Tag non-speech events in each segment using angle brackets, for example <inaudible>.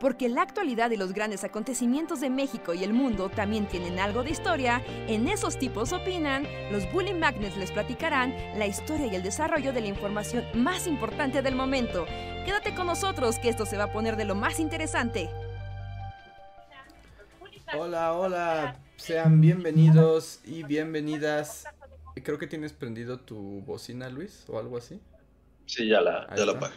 Porque la actualidad y los grandes acontecimientos de México y el mundo también tienen algo de historia, en esos tipos opinan, los Bully Magnets les platicarán la historia y el desarrollo de la información más importante del momento. Quédate con nosotros que esto se va a poner de lo más interesante. Hola, hola, sean bienvenidos y bienvenidas. Creo que tienes prendido tu bocina, Luis, o algo así. Sí, ya la, ya la apagué.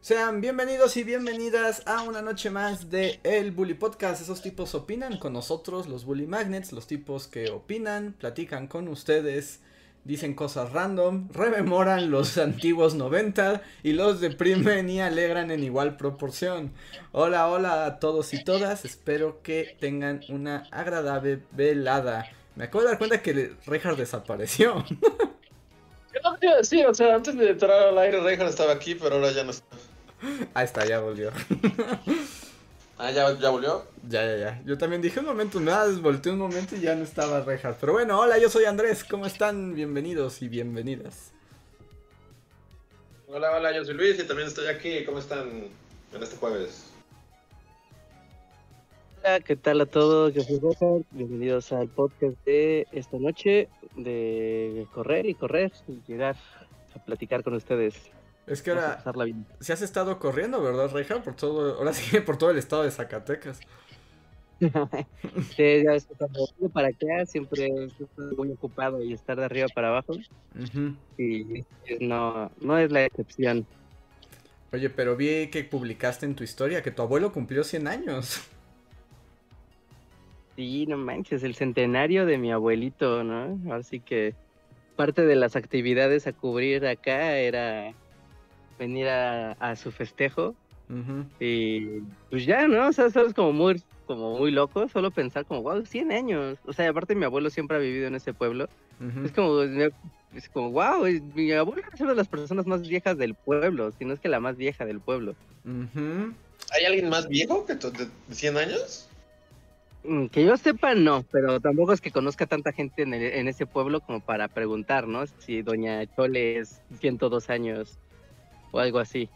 Sean bienvenidos y bienvenidas a una noche más de El Bully Podcast. Esos tipos opinan con nosotros, los Bully Magnets, los tipos que opinan, platican con ustedes, dicen cosas random, rememoran los antiguos 90 y los deprimen y alegran en igual proporción. Hola, hola a todos y todas, espero que tengan una agradable velada. Me acabo de dar cuenta que Reinhardt desapareció. <laughs> Sí, o sea, antes de entrar al aire, Reinhardt estaba aquí, pero ahora ya no está. Ahí está, ya volvió. <laughs> ah, ¿ya, ¿ya volvió? Ya, ya, ya. Yo también dije un momento, me volteé un momento y ya no estaba Reinhardt. Pero bueno, hola, yo soy Andrés. ¿Cómo están? Bienvenidos y bienvenidas. Hola, hola, yo soy Luis y también estoy aquí. ¿Cómo están en este jueves? Hola, ¿qué tal a todos? Yo soy. Bienvenidos al podcast de esta noche de correr y correr y llegar a platicar con ustedes. Es que ahora, si has estado corriendo, ¿verdad, Reja? Por todo, ahora sí, por todo el estado de Zacatecas. <laughs> sí, ya es para acá, siempre estoy muy ocupado y estar de arriba para abajo. Y no, no es la excepción. Oye, pero vi que publicaste en tu historia que tu abuelo cumplió 100 años. Sí, no manches, el centenario de mi abuelito, ¿no? Así que parte de las actividades a cubrir acá era venir a, su festejo. Y pues ya, ¿no? O sea, es como muy, como muy loco, solo pensar como, wow, 100 años. O sea, aparte mi abuelo siempre ha vivido en ese pueblo. Es como, es como, wow, mi abuelo es una de las personas más viejas del pueblo, si no es que la más vieja del pueblo. ¿Hay alguien más viejo que de 100 años? Mm, que yo sepa, no, pero tampoco es que conozca tanta gente en, en ese pueblo como para preguntar, ¿no? Si doña Chole es 102 años o algo así.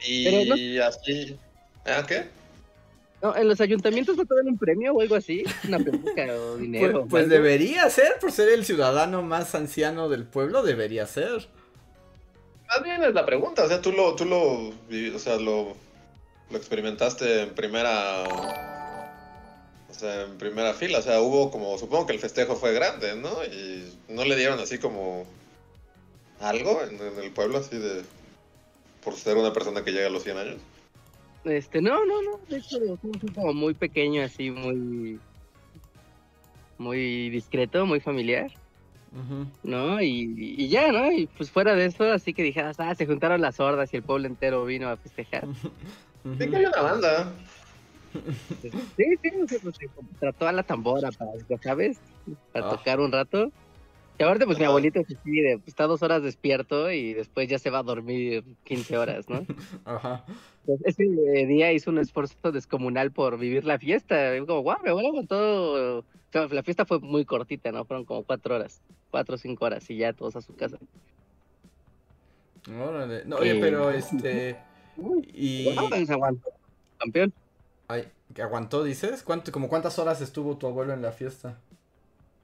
Y así. ¿Ah, qué? No, en los ayuntamientos no te dan un premio o algo así, una peluca o dinero. Pues, pues debería ser, por ser el ciudadano más anciano del pueblo, debería ser. Más bien es la pregunta, o sea, tú lo, tú lo, o sea, lo, lo experimentaste en primera, o sea, en primera fila, o sea, hubo como, supongo que el festejo fue grande, ¿no? Y no le dieron así como algo en, el pueblo así de por ser una persona que llega a los 100 años? Este, no, no, no, de hecho como muy pequeño así, muy muy discreto, muy familiar. ¿No? Y, ya, ¿no? Y pues fuera de eso, así que dije, ah, se juntaron las hordas y el pueblo entero vino a festejar. <laughs> Sí que hay una banda. Sí, sí, pues, trató a la tambora para, ¿sabes? Para ah. tocar un rato. Y aparte, pues mi abuelito pues, está dos horas despierto y después ya se va a dormir 15 horas, ¿no? <laughs> Ajá. Pues, ese día hizo un esfuerzo descomunal por vivir la fiesta. Y como, guau, mi abuelo aguantó. O sea, la fiesta fue muy cortita, ¿no? Fueron como cuatro horas, cuatro o cinco horas y ya todos a su casa. Órale. No, oye, pero <laughs> este. Y. aguantó, campeón. Ay, ¿que aguantó, dices? ¿Cuánto, como cuántas horas estuvo tu abuelo en la fiesta?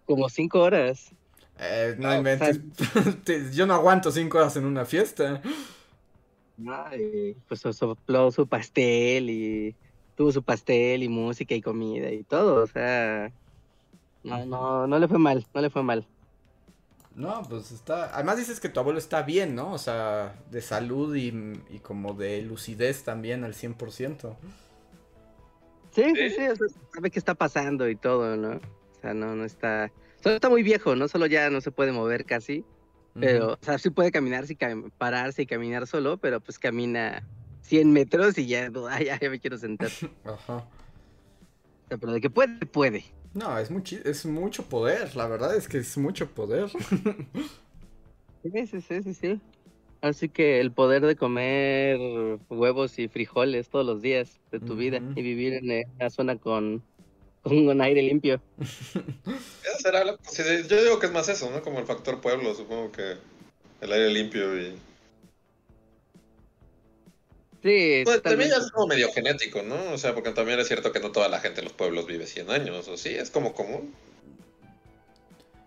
Como cinco horas. Eh, no, inventes. <laughs> Yo no aguanto cinco horas en una fiesta. Ay, pues sopló su pastel y tuvo su pastel y música y comida y todo, o sea, no, no, no le fue mal, no le fue mal. No, pues está, además dices que tu abuelo está bien, ¿no? O sea, de salud y, y como de lucidez también al 100%. Sí, sí, sí, o sea, sabe qué está pasando y todo, ¿no? O sea, no, no está, Solo está muy viejo, no solo ya no se puede mover casi, pero, o sea, sí puede caminar, sí pararse y caminar solo, pero pues camina 100 metros y ya, <laughs> ya, ya me quiero sentar. <laughs> Ajá. O sea, pero de que puede, puede. No, es, es mucho poder, la verdad es que es mucho poder. <laughs> sí, sí, sí, sí, Así que el poder de comer huevos y frijoles todos los días de tu vida y vivir en una zona con con aire limpio. yo digo que es más eso, ¿no? Como el factor pueblo, supongo que el aire limpio y... Sí, pues también es como medio genético, ¿no? O sea, porque también es cierto que no toda la gente en los pueblos vive 100 años, ¿o sí? Es como común.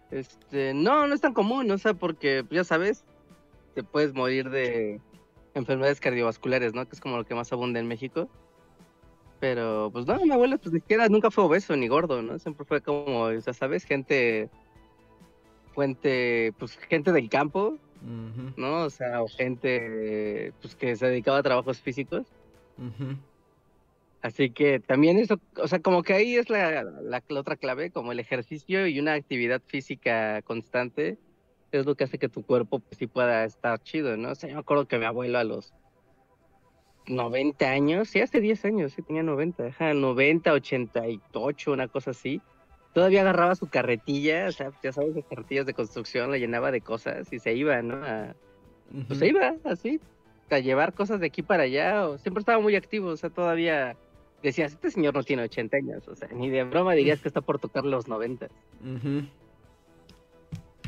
Este, no, no es tan común, o sea, porque ya sabes, te puedes morir de enfermedades cardiovasculares, ¿no? Que es como lo que más abunda en México. Pero, pues no, mi abuelo, pues ni siquiera nunca fue obeso ni gordo, ¿no? Siempre fue como, ya sabes, gente, fuente, pues gente del campo, ¿no? O sea, o gente pues, que se dedicaba a trabajos físicos. Así que también eso, o sea, como que ahí es la, la, otra clave, como el ejercicio y una actividad física constante es lo que hace que tu cuerpo pues, sí pueda estar chido, ¿no? O sea, yo me acuerdo que mi abuelo a los 90 años, sí, hace 10 años, sí, tenía 90, ajá, 90, 88, una cosa así todavía agarraba su carretilla, o sea, ya sabes, las carretillas de construcción, la llenaba de cosas y se iba, ¿no? Pues se iba, así, a llevar cosas de aquí para allá, o siempre estaba muy activo, o sea, todavía decías, este señor no tiene 80 años, o sea, ni de broma dirías que está por tocar los 90.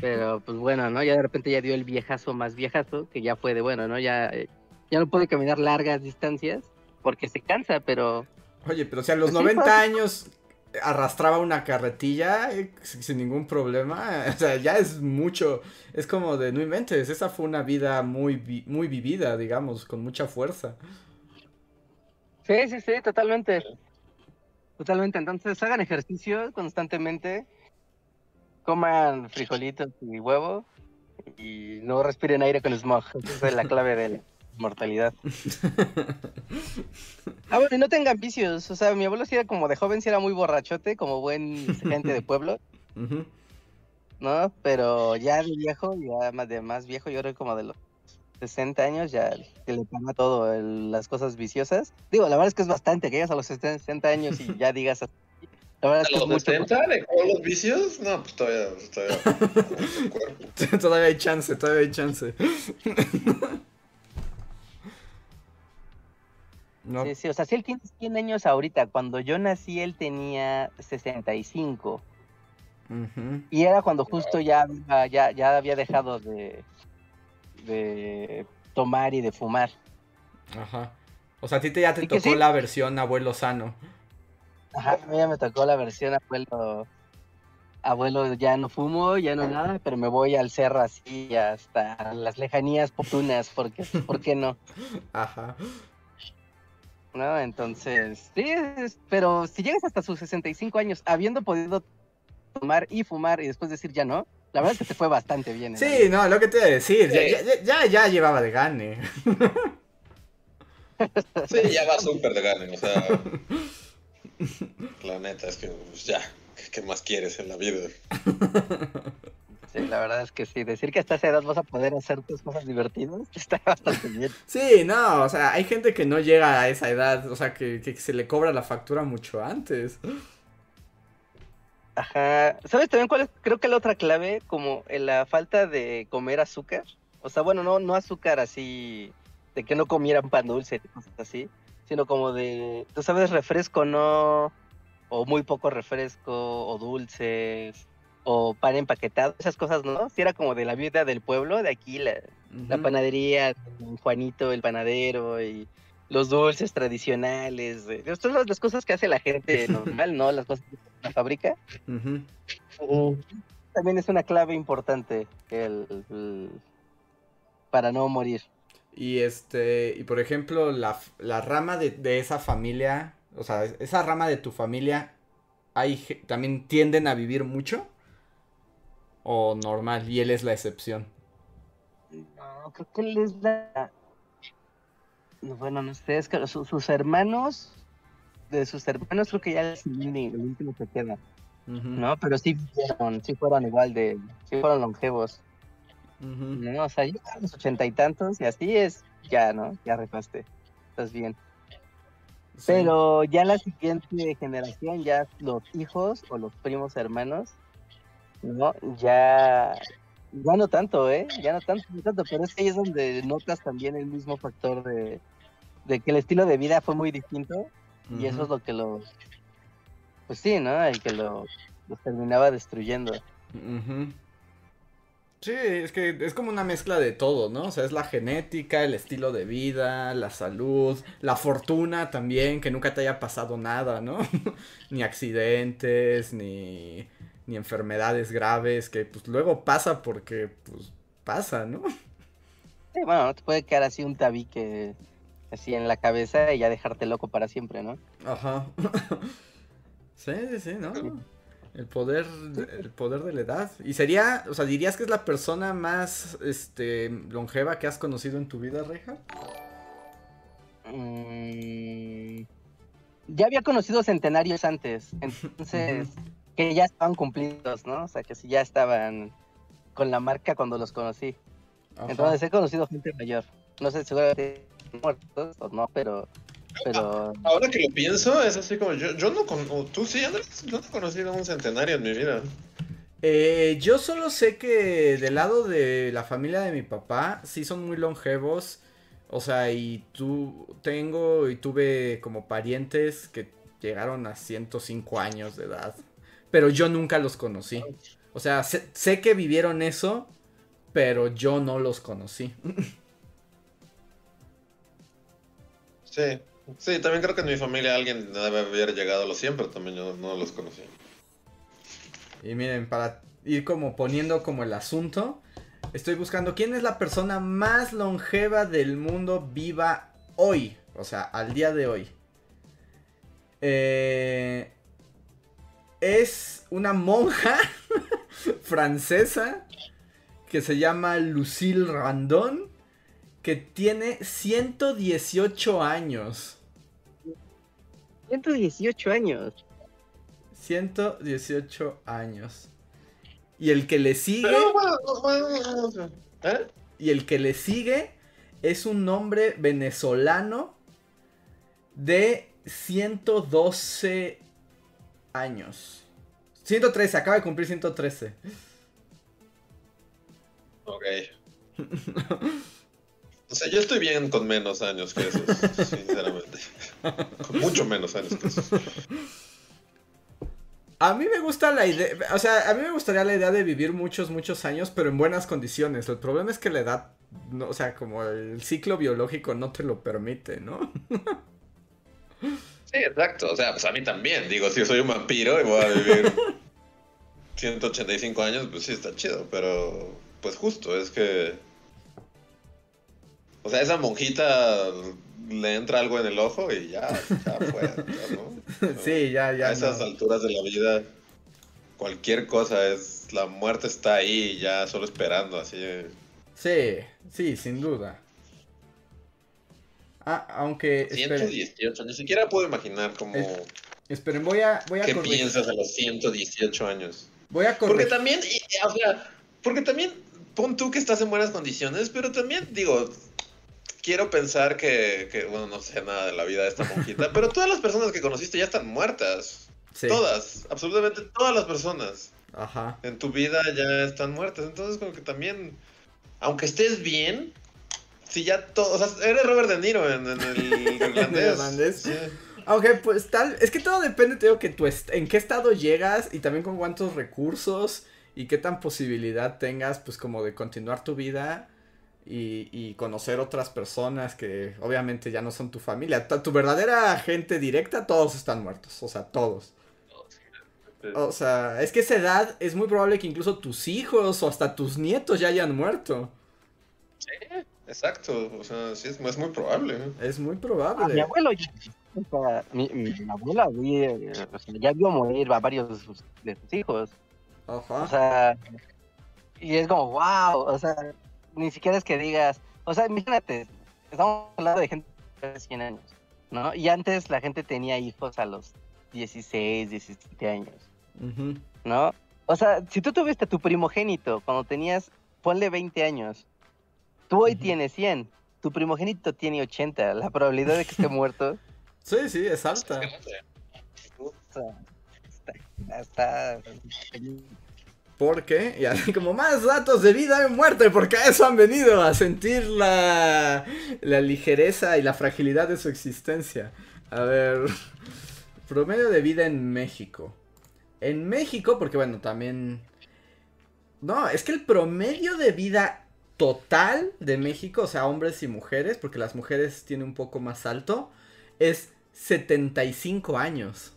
Pero, pues bueno, ¿no? Ya de repente ya dio el viejazo más viejazo, que ya fue de, bueno, ¿no? Ya, ya no puede caminar largas distancias, porque se cansa, pero... Oye, pero o sea, a los 90 pues años arrastraba una carretilla eh, sin ningún problema. <laughs> O sea, ya es mucho. Es como de no inventes. Esa fue una vida muy, muy vivida, digamos, con mucha fuerza. Sí, sí, sí, totalmente. Totalmente. Entonces hagan ejercicio constantemente. Coman frijolitos y huevo. Y no respiren aire con smog. Esa es la clave de él mortalidad. <laughs> ah, bueno, y no tengan vicios. O sea, mi abuelo sí era como de joven, sí era muy borrachote, como buen gente de pueblo. ¿No? Pero ya de viejo, ya más de más viejo, yo creo como de los 60 años, ya le pasa todo, las cosas viciosas. Digo, la verdad es que es bastante, que llegas a los 60 años y ya digas La verdad es que ¿A los 60 de todos los vicios? No, pues todavía, todavía, <laughs> todavía hay chance, todavía hay chance. Sí, sí, o sea, si él tiene 100 años ahorita, cuando yo nací él tenía 65. Y era cuando justo ya, ya, ya había dejado de, de tomar y de fumar. Ajá. O sea, a ti te, ya te tocó la versión abuelo sano. Ajá, a mí ya me tocó la versión abuelo. Abuelo, ya no fumo, ya no nada, pero me voy al cerro así hasta las lejanías oportunas, porque, ¿por qué no? <laughs> Ajá. ¿No? Entonces, sí, pero si llegas hasta sus 65 años habiendo podido tomar y fumar y después decir ya no, la verdad es que te fue bastante bien. Sí, no, lo que te iba a decir, ya, ya, llevaba de gane. <laughs> Sí, ya va súper de gane, o sea, la neta es que pues, ya, ¿qué más quieres en la vida? <laughs> Sí, la verdad es que sí, decir que hasta esa edad vas a poder hacer tus cosas divertidas <laughs> está bastante bien. Sí, no, o sea, hay gente que no llega a esa edad, o sea, que, se le cobra la factura mucho antes. Ajá, ¿sabes también cuál es? Creo que la otra clave, como en la falta de comer azúcar. O sea, bueno, no, no azúcar así, de que no comieran pan dulce y cosas así, sino como de, tú sabes, refresco, no, o muy poco refresco, o dulces o pan empaquetado, esas cosas, ¿no? Si era como de la vida del pueblo, de aquí, la, panadería, Juanito el panadero y los dulces tradicionales, todas las cosas que hace la gente <laughs> normal, ¿no? Las cosas de la fábrica. También es una clave importante el, para no morir. Y este, y por ejemplo, la, la rama de, de, esa familia, o sea, esa rama de tu familia, hay, también tienden a vivir mucho o normal y él es la excepción. No, creo que él es la... Bueno, no sé, es que sus hermanos, de sus hermanos creo que ya es el, último que queda. ¿No? Pero sí fueron, sí fueron igual de, sí fueron longevos. ¿no? O sea, ya a los ochenta y tantos y así es, ya, ¿no? Ya refaste, estás bien. Pero ya la siguiente generación, ya los hijos o los primos hermanos, no, ya, ya no tanto, ¿eh? Ya no tanto, no tanto, pero es que ahí es donde notas también el mismo factor de, que el estilo de vida fue muy distinto y eso es lo que los, pues sí, ¿no? El que lo, terminaba destruyendo. Sí, es que es como una mezcla de todo, ¿no? O sea, es la genética, el estilo de vida, la salud, la fortuna también, que nunca te haya pasado nada, ¿no? <laughs> ni accidentes, ni, ni enfermedades graves, que pues luego pasa porque pues pasa, ¿no? Sí, bueno, te puede quedar así un tabique así en la cabeza y ya dejarte loco para siempre, ¿no? Ajá. <laughs> sí, sí, sí, ¿no? El poder, el poder de la edad. Y sería, o sea, dirías que es la persona más, este, longeva que has conocido en tu vida, Reja. Mm, ya había conocido centenarios antes, <laughs> entonces, que ya estaban cumplidos, ¿no? O sea, que sí ya estaban con la marca cuando los conocí. Entonces he conocido gente mayor. No sé, seguramente muertos o no, pero pero... Ahora que lo pienso, es así como yo, yo no conozco, tú sí, Andrés, yo no he conocido un centenario en mi vida. Eh, yo solo sé que del lado de la familia de mi papá, sí son muy longevos. O sea, y tú tengo y tuve como parientes que llegaron a 105 años de edad. Pero yo nunca los conocí. O sea, sé, sé que vivieron eso, pero yo no los conocí. Sí, Sí, también creo que en mi familia alguien debe haber llegado a los 100, pero también yo no los conocí. Y miren, para ir como poniendo como el asunto, estoy buscando quién es la persona más longeva del mundo viva hoy, o sea, al día de hoy. Eh, es una monja <laughs> francesa que se llama Lucille Randon que tiene 118 años. 118 años. 118 años. Y el que le sigue. ¿Eh? Y el que le sigue es un hombre venezolano de 112 años. 113, acaba de cumplir 113. Ok. <laughs> O sea, yo estoy bien con menos años que esos, <laughs> sinceramente. con mucho menos años que esos. A mí me gusta la idea, o sea, a mí me gustaría la idea de vivir muchos, muchos años, pero en buenas condiciones. El problema es que la edad, no, o sea, como el ciclo biológico no te lo permite, ¿no? <laughs> sí, exacto. O sea, pues a mí también. Digo, si yo soy un vampiro y voy a vivir <laughs> 185 años, pues sí está chido, pero pues justo, es que o sea, esa monjita le entra algo en el ojo y ya, ya fue. ¿no? <laughs> Sí, ya, ya. A esas alturas de la vida, cualquier cosa es. La muerte está ahí, ya solo esperando, así. Sí, sí, sin duda. Ah, aunque. 118, ni siquiera puedo imaginar cómo. esperen, voy a. Voy a ¿Qué piensas a los 118 años? Voy a corregir. Porque también, o sea, porque también pon tú que estás en buenas condiciones, pero también, digo, quiero pensar que, bueno, no sé nada de la vida de esta monjita, <laughs> pero todas las personas que conociste ya están muertas. Todas, absolutamente todas las personas. Ajá. En tu vida ya están muertas. Entonces, como que también, aunque estés bien, si ya todo, o sea, eres Robert De Niro en, <laughs> el irlandés. Aunque pues tal, es que todo depende, te digo, que tú en qué estado llegas y también con cuántos recursos y qué tan posibilidad tengas pues como de continuar tu vida y, conocer otras personas que obviamente ya no son tu familia. Tu, verdadera gente directa, todos están muertos. O sea, todos. O sea, es que esa edad es muy probable que incluso tus hijos o hasta tus nietos ya hayan muerto. Sí, exacto. O sea, sí, es, muy probable. Es muy probable. mi abuelo, mi, abuela ya vio morir a varios de sus hijos. Ajá. O sea, y es como, wow, o sea, ni siquiera es que digas, o sea, imagínate, estamos hablando de gente de 100 años, ¿no? Y antes la gente tenía hijos a los 16, 17 años, ¿no? O sea, si tú tuviste a tu primogénito cuando tenías, ponle 20 años, tú hoy tienes 100, tu primogénito tiene 80, la probabilidad de que esté <laughs> muerto. Sí, sí, es alta. está, porque, y así como más datos de vida y muerte, porque a eso han venido, a sentir la, la ligereza y la fragilidad de su existencia. A ver, promedio de vida en México. En México, porque bueno, también... No, es que el promedio de vida total de México, o sea, hombres y mujeres, porque las mujeres tienen un poco más alto, es 75 años.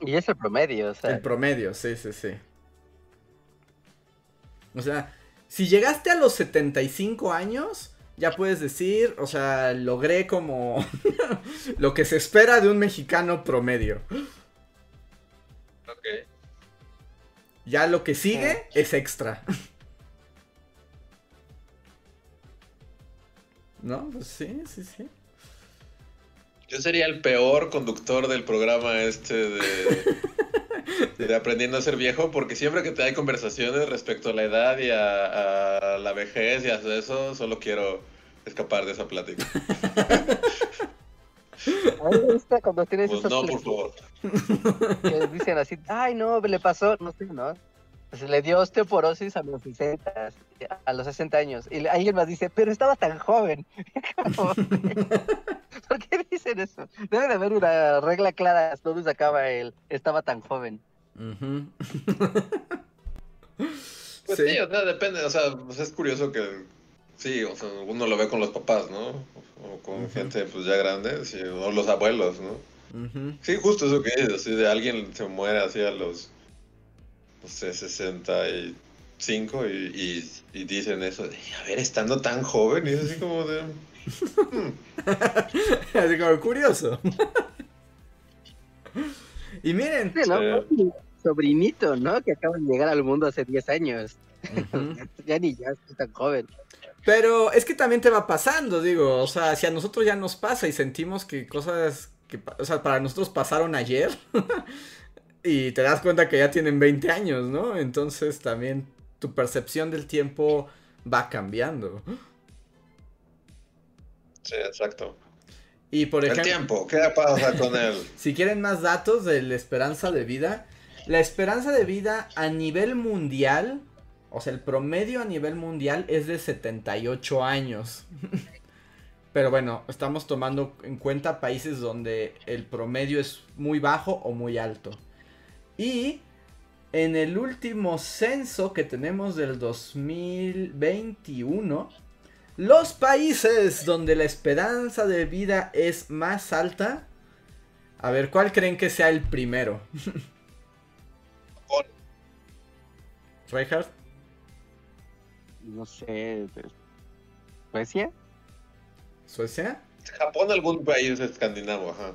Y es el promedio, o sea. El promedio, sí, sí, sí. O sea, si llegaste a los 75 años, ya puedes decir, o sea, logré como <laughs> lo que se espera de un mexicano promedio. Ok. Ya lo que sigue es extra. ¿No? Pues sí, sí, sí. Yo sería el peor conductor del programa este de, <laughs> de Aprendiendo a ser viejo, porque siempre que te hay conversaciones respecto a la edad y a, a la vejez y a eso, solo quiero escapar de esa plática. <laughs> Ahí está cuando tienes Pues esos no, por favor. <laughs> que dicen así, ay no, le pasó, no sé, ¿no? Pues le dio osteoporosis a los 60, a los 60 años. Y alguien más dice, pero estaba tan joven. <laughs> ¿Por qué dicen eso? Debe de haber una regla clara dónde se acaba el estaba tan joven. Pues sí. o sea, depende, o sea, pues es curioso que sí, o sea, uno lo ve con los papás, ¿no? O con gente pues ya grande, sí, o los abuelos, ¿no? Sí, justo eso que dices, así de alguien se muere así a los, no sé, 65 y, y, y dicen eso de, a ver, estando tan joven, y es así como de... "Hmm". <laughs> Así como curioso. y miren. Sí, ¿no? Mi Sobrinito, ¿no? Que acaba de llegar al mundo hace 10 años. <laughs> Ya ni ya es tan joven. Pero es que también te va pasando, digo, o sea, si a nosotros ya nos pasa y sentimos que cosas que, o sea, para nosotros pasaron ayer <laughs> y te das cuenta que ya tienen 20 años, ¿no? Entonces también tu percepción del tiempo va cambiando. Sí, exacto. Y por El ejemplo, tiempo, ¿qué pasa con él? <laughs> si quieren más datos de la esperanza de vida, la esperanza de vida a nivel mundial, o sea, el promedio a nivel mundial es de 78 años. <laughs> Pero bueno, estamos tomando en cuenta países donde el promedio es muy bajo o muy alto. Y en el último censo que tenemos del 2021, los países donde la esperanza de vida es más alta, a ver, ¿cuál creen que sea el primero? <laughs> Reinhardt, No sé. ¿Suecia? Suecia. Japón, algún país escandinavo, ajá.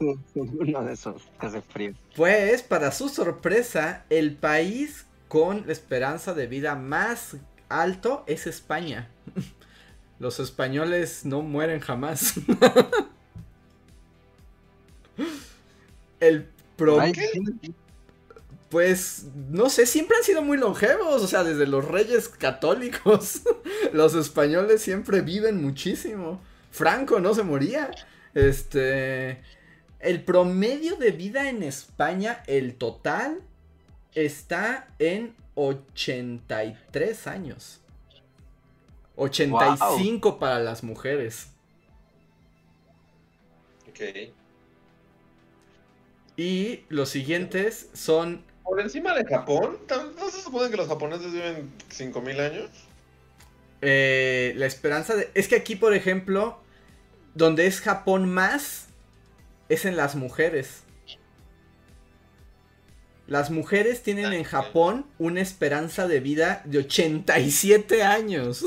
<laughs> Uno de esos que hace frío. Pues, para su sorpresa, el país con la esperanza de vida más alto es España. <laughs> Los españoles no mueren jamás. <laughs> El pro... Pues, no sé, siempre han sido muy longevos, o sea, desde los reyes católicos, <laughs> los españoles siempre viven muchísimo. Franco no se moría. Este, el promedio de vida en España, el total, está en 83 años. 85 para las mujeres. Ok. Y los siguientes son Por encima de Japón, ¿tam- ¿no se supone que los japoneses viven 5000 años? Eh, la esperanza de... Es que aquí, por ejemplo, donde es Japón más, es en las mujeres. Las mujeres tienen en Japón una esperanza de vida de 87 años.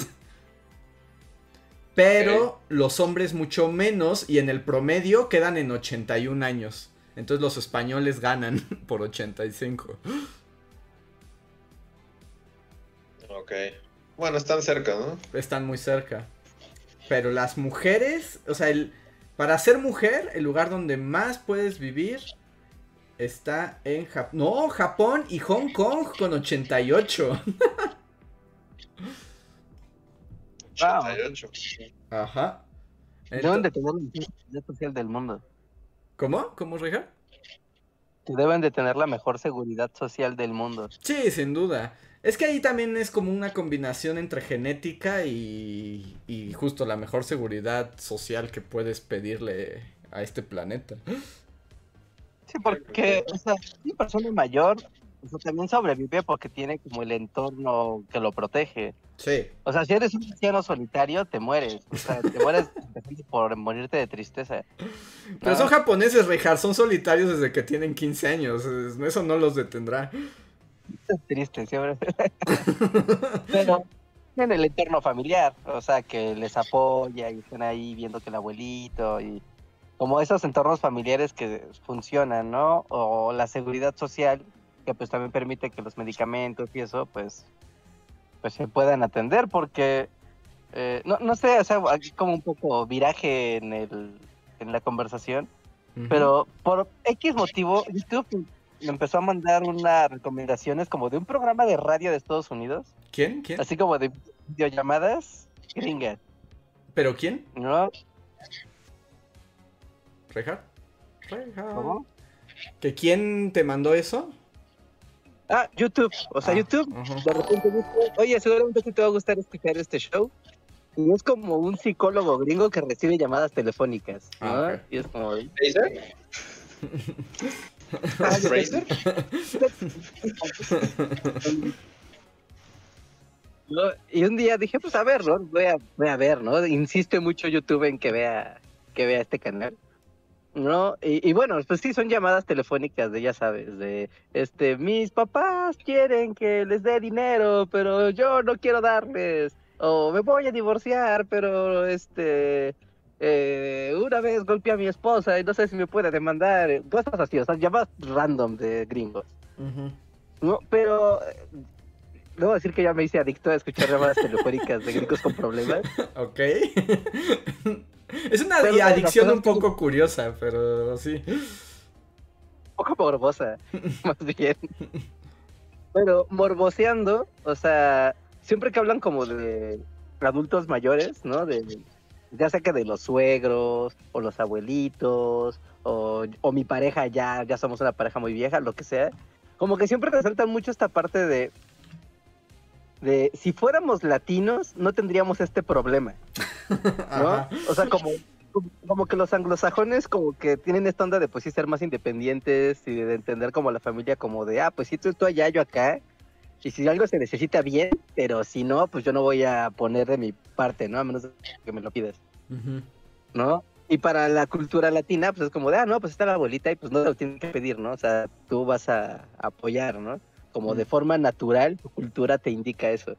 Pero los hombres mucho menos y en el promedio quedan en 81 años. Entonces los españoles ganan <laughs> por 85. Ok. Bueno, están cerca, ¿no? están muy cerca. Pero las mujeres, o sea, el, para ser mujer, el lugar donde más puedes vivir está en Japón. No, Japón y Hong Kong con 88. Wow. 88. Ajá. Deben de Ento- tener la mejor seguridad social del mundo. ¿Cómo? ¿Cómo, Richard? Que deben de tener la mejor seguridad social del mundo. Sí, sin duda. Es que ahí también es como una combinación entre genética y, y justo la mejor seguridad social que puedes pedirle a este planeta. Sí, porque o sea, una persona mayor también sobrevive porque tiene como el entorno que lo protege. Sí. O sea, si eres un anciano solitario, te mueres. O sea, te mueres <laughs> por morirte de tristeza. Pero son japoneses, Rejar, son solitarios desde que tienen 15 años. Eso no los detendrá. Es triste, siempre. <laughs> Pero en el entorno familiar, o sea, que les apoya y están ahí viendo que el abuelito y como esos entornos familiares que funcionan, ¿no? O la seguridad social que pues también permite que los medicamentos y eso pues pues se puedan atender porque eh, no, no sé, o sea, aquí como un poco viraje en el en la conversación, pero por X motivo YouTube me empezó a mandar unas recomendaciones como de un programa de radio de Estados Unidos. ¿Quién? ¿Quién? Así como de videollamadas gringas. ¿Pero quién? ¿No? ¿Reja? ¿Cómo? ¿Que quién te mandó eso? Ah, YouTube. O sea, ah, YouTube, de repente dice, oye, seguramente te va a gustar escuchar este show. Y es como un psicólogo gringo que recibe llamadas telefónicas. ¿no? Ah, y es como. <laughs> ¿Fraser? ¿Fraser? <laughs> y un día dije, pues a ver, ¿no? Voy a, voy a ver, ¿no? Insiste mucho YouTube en que vea, que vea este canal. ¿No? Y, bueno, pues sí, son llamadas telefónicas de, ya sabes, de, este, mis papás quieren que les dé dinero, pero yo no quiero darles, o me voy a divorciar, pero, este, eh, una vez golpeé a mi esposa y no sé si me puede demandar, cosas así, o sea, llamadas random de gringos. ¿no? Pero eh, debo decir que ya me hice adicto a escuchar llamadas telefónicas de gringos con problemas. Ok. <laughs> Es una adicción un poco curiosa, pero sí. Un poco morbosa, <laughs> más bien. Pero morboseando, o sea, siempre que hablan como de adultos mayores, ¿no? De, ya sea que de los suegros, o los abuelitos, o, o mi pareja ya, ya somos una pareja muy vieja, lo que sea. Como que siempre resaltan mucho esta parte de de si fuéramos latinos no tendríamos este problema. ¿No? O sea, como, como que los anglosajones como que tienen esta onda de pues sí ser más independientes y de entender como la familia como de, ah, pues sí, tú, tú allá, yo acá. Y si algo se necesita bien, pero si no, pues yo no voy a poner de mi parte, ¿no? A menos que me lo pidas. ¿No? Y para la cultura latina, pues es como de, ah, no, pues está la abuelita y pues no lo tienen que pedir, ¿no? O sea, tú vas a apoyar, ¿no? Como de forma natural, tu cultura te indica eso.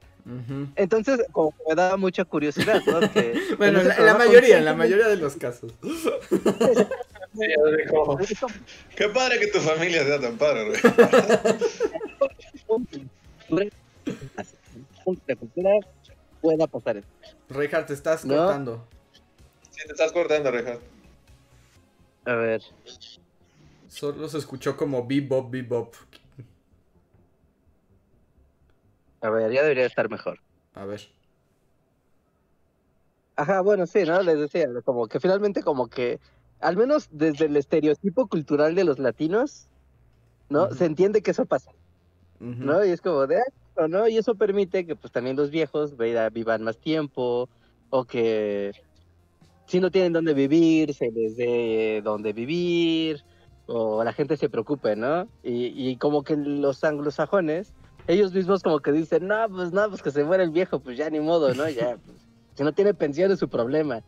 Entonces, como me daba mucha curiosidad, ¿no? <laughs> bueno, en la, mayoría, en la mayoría de los casos. <laughs> Qué padre que tu familia sea tan padre, La cultura pueda pasar eso. Richard, te estás cortando. Sí, te estás cortando, Richard. A ver. Solo se escuchó como bebop, bebop. A ver, ya debería estar mejor. A ver. Ajá, bueno, sí, ¿no? Les decía, como que finalmente como que, al menos desde el estereotipo cultural de los latinos, ¿no? Se entiende que eso pasa, ¿no? Y es como de, ah, ¿no? Y eso permite que pues también los viejos vivan más tiempo, o que si no tienen dónde vivir, se les dé dónde vivir, o la gente se preocupe, ¿no? Y, y como que los anglosajones ellos mismos como que dicen, no, pues no, pues que se muera el viejo, pues ya ni modo, ¿no? Ya, <laughs> pues, si no tiene pensión es su problema.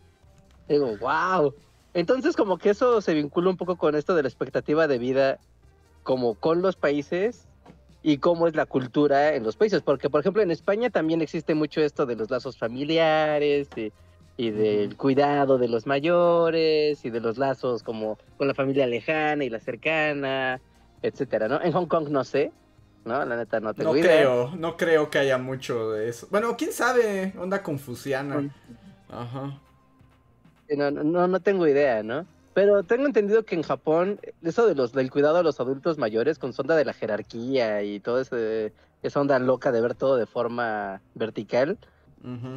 Digo, wow. Entonces como que eso se vincula un poco con esto de la expectativa de vida como con los países y cómo es la cultura en los países. Porque, por ejemplo, en España también existe mucho esto de los lazos familiares y, y del cuidado de los mayores y de los lazos como con la familia lejana y la cercana, etcétera, ¿no? En Hong Kong no sé, ¿no? La neta no te No creo, no creo que haya mucho de eso. Bueno, quién sabe, onda confuciana. Ajá. No, no, no tengo idea, ¿no? Pero tengo entendido que en Japón, eso de los, del cuidado a los adultos mayores, con sonda de la jerarquía y todo ese, esa onda loca de ver todo de forma vertical,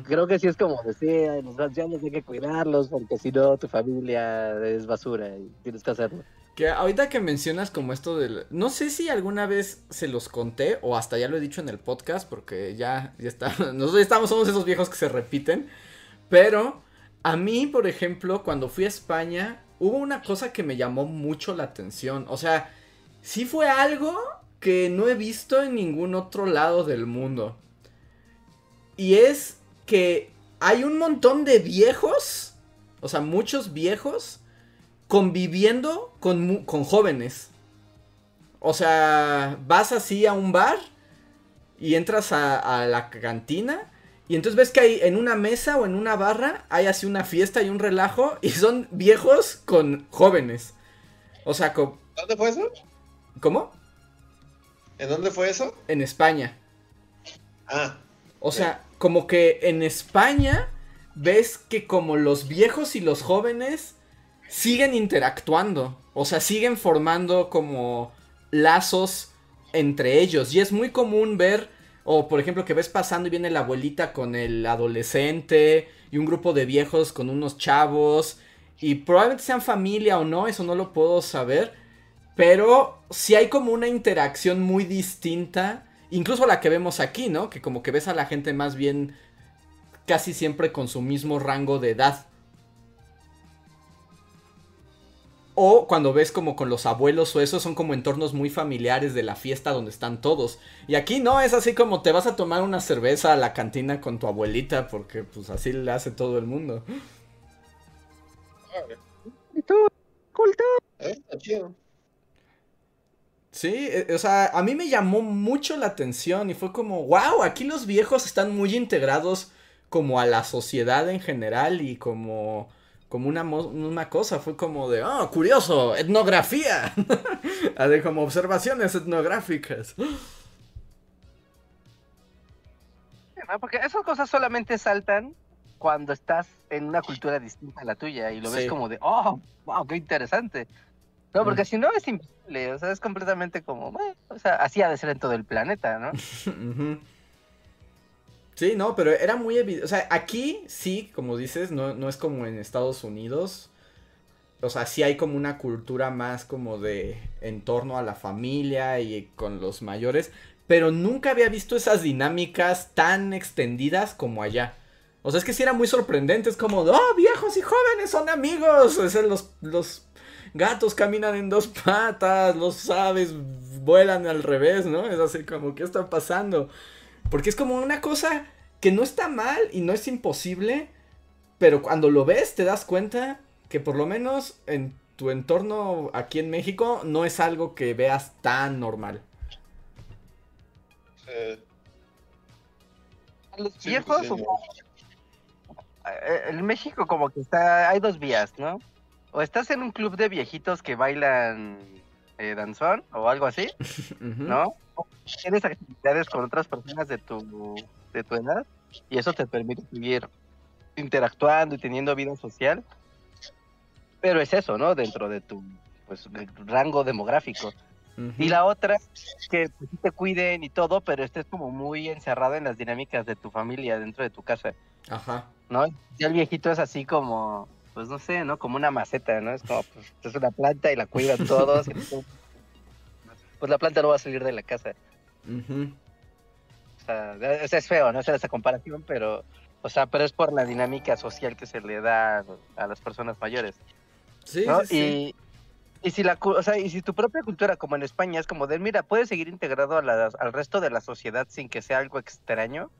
creo que sí es como decir, los ancianos hay que cuidarlos, porque si no, tu familia es basura y tienes que hacerlo. Que ahorita que mencionas como esto del... No sé si alguna vez se los conté o hasta ya lo he dicho en el podcast porque ya, ya está... <laughs> Nosotros estamos, somos esos viejos que se repiten. Pero a mí, por ejemplo, cuando fui a España, hubo una cosa que me llamó mucho la atención. O sea, sí fue algo que no he visto en ningún otro lado del mundo. Y es que hay un montón de viejos, o sea, muchos viejos, conviviendo con, con jóvenes. O sea, vas así a un bar y entras a, la cantina. Y entonces ves que hay en una mesa o en una barra hay así una fiesta y un relajo y son viejos con jóvenes. O sea, ¿dónde fue eso? ¿Cómo? ¿En dónde fue eso? En España. Ah. O sea, como que en España ves que como los viejos y los jóvenes siguen interactuando. O sea, siguen formando como lazos entre ellos. Y es muy común ver, o por ejemplo, que ves pasando y viene la abuelita con el adolescente y un grupo de viejos con unos chavos. Y probablemente sean familia o no, eso no lo puedo saber. Pero sí hay como una interacción muy distinta. Incluso la que vemos aquí, ¿no? Que como que ves a la gente más bien casi siempre con su mismo rango de edad. O cuando ves como con los abuelos o eso, son como entornos muy familiares de la fiesta donde están todos. Y aquí no, es así como te vas a tomar una cerveza a la cantina con tu abuelita, porque pues así le hace todo el mundo. Eh, sí, eh, o sea, a mí me llamó mucho la atención y fue como, wow, aquí los viejos están muy integrados como a la sociedad en general y como como una, una cosa, fue como de, oh, curioso, etnografía, <laughs> de como observaciones etnográficas. Porque esas cosas solamente saltan cuando estás en una cultura distinta a la tuya y lo ves como de, oh, wow, qué interesante. No, porque mm. si no es imposible, o sea, es completamente como, bueno, o sea, así ha de ser en todo el planeta, ¿no? <laughs> Sí, no, pero era muy evidente. O sea, aquí sí, como dices, no, no es como en Estados Unidos. O sea, sí hay como una cultura más como de en torno a la familia y con los mayores. Pero nunca había visto esas dinámicas tan extendidas como allá. O sea, es que sí era muy sorprendente. Es como, oh, viejos y jóvenes son amigos. O sea, los, los gatos caminan en dos patas, los aves vuelan al revés, ¿no? Es así como, ¿qué está pasando? Porque es como una cosa que no está mal y no es imposible, pero cuando lo ves te das cuenta que por lo menos en tu entorno aquí en México no es algo que veas tan normal. Los viejos, eh, en México como que está, hay dos vías, ¿no? O estás en un club de viejitos que bailan eh, danzón o algo así, <laughs> ¿no? tienes actividades con otras personas de tu, de tu edad y eso te permite seguir interactuando y teniendo vida social. Pero es eso, ¿no? Dentro de tu pues, rango demográfico. Y la otra, que pues, te cuiden y todo, pero estés como muy encerrado en las dinámicas de tu familia dentro de tu casa. Ajá. ¿No? Y el viejito es así como, pues no sé, ¿no? Como una maceta, ¿no? Es como, pues, es una planta y la cuidan todos. pues la planta no va a salir de la casa. o, sea, es feo, no esa comparación, pero, o sea, pero es por la dinámica social que se le da a, las personas mayores. Sí, sí, Y, si la, o sea, y si tu propia cultura, como en España, es como de, mira, puedes seguir integrado al resto de la sociedad sin que sea algo extraño,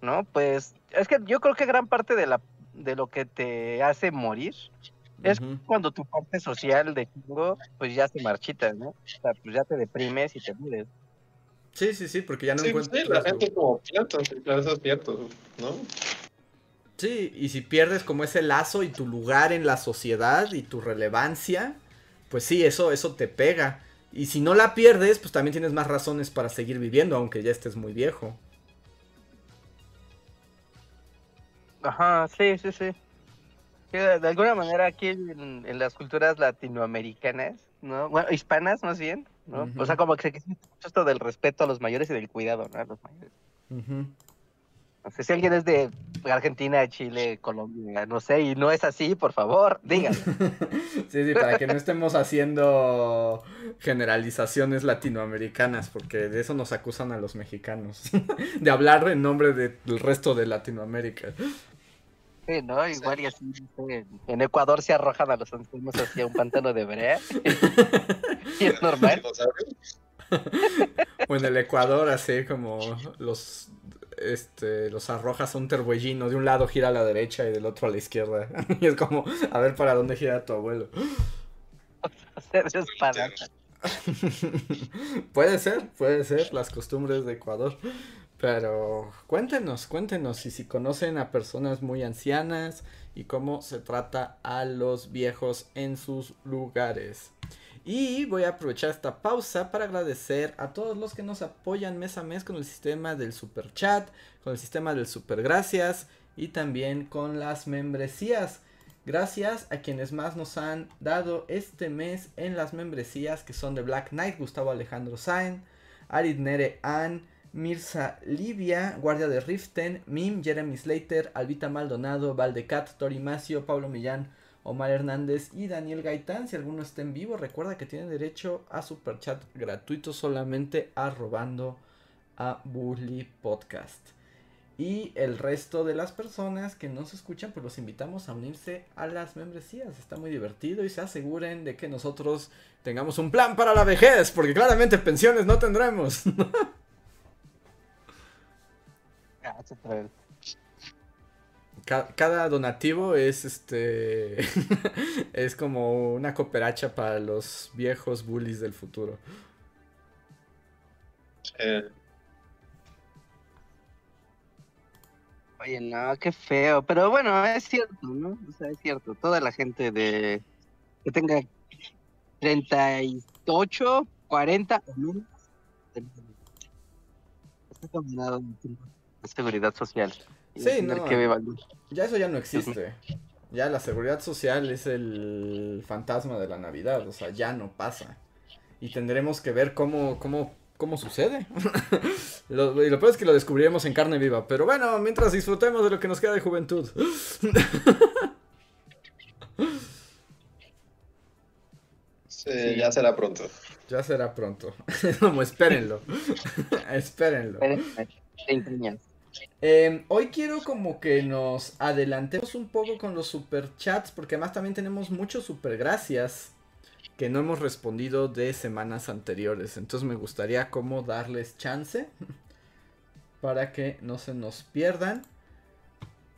¿no? Pues es que yo creo que gran parte de la de lo que te hace morir es cuando tu parte social de chingo, pues ya se marchita, ¿no? O sea, pues ya te deprimes y te mueres. Sí, sí, sí, porque ya no encuentras. Sí, la gente como piensa, eso es cierto, ¿no? Sí, y si pierdes como ese lazo y tu lugar en la sociedad y tu relevancia, pues sí, eso, eso te pega. Y si no la pierdes, pues también tienes más razones para seguir viviendo, aunque ya estés muy viejo. Ajá, sí, sí, sí de alguna manera aquí en, las culturas latinoamericanas, ¿no? Bueno, hispanas más bien, ¿no? O sea, como que se mucho esto del respeto a los mayores y del cuidado, ¿no? A los mayores. No sé si alguien es de Argentina, Chile, Colombia, no sé, y no es así, por favor, digan. <laughs> sí, sí, para que no estemos haciendo generalizaciones latinoamericanas, porque de eso nos acusan a los mexicanos, <laughs> de hablar en nombre del resto de Latinoamérica. Sí, ¿no? Igual y así, en Ecuador se arrojan a los ancianos hacia un pantano de brea. <laughs> y es normal. o en el Ecuador, así como los este, los arrojas a un terbuellino, de un lado gira a la derecha y del otro a la izquierda. <laughs> y es como, a ver para dónde gira tu abuelo. <laughs> puede ser, puede ser, las costumbres de Ecuador. Pero cuéntenos, cuéntenos si conocen a personas muy ancianas y cómo se trata a los viejos en sus lugares. Y voy a aprovechar esta pausa para agradecer a todos los que nos apoyan mes a mes con el sistema del super chat, con el sistema del super gracias y también con las membresías. Gracias a quienes más nos han dado este mes en las membresías que son de Black Knight, Gustavo Alejandro Sain, Arid Nere Ann, Mirza Livia, Guardia de Riften, Mim, Jeremy Slater, Albita Maldonado, Valdecat, Tori Macio, Pablo Millán, Omar Hernández y Daniel Gaitán. Si alguno está en vivo, recuerda que tiene derecho a super chat gratuito solamente arrobando a Bully Podcast. Y el resto de las personas que no se escuchan, pues los invitamos a unirse a las membresías. Está muy divertido y se aseguren de que nosotros tengamos un plan para la vejez, porque claramente pensiones no tendremos. <laughs> Cada, donativo es este <laughs> es como una cooperacha para los viejos bullies del futuro. Oye, no, qué feo, pero bueno, es cierto, ¿no? O sea, es cierto, toda la gente de que tenga 38, 40 o menos está combinado seguridad social. Sí, no. ya eso ya no existe. Ya la seguridad social es el fantasma de la Navidad, o sea, ya no pasa. Y tendremos que ver cómo, cómo, cómo sucede. <laughs> lo, y lo peor es que lo descubriremos en carne viva. Pero bueno, mientras disfrutemos de lo que nos queda de juventud. <laughs> sí, ya será pronto. Ya será pronto. <laughs> Como espérenlo. espérenlo. Em, hoy quiero como que nos adelantemos un poco con los super chats, porque además también tenemos muchos super gracias que no hemos respondido de semanas anteriores. Entonces me gustaría como darles chance <laughs> para que no se nos pierdan.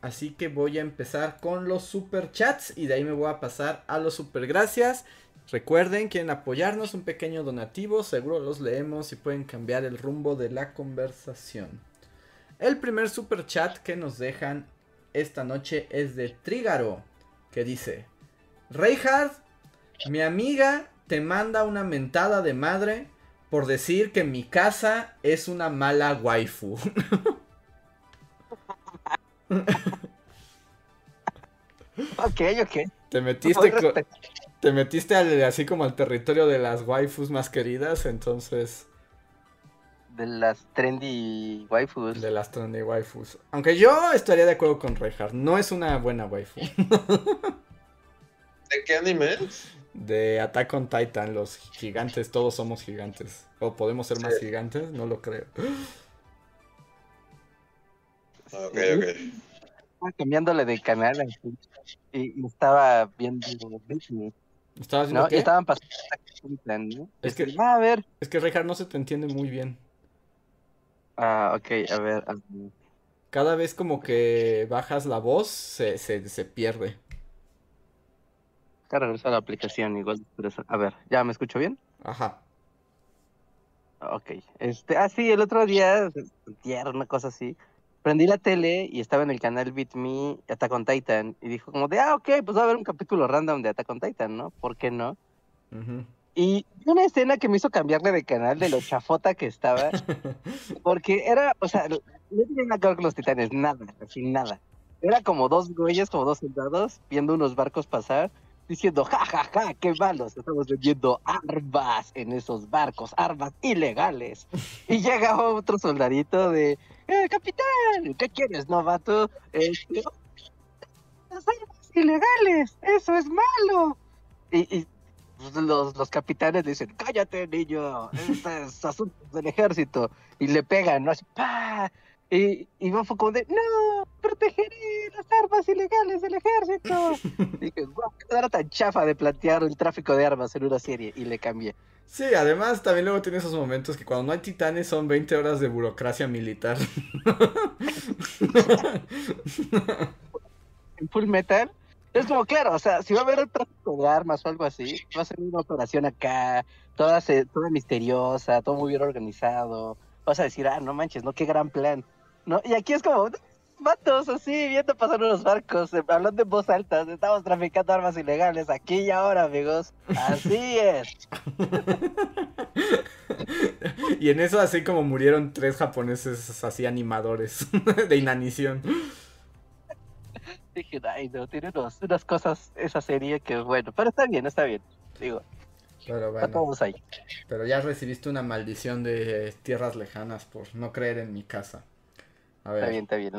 Así que voy a empezar con los super chats y de ahí me voy a pasar a los super gracias. Recuerden, quieren apoyarnos, un pequeño donativo, seguro los leemos y pueden cambiar el rumbo de la conversación. El primer super chat que nos dejan esta noche es de Trígaro, que dice, Reinhard, mi amiga te manda una mentada de madre por decir que mi casa es una mala waifu. <laughs> ok, ok. Te metiste, te metiste así como al territorio de las waifus más queridas, entonces de las trendy waifus. De las trendy waifus. Aunque yo estaría de acuerdo con Reinhardt. No es una buena waifu. ¿De qué anime? De Attack on Titan. Los gigantes, todos somos gigantes. O podemos ser más gigantes, no lo creo. Ok, ok. Estaba cambiándole de canal y estaba viendo ¿Estabas viendo qué? estaban pasando ¿no? Es que, a ver. Es que Reinhardt no se te entiende muy bien. Ah, ok, a ver. Cada vez como que bajas la voz, se, se, se pierde. Acá a la aplicación, igual. A ver, ¿ya me escucho bien? Ajá. Ok. Este, ah, sí, el otro día, una cosa así. Prendí la tele y estaba en el canal Beat Me Attack on Titan. Y dijo como de, ah, ok, pues va a haber un capítulo random de Attack on Titan, ¿no? ¿Por qué no? Ajá. Y una escena que me hizo cambiarle de canal de lo <laughs> chafota que estaba, porque era, o sea, no tenía nada que ver con los titanes, nada, así nada. Era como dos güeyes, como dos soldados, viendo unos barcos pasar, diciendo, ja, ja, ja, qué malos, estamos vendiendo armas en esos barcos, armas ilegales. Y llega otro soldadito de, eh, capitán, ¿qué quieres, novato? Este, las armas ilegales, eso es malo. Y, y los, los capitanes dicen, cállate niño, este es <laughs> asunto del ejército, y le pegan, ¿no? Así, ¡pah! Y, y fue como de, no, protegeré las armas ilegales del ejército. <laughs> Dije, wow, qué era tan chafa de plantear el tráfico de armas en una serie y le cambié. Sí, además también luego tiene esos momentos que cuando no hay titanes son 20 horas de burocracia militar. <laughs> en Full Metal es como, claro, o sea, si va a haber tráfico de armas o algo así, va a ser una operación acá, toda, toda misteriosa, todo muy bien organizado. Vas a decir, ah, no manches, no, qué gran plan. ¿No? Y aquí es como, vatos así, viendo pasar unos barcos, eh, hablando en voz alta, estamos traficando armas ilegales aquí y ahora, amigos. Así es. <laughs> y en eso así como murieron tres japoneses así animadores <laughs> de inanición. Dije, ay, no, tiene unas cosas esa serie que bueno, pero está bien, está bien. Digo, pero bueno, ahí. Pero ya recibiste una maldición de tierras lejanas por no creer en mi casa. A ver. Está bien, está bien.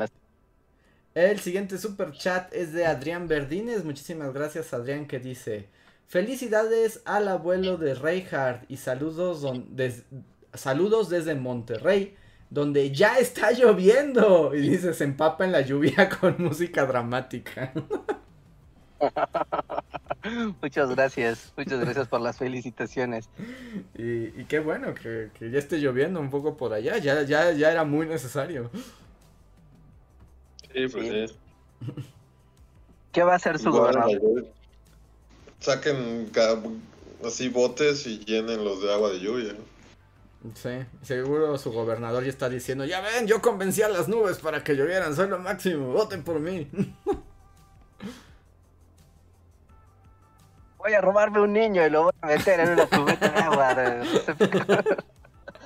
El siguiente super chat es de Adrián Verdines. Muchísimas gracias, Adrián, que dice: Felicidades al abuelo de Reinhardt y saludos, saludos desde Monterrey donde ya está lloviendo. Y dice, se empapa en la lluvia <laughs> con música dramática. <laughs> muchas gracias, muchas gracias por las felicitaciones. Y, qué bueno que, ya esté lloviendo un poco por allá, ya, ya, ya era muy necesario. Sí, pues <laughs> ¿Qué va a hacer su gobernador? Saquen así botes y llenen los de agua de lluvia. Sí, seguro su gobernador ya está diciendo, ya ven, yo convencí a las nubes para que llovieran, soy lo máximo, voten por mí. <laughs> Voy a robarme un niño y lo voy a meter en una cubeta de agua. De...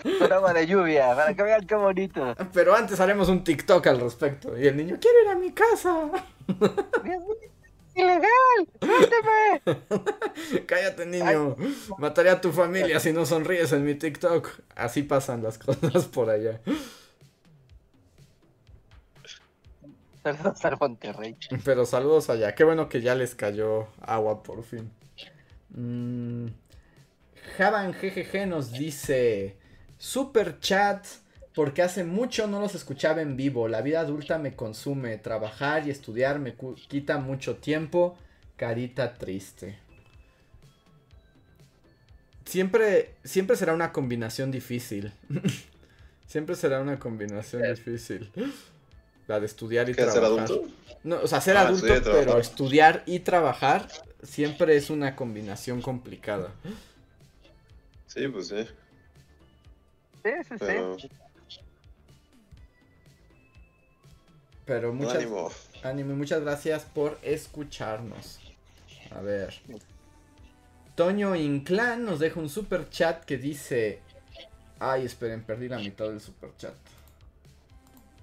<laughs> Con agua de lluvia, para que vean qué bonito. Pero antes haremos un TikTok al respecto. Y el niño, quiere ir a mi casa. ¡Ilegal! <laughs> Cállate, niño. Mataré a tu familia si no sonríes en mi TikTok. Así pasan las cosas por allá. Saludos al Monterrey. Pero saludos allá. Qué bueno que ya les cayó agua por fin. Mm. Javan GGG nos dice: Super chat porque hace mucho no los escuchaba en vivo. La vida adulta me consume. Trabajar y estudiar me quita mucho tiempo. Carita triste. Siempre, siempre será una combinación difícil. <laughs> siempre será una combinación difícil. La de estudiar y trabajar. ¿Ser adulto? No, o sea, ser ah, adulto, pero estudiar y trabajar siempre es una combinación complicada. Sí, pues sí. Sí, sí, sí. Pero muchas, ánimo. muchas gracias por escucharnos. A ver. Toño Inclán nos deja un super chat que dice. Ay, esperen, perdí la mitad del super chat.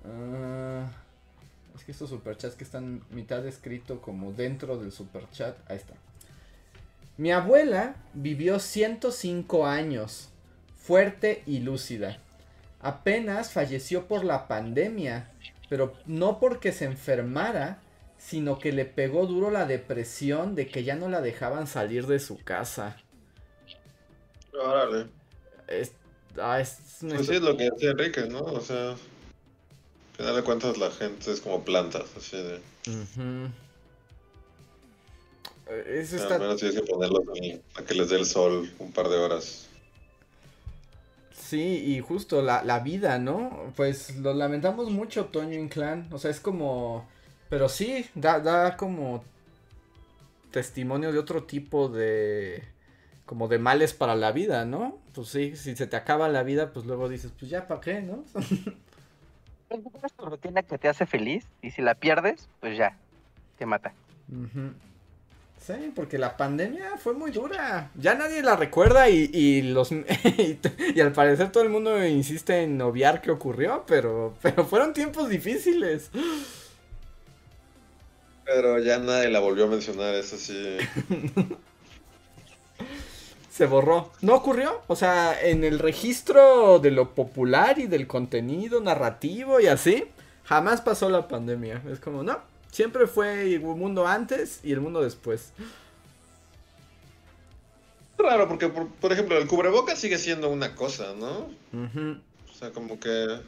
Ah, es que estos super chats que están mitad escrito como dentro del super chat. Ahí está. Mi abuela vivió 105 años, fuerte y lúcida. Apenas falleció por la pandemia pero no porque se enfermara, sino que le pegó duro la depresión de que ya no la dejaban salir de su casa. Órale. Es, ah, es pues sí, es lo que decía Enrique, ¿no? O sea, al final de cuentas la gente es como plantas, así de... Eso está... Al menos tienes que ponerlos a que les dé el sol un par de horas. Sí, y justo la, la vida, ¿no? Pues lo lamentamos mucho, Toño Inclán. O sea, es como. Pero sí, da, da como testimonio de otro tipo de. como de males para la vida, ¿no? Pues sí, si se te acaba la vida, pues luego dices, pues ya, ¿para qué, no? <laughs> es tu rutina que te hace feliz y si la pierdes, pues ya, te mata. Sí, porque la pandemia fue muy dura. Ya nadie la recuerda y, los <laughs> y, al parecer todo el mundo insiste en obviar qué ocurrió, pero, pero fueron tiempos difíciles. Pero ya nadie la volvió a mencionar, eso sí. <laughs> Se borró. No ocurrió. O sea, en el registro de lo popular y del contenido narrativo y así, jamás pasó la pandemia. Es como, no, Siempre fue el mundo antes y el mundo después. Raro, porque por, ejemplo, el cubrebocas sigue siendo una cosa, ¿no? O sea, como que.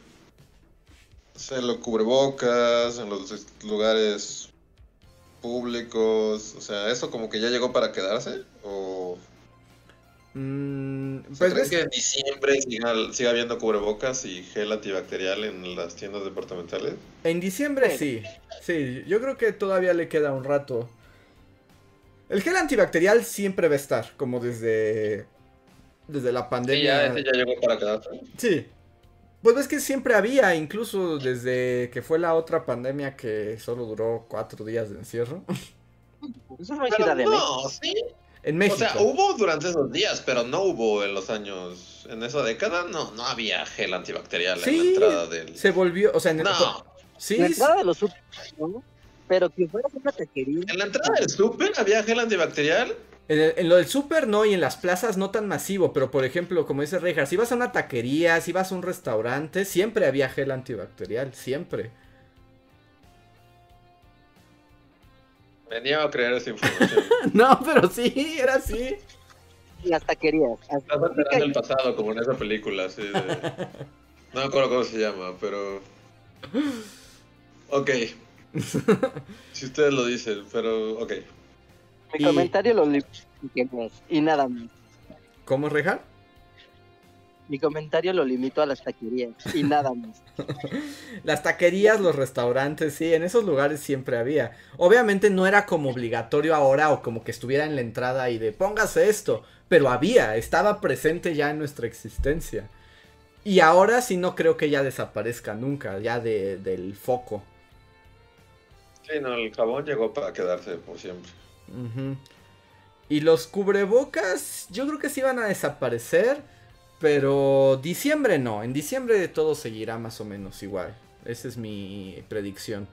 O sea, los cubrebocas, en los lugares públicos, o sea, ¿eso como que ya llegó para quedarse? ¿O Mm, pues ¿Crees que en diciembre siga, siga, habiendo cubrebocas y gel antibacterial en las tiendas departamentales? En diciembre sí, sí, yo creo que todavía le queda un rato. El gel antibacterial siempre va a estar, como desde, desde la pandemia. Sí, ya, ya llegó para quedarse. Sí. Pues ves que siempre había, incluso desde que fue la otra pandemia que solo duró cuatro días de encierro. Eso no es Ciudad de No, sí. En México. O sea, hubo durante esos días, pero no hubo en los años, en esa década, no, no había gel antibacterial en la entrada del... se volvió, o sea, en el... No. Sí. En la entrada de los super, ¿no? Pero que fuera una taquería. ¿En la entrada del super había gel antibacterial? En, lo del super no, y en las plazas no tan masivo, pero por ejemplo, como dice Rejar, si vas a una taquería, si vas a un restaurante, siempre había gel antibacterial, siempre. Venía a creer esa información. <laughs> no, pero sí, era así. Las taquerías. Estás alterando el pasado, como en esa película, así de... <laughs> No me acuerdo cómo se llama, pero... Ok. <laughs> si ustedes lo dicen, pero ok. Mi comentario lo y nada más. ¿Cómo, Rejar? Mi comentario lo limito a las taquerías y nada más. <laughs> las taquerías, los restaurantes, sí, en esos lugares siempre había. Obviamente no era como obligatorio ahora o como que estuviera en la entrada y de póngase esto, pero había, estaba presente ya en nuestra existencia. Y ahora sí no creo que ya desaparezca nunca, ya de, del foco. Sí, no, el jabón llegó para quedarse por siempre. Y los cubrebocas, yo creo que sí van a desaparecer. Pero diciembre no, en diciembre todo seguirá más o menos igual. Esa es mi predicción.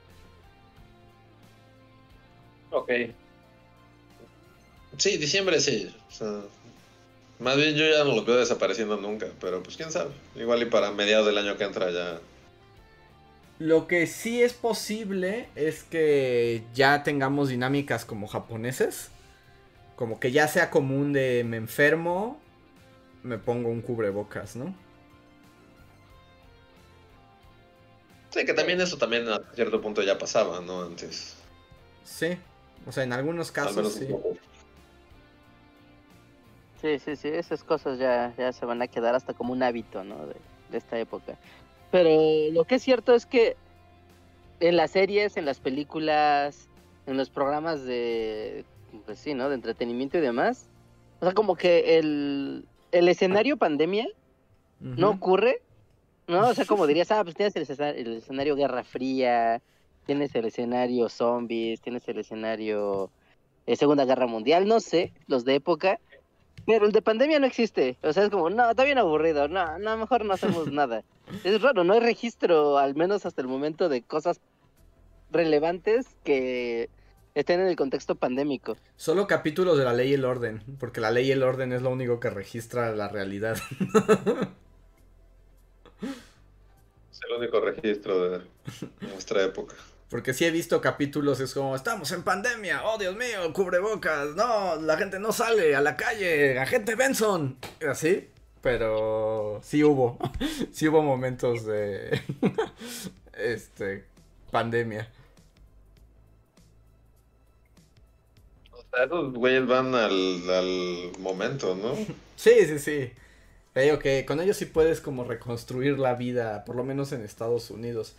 Ok. Sí, diciembre sí. más bien yo ya no los veo desapareciendo nunca, pero pues quién sabe. Igual y para mediados del año que entra ya. Lo que sí es posible es que ya tengamos dinámicas como japoneses. Como que ya sea común de me enfermo, me pongo un cubrebocas, ¿no? Sí, que también eso también a cierto punto ya pasaba, ¿no? Antes. Sí, o sea, en algunos casos sí. Sí, sí, sí, esas cosas ya, ya se van a quedar hasta como un hábito, ¿no? De, de esta época. Pero lo que es cierto es que en las series, en las películas, en los programas de, pues sí, ¿no? De entretenimiento y demás, o sea, como que el, el escenario pandemia no ocurre, ¿no? O sea, como <laughs> dirías, ah, pues tienes el, escenario Guerra Fría, tienes el escenario zombies, tienes el escenario eh, Segunda Guerra Mundial, no sé, los de época, pero el de pandemia no existe. O sea, es como, no, está bien aburrido, no, no, mejor no hacemos <laughs> nada. Es raro, no hay registro, al menos hasta el momento, de cosas relevantes que estén en el contexto pandémico. Solo capítulos de la ley y el orden, porque la ley y el orden es lo único que registra la realidad. <laughs> es el único registro de nuestra época. Porque si he visto capítulos, es como, estamos en pandemia, oh Dios mío, cubrebocas, no, la gente no sale a la calle, agente Benson, así, pero sí hubo, <laughs> sí hubo momentos de, <laughs> este, pandemia. Esos güeyes van al, momento, ¿no? Sí, sí, sí. Que con ellos sí puedes como reconstruir la vida, por lo menos en Estados Unidos.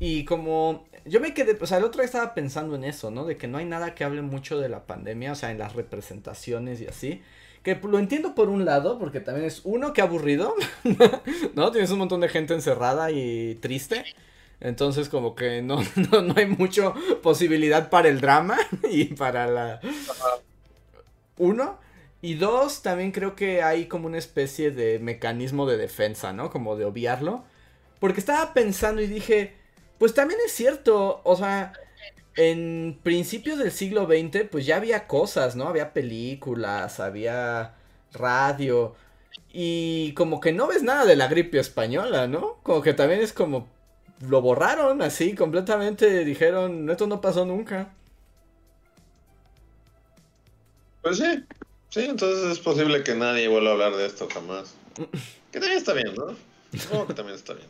Y como yo me quedé, o sea, el otro día estaba pensando en eso, ¿no? De que no hay nada que hable mucho de la pandemia, o sea, en las representaciones y así. Que lo entiendo por un lado, porque también es uno que aburrido, <laughs> ¿no? Tienes un montón de gente encerrada y triste. Entonces como que no, <laughs> no, hay mucha posibilidad para el drama <laughs> y para la... Uno. Y dos, también creo que hay como una especie de mecanismo de defensa, ¿no? Como de obviarlo. Porque estaba pensando y dije, pues también es cierto, o sea, en principios del siglo XX pues ya había cosas, ¿no? Había películas, había radio. Y como que no ves nada de la gripe española, ¿no? Como que también es como lo borraron así completamente. Dijeron, esto no pasó nunca. Pues sí, sí, entonces es posible que nadie vuelva a hablar de esto jamás. <laughs> Que también está bien, ¿no? Supongo que también está bien.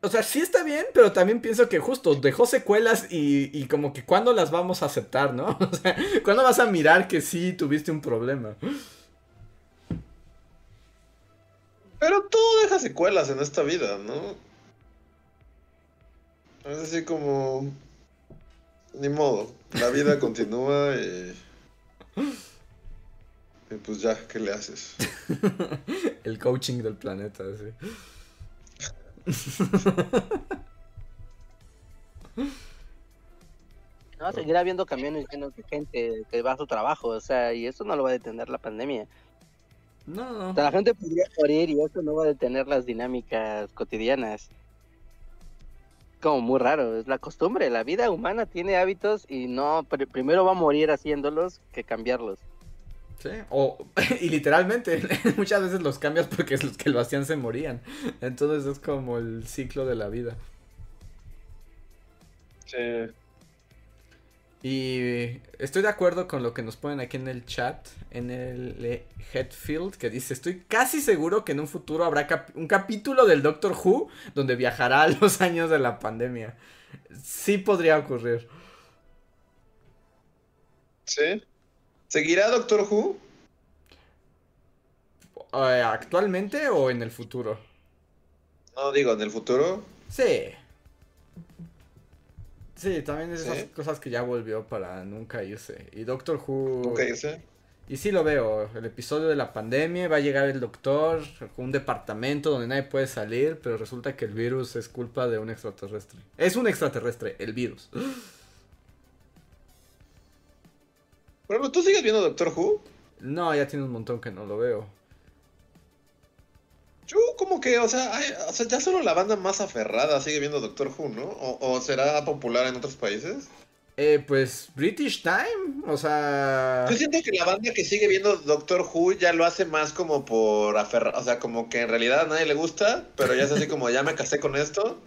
O sea, sí está bien, pero también pienso que justo dejó secuelas y, y como que cuándo las vamos a aceptar, ¿no? <laughs> O sea, ¿cuándo vas a mirar que sí tuviste un problema? Pero todo deja secuelas en esta vida, ¿no? Es así como... Ni modo, la vida continúa y... Y pues ya, ¿qué le haces? <laughs> El coaching del planeta, sí. <laughs> No, seguirá habiendo camiones llenos de gente que va a su trabajo, o sea, y eso no lo va a detener la pandemia. No, no. O sea, la gente podría morir y eso no va a detener las dinámicas cotidianas. Como muy raro, es la costumbre, la vida humana tiene hábitos y no, pr- primero va a morir haciéndolos que cambiarlos. Sí, o, <laughs> y literalmente, <laughs> muchas veces los cambias porque los que lo hacían se morían. Entonces es como el ciclo de la vida. Sí. Y estoy de acuerdo con lo que nos ponen aquí en el chat, en el Headfield, que dice, estoy casi seguro que en un futuro habrá cap- un capítulo del Doctor Who donde viajará a <laughs> los años de la pandemia. Sí podría ocurrir. Sí. ¿Seguirá Doctor Who? Eh, ¿Actualmente o en el futuro? No, digo, en el futuro. Sí. Sí, también es esas Sí. cosas que ya volvió para nunca irse. Y Doctor Who... Nunca irse. Y sí lo veo, el episodio de la pandemia, va a llegar el doctor con un departamento donde nadie puede salir, pero resulta que el virus es culpa de un extraterrestre. Es un extraterrestre, el virus. Ejemplo, ¿tú sigues viendo Doctor Who? No, ya tiene un montón que no lo veo. Yo como que, o sea, ay, o sea, ya solo la banda más aferrada sigue viendo Doctor Who, ¿no? ¿O, o será popular en otros países? Eh, pues British Time, o sea... Yo siento que la banda que sigue viendo Doctor Who ya lo hace más como por aferrar, o sea, como que en realidad a nadie le gusta, pero ya es así como, ya me casé con esto.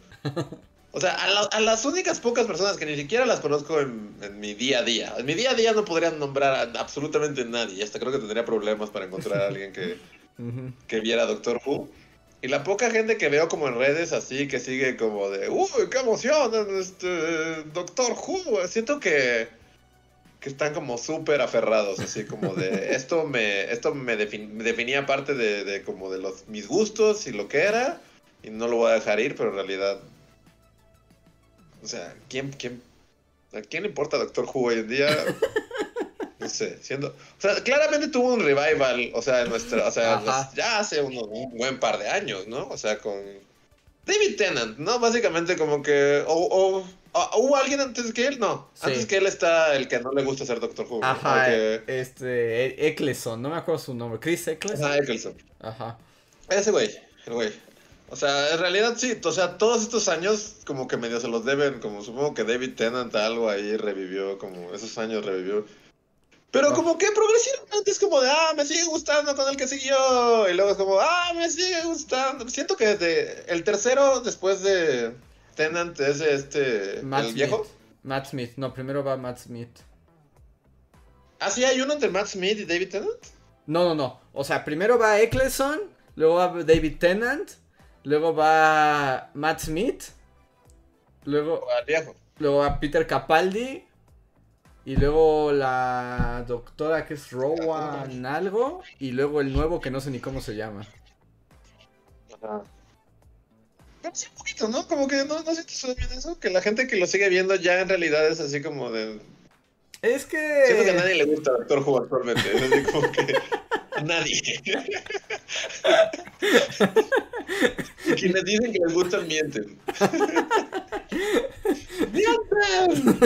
O sea, a, la- a las únicas pocas personas que ni siquiera las conozco en, en mi día a día. En mi día a día no podrían nombrar a absolutamente nadie. y Hasta creo que tendría problemas para encontrar a alguien que, que viera Doctor Who. Y la poca gente que veo como en redes así, que sigue como de, uy, qué emoción, este, Doctor Who. Siento que, que están como súper aferrados, así como de, <laughs> esto me, esto me, defin- me definía parte de, de como de los, mis gustos y lo que era, y no lo voy a dejar ir, pero en realidad, o sea, ¿quién, quién, a quién le importa Doctor Who hoy en día? <laughs> No sé, siendo. O sea, claramente tuvo un revival, o sea, nuestra. O sea, pues, ya hace uno- un buen par de años, ¿no? O sea, con. David Tennant, ¿no? Básicamente como que. O, o- o- ¿Hubo alguien antes que él? No. Sí. Antes que él está el que no le gusta ser Doctor Who. Ajá, que- este, E- Eccleston, no me acuerdo su nombre, Chris Eccleston. Ajá, Eccleston. Ajá. Ese güey, el güey. O sea, en realidad sí, o sea, todos estos años como que medio se los deben, como supongo que David Tennant algo ahí revivió, como esos años revivió. Pero como que progresivamente es como de, ah, me sigue gustando con el que siguió. Y luego es como, ah, me sigue gustando. Siento que desde el tercero, después de Tennant, es este, Matt el viejo. Smith. Matt Smith, no, primero va Matt Smith. Ah, sí, hay uno entre Matt Smith y David Tennant. No, no, no. O sea, primero va Eccleston, luego va David Tennant, luego va Matt Smith, luego, viejo. luego va Peter Capaldi, y luego la doctora que es Rowan algo, y luego el nuevo que no sé ni cómo se llama. Ajá. Pero sí, un poquito, ¿no? Como que no, no sientes también eso, que la gente que lo sigue viendo ya en realidad es así como de... Es Siento que a que... nadie le gusta Doctor Who actualmente, es así como que... Nadie. <laughs> quienes dicen que les gustan mienten. ¡Mienten!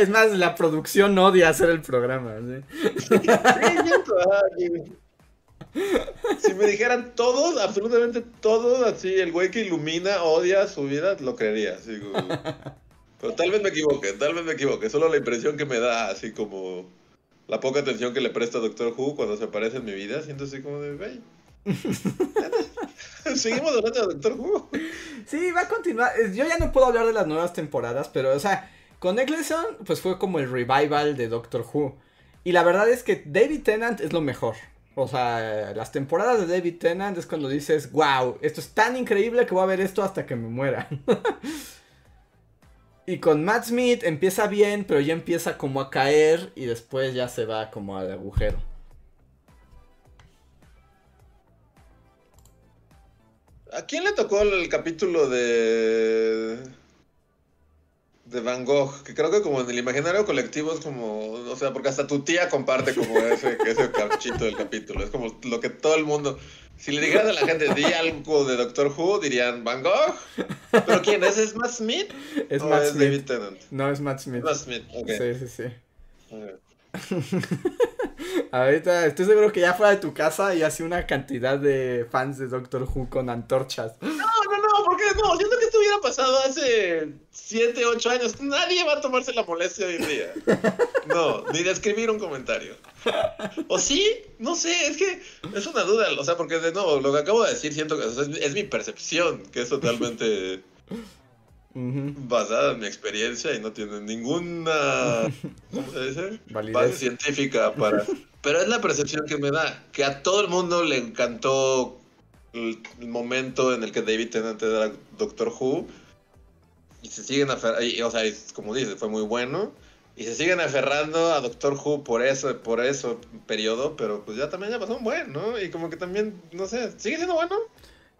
es más, la producción odia hacer el programa. ¿sí? Ay. Si me dijeran todos, absolutamente todos, así, el güey que ilumina, odia su vida, lo creería. Así como... Pero tal vez me equivoque, tal vez me equivoque. Solo la impresión que me da, así como la poca atención que le presta a Doctor Who cuando se aparece en mi vida, siento así como de, "Güey, <laughs> Seguimos hablando de Doctor Who. Sí, va a continuar. Yo ya no puedo hablar de las nuevas temporadas, pero, o sea, con Eccleston, pues fue como el revival de Doctor Who. Y la verdad es que David Tennant es lo mejor. O sea, las temporadas de David Tennant es cuando dices, wow, esto es tan increíble que voy a ver esto hasta que me muera. <laughs> y con Matt Smith empieza bien, pero ya empieza como a caer y después ya se va como al agujero. ¿A quién le tocó el capítulo de de Van Gogh, que creo que como en el imaginario colectivo es como, o sea, porque hasta tu tía comparte como <laughs> ese, ese cachito del capítulo, es como lo que todo el mundo, si le dijeras a la gente, di algo de Doctor Who, dirían Van Gogh, pero ¿quién es? ¿Es Matt Smith? Es Matt es Smith. David Tennant? No, es Matt Smith. Matt Smith, ok. Sí, sí, sí. <laughs> Ahorita estoy seguro que ya fuera de tu casa y así una cantidad de fans de Doctor Who con antorchas. No, no, siento que esto hubiera pasado hace 7, 8 años. Nadie va a tomarse la molestia hoy en día. No, ni de escribir un comentario. ¿O sí? No sé, es que es una duda. O sea, porque de nuevo, lo que acabo de decir siento que o sea, es, es mi percepción, que es totalmente basada en mi experiencia y no tiene ninguna ¿cómo se dice? Validez. base científica para pero es la percepción que me da que a todo el mundo le encantó el, el momento en el que David Tennant era Doctor Who y se siguen aferrando o sea y como dices fue muy bueno y se siguen aferrando a Doctor Who por eso por eso periodo pero pues ya también ya pasó un buen no y como que también no sé sigue siendo bueno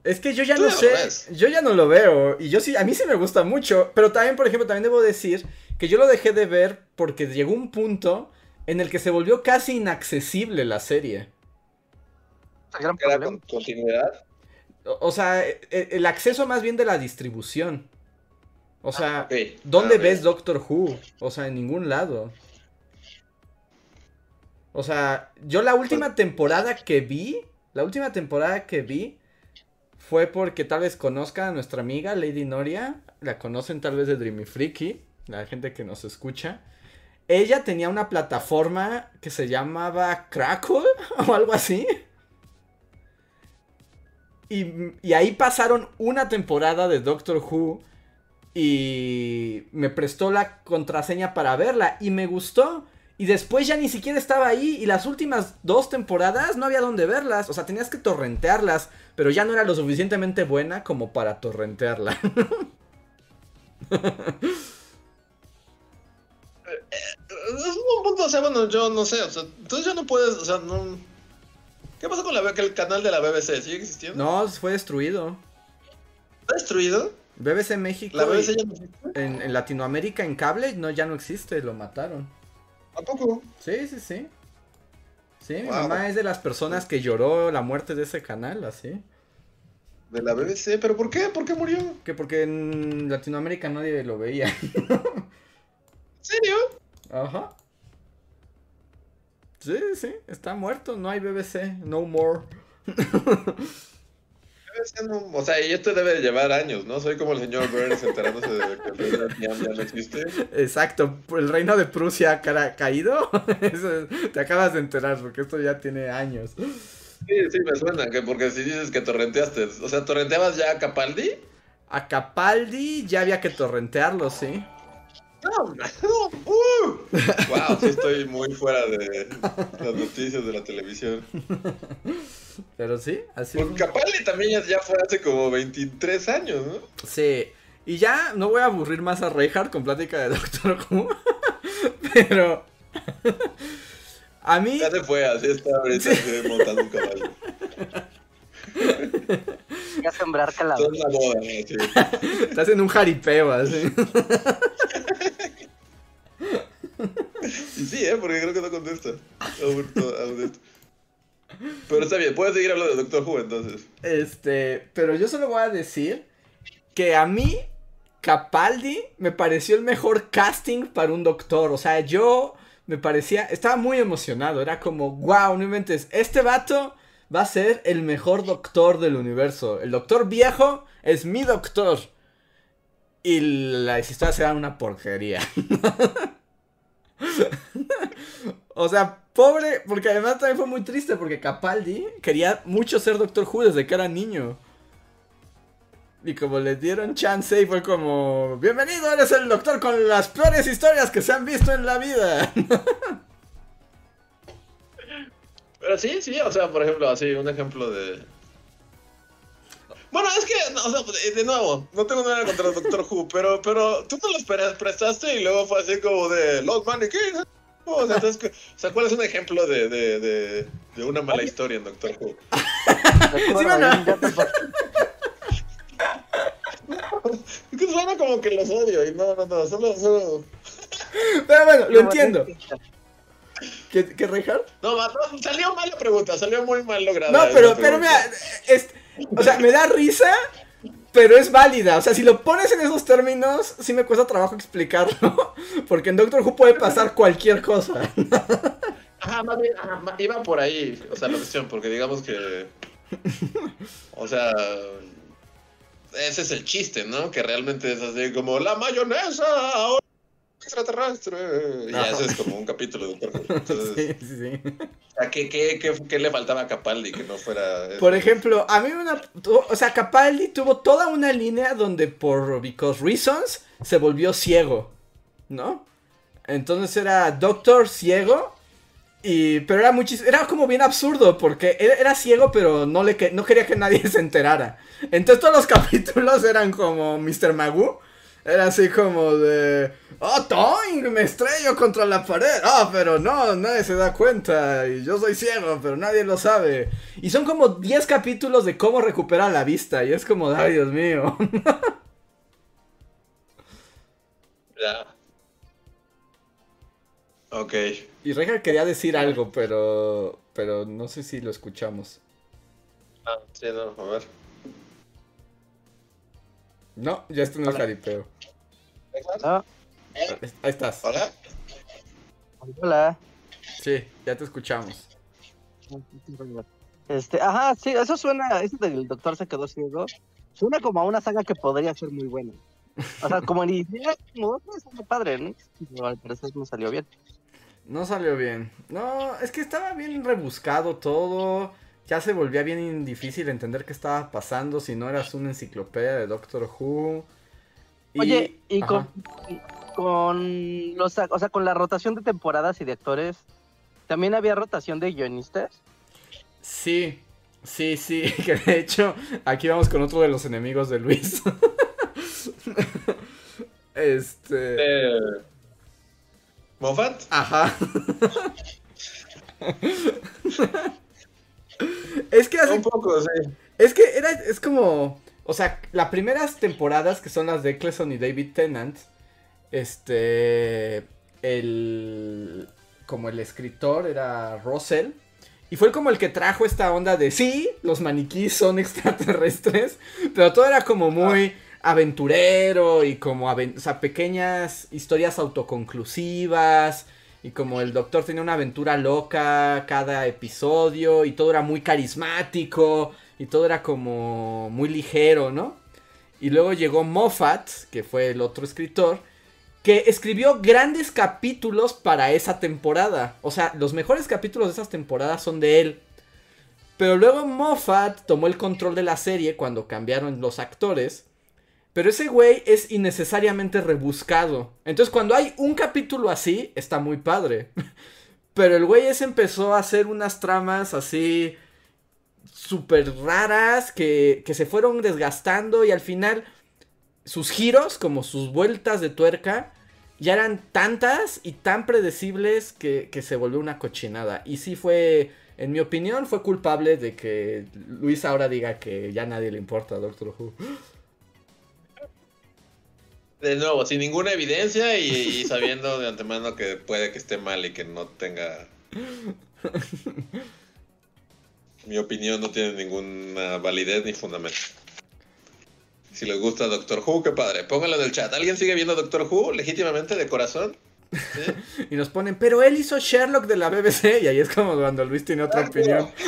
Es que yo ya no sé, ves. yo ya no lo veo y yo sí, a mí sí me gusta mucho, pero también, por ejemplo, también debo decir que yo lo dejé de ver porque llegó un punto en el que se volvió casi inaccesible la serie. El gran que era problema. con continuidad O, o sea, e- e- el acceso más bien de la distribución. O sea, Ok. ¿dónde Ah, ves. Doctor Who? O sea, en ningún lado. O sea, yo la última temporada que vi, la última temporada que vi fue porque tal vez conozcan a nuestra amiga Lady Noria, la conocen tal vez de Dreamy Freaky, la gente que nos escucha. Ella tenía una plataforma que se llamaba Crackle <laughs> o algo así. Y, ahí pasaron una temporada de Doctor Who y me prestó la contraseña para verla y me gustó. Y después ya ni siquiera estaba ahí y las últimas dos temporadas no había dónde verlas. O sea, tenías que torrentearlas, pero ya no era lo suficientemente buena como para torrentearla. <laughs> Es un punto, o sea, bueno, yo no sé, entonces ya no puedes, o sea, no... ¿Qué pasó con la, el canal de la BBC? ¿Sigue existiendo? no, fue destruido. ¿Está destruido? BBC México ¿La BBC ya no existe? en, en Latinoamérica en cable no ya no existe, lo mataron. ¿A poco? Sí, sí, sí. Sí, mi mamá es de las personas que lloró la muerte de ese canal, así. De la BBC, ¿pero por qué? ¿Por qué murió? ¿En Que porque en Latinoamérica nadie lo veía. <laughs> serio? Ajá. Sí, sí, está muerto, no hay BBC, no more. No, o sea, y esto debe de llevar años, ¿no? Soy como el señor Burns enterándose de que el rey Vietnam ya no existe. Exacto, el reino de Prusia ha caído. <laughs> Eso te acabas de enterar porque esto ya tiene años. Sí, sí, me suena, que porque si dices que torrenteaste, o sea, ¿torrenteabas ya a Capaldi? A Capaldi ya había que torrentearlo, sí. Uh. Wow, sí estoy muy fuera de las noticias de la televisión. Pero sí, así. Porque Capaldi también ya, fue hace como 23 años, ¿no? Sí. Y ya no voy a aburrir más a Reinhardt con plática de Doctor Who. Pero. A mí. Ya se fue, así está ahorita así, montando un caballo. Voy a sembrar Todo calabaza. es una boda, ¿no? Sí. Estás en un jaripeo, así. Pero está bien, puedes seguir hablando de Doctor Who entonces. Este. Pero yo solo voy a decir que a mí. Capaldi me pareció el mejor casting para un doctor. O sea, yo me parecía. Estaba muy emocionado. Era como, wow, no inventes. Este vato va a ser el mejor doctor del universo. El doctor viejo es mi doctor. Y las historias eran una porquería. <laughs> <laughs> o sea, pobre, porque además también fue muy triste porque Capaldi quería mucho ser Doctor Who desde que era niño. Y como le dieron chance y fue como, bienvenido, eres el doctor con las peores historias que se han visto en la vida. <laughs> Pero sí, sí, o sea, por ejemplo, así, un ejemplo de. Bueno, es que, o sea, de nuevo, no tengo nada contra el Doctor Who, pero, pero tú te los prestaste y luego fue así como de los maniquíes. O sea, entonces, o sea, ¿cuál es un ejemplo de, de, de, de una mala historia en Doctor Who? sí. <laughs> Es que suena como que los odio y no, no, no, solo, solo... Pero bueno, lo entiendo. ¿Qué, ¿Qué, Richard? No, no, salió mal la pregunta, salió muy mal lograda. No, pero, pero mira, es, o sea, me da risa, pero es válida. O sea, si lo pones en esos términos, sí me cuesta trabajo explicarlo. <laughs> Porque en Doctor Who puede pasar cualquier cosa. Ajá, más bien, iba por ahí, o sea, la cuestión, porque digamos que. O sea, ese es el chiste, ¿no? Que realmente es así como la mayonesa ahora extraterrestre. Y ese es como un capítulo de Doctor <laughs> sí, sí, sí. O sea, ¿qué, qué, qué, le faltaba a Capaldi que no fuera... Por ejemplo, a mí una... O sea, Capaldi tuvo toda una línea donde por Because Reasons se volvió ciego, ¿no? Entonces era Doctor ciego y, pero era muchísimo, era como bien absurdo porque era, ciego pero no, le, no quería que nadie <laughs> se enterara. Entonces todos los <laughs> capítulos eran como Mr. Magoo. Era así como de... ¡Oh, Toing! Me estrello contra la pared. ¡Ah, pero no! Nadie se da cuenta. Y yo soy ciego, pero nadie lo sabe. Y son como 10 capítulos de cómo recuperar la vista. Y es como, ¡ay, Dios mío! <laughs> ya. Ok. Y Reja quería decir algo, pero. Pero no sé si lo escuchamos. Ah, sí, no, a ver. No, ya está en el jaripeo. Ah. Ahí estás. Hola. Hola. Sí, ya te escuchamos. Este, ajá, sí, eso suena, eso del doctor se quedó ciego, suena como a una saga que podría ser muy buena. O sea, como ni idea, como es padre, ¿no? Pero al parecer no salió bien. No salió bien. No, es que estaba bien rebuscado todo. Ya se volvía bien difícil entender qué estaba pasando si no eras una enciclopedia de Doctor Who. Oye, y con, con los, o sea, con la rotación de temporadas y de actores, ¿también había rotación de guionistas? Sí, sí, sí, <laughs> que de hecho aquí vamos con otro de los enemigos de Luis. <laughs> este... Eh, ¿Moffat? Ajá. <laughs> es que hace... Un poco, sí. Es que era, es como... O sea, las primeras temporadas, que son las de Eccleston y David Tennant, este... El... Como el escritor era Russell. Y fue como el que trajo esta onda de, sí, los maniquíes son <laughs> extraterrestres, pero todo era como muy aventurero y como, o sea, pequeñas historias autoconclusivas y como el doctor tenía una aventura loca cada episodio y todo era muy carismático y todo era como muy ligero, ¿no? Y luego llegó Moffat, que fue el otro escritor, que escribió grandes capítulos para esa temporada. O sea, los mejores capítulos de esas temporadas son de él. Pero luego Moffat tomó el control de la serie cuando cambiaron los actores. Pero ese güey es innecesariamente rebuscado. Entonces cuando hay un capítulo así, está muy padre. <laughs> Pero el güey ese empezó a hacer unas tramas así súper raras que, que se fueron desgastando y al final sus giros, como sus vueltas de tuerca, ya eran tantas y tan predecibles que, que se volvió una cochinada. Y sí fue, en mi opinión, fue culpable de que Luis ahora diga que ya nadie le importa a Doctor Who. De nuevo, sin ninguna evidencia y, sabiendo de antemano que puede que esté mal y que no tenga... Mi opinión no tiene ninguna validez ni fundamento. Si les gusta Doctor Who, qué padre. Pónganlo en el chat. ¿Alguien sigue viendo Doctor Who legítimamente, de corazón? <laughs> y nos ponen, pero él hizo Sherlock de la BBC. Y ahí es como cuando Luis tiene otra opinión. <laughs>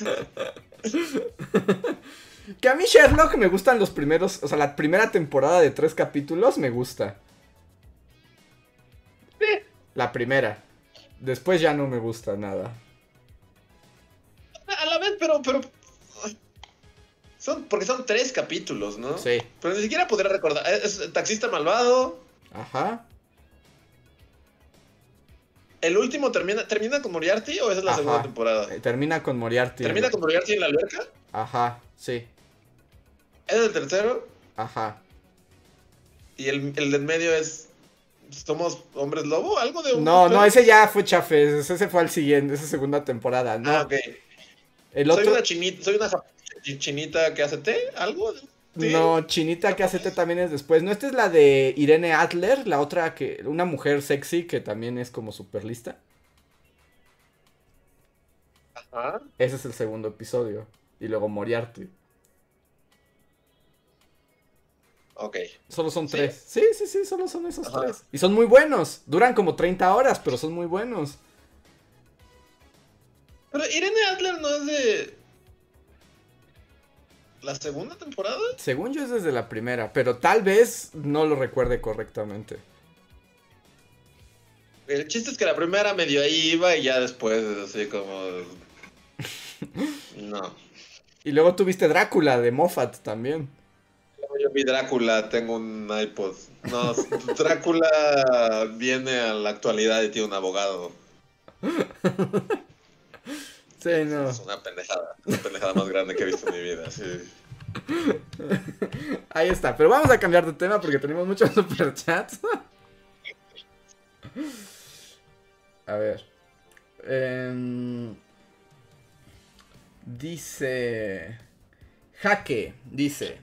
<laughs> que a mí Sherlock me gustan los primeros, o sea, la primera temporada de tres capítulos me gusta. La primera. Después ya no me gusta nada. A la vez, pero, pero. Son, porque son tres capítulos, ¿no? Sí. Pero ni siquiera podría recordar. Es taxista malvado. Ajá. ¿El último termina, termina con Moriarty o esa es la segunda temporada? Eh, termina con Moriarty. ¿Termina con Moriarty en la alberca? Ajá, sí. ¿Es el tercero? Ajá. ¿Y el, el de en medio es somos hombres lobo? ¿Algo de un No, no, ese ya fue chafes. Ese fue al siguiente, esa segunda temporada. No. Ah, ok. El otro... Soy una chinita, soy una chinita que hace té, algo. No, chinita que hace té también es después. No, esta es la de Irene Adler, la otra que, una mujer sexy que también es como super lista. Ajá. Ese es el segundo episodio. Y luego Moriarty. Ok. Solo son tres. Sí, sí, sí, solo son esos tres. Y son muy buenos. Duran como 30 horas, pero son muy buenos. Pero Irene Adler no es de. ¿La segunda temporada? Según yo es desde la primera, pero tal vez no lo recuerde correctamente. El chiste es que la primera medio ahí iba y ya después así como. <laughs> No. Y luego tuviste Drácula de Moffat también. Yo vi Drácula, tengo un iPod. No, <laughs> Drácula viene a la actualidad y tiene un abogado. <laughs> Sí, no. Es una pendejada. Una pendejada más grande que he visto en mi vida, sí. <laughs> Ahí está, pero vamos a cambiar de tema porque tenemos muchos <laughs> superchats. A ver. Em, dice. Jaque, dice.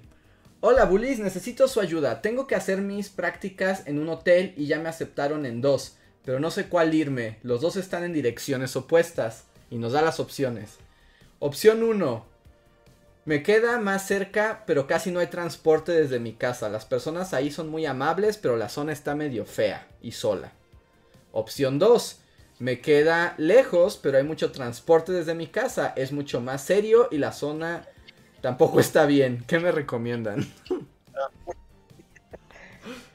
Hola Bullies, necesito su ayuda. Tengo que hacer mis prácticas en un hotel y ya me aceptaron en dos, pero no sé cuál irme. Los dos están en direcciones opuestas y nos da las opciones. Opción 1. Me queda más cerca, pero casi no hay transporte desde mi casa. Las personas ahí son muy amables, pero la zona está medio fea y sola. Opción 2. Me queda lejos, pero hay mucho transporte desde mi casa. Es mucho más serio y la zona Tampoco está bien. ¿Qué me recomiendan?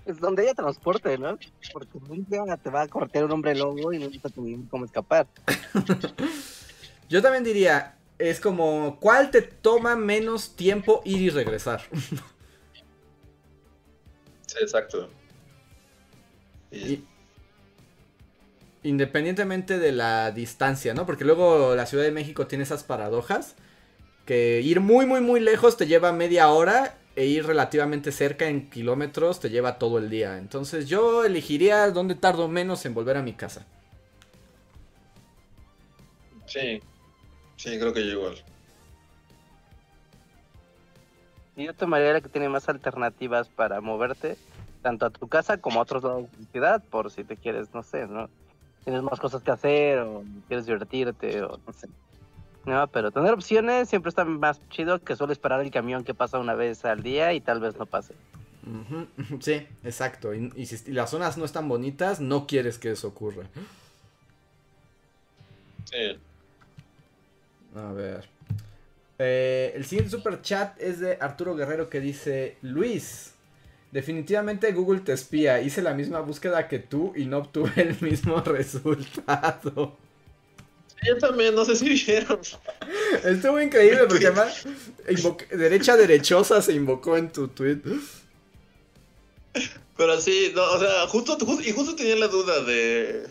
Es donde haya transporte, ¿no? Porque nunca te va a cortar un hombre lobo y no vas cómo escapar. <laughs> Yo también diría, es como, ¿cuál te toma menos tiempo ir y regresar? <laughs> Sí, exacto. independientemente de la distancia, ¿no? Porque luego la Ciudad de México tiene esas paradojas que ir muy, muy, muy lejos te lleva media hora e ir relativamente cerca en kilómetros te lleva todo el día. Entonces yo elegiría donde tardo menos en volver a mi casa. Sí, sí, creo que yo igual. Yo tomaría la que tiene más alternativas para moverte, tanto a tu casa como a otros lados de la ciudad, por si te quieres, no sé, ¿no? Tienes más cosas que hacer o quieres divertirte o no sé. No, pero tener opciones siempre está más chido que solo esperar el camión que pasa una vez al día y tal vez no pase. <laughs> Sí, exacto. Y, si las zonas no están bonitas, no quieres que eso ocurra. Sí. A ver. Eh, el siguiente super chat es de Arturo Guerrero que dice: Luis, definitivamente Google te espía. Hice la misma búsqueda que tú y no obtuve el mismo <laughs> resultado. Yo también, no sé si vieron. Estuvo increíble porque <laughs> además derecha derechosa se invocó en tu tweet. Pero sí, no, o sea, justo, y justo tenía la duda de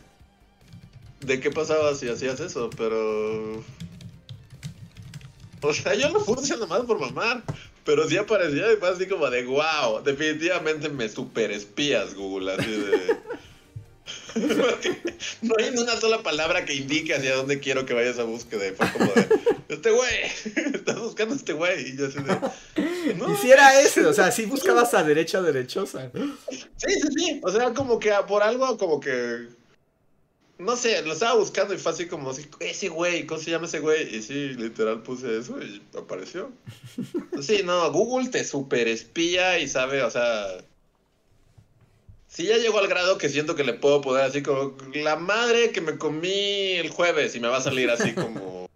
de qué pasaba si hacías eso, pero o sea, yo lo puse nomás por mamar, pero sí aparecía y fue así como de wow, definitivamente me super espías Google, así de <laughs> no hay ni una sola palabra que indique hacia dónde quiero que vaya esa búsqueda. Fue como de, este güey, <laughs> estás buscando a este güey. Y yo así de, no, Hiciera ese, o sea, sí buscabas a derecha derechosa. Sí, sí, sí. O sea, como que por algo, como que. No sé, lo estaba buscando y fue así como así, ese güey, ¿cómo se llama ese güey? Y sí, literal puse eso y apareció. <laughs> Sí, no, Google te super espía y sabe, o sea, Sí, ya llegó al grado que siento que le puedo poner así como la madre que me comí el jueves y me va a salir así como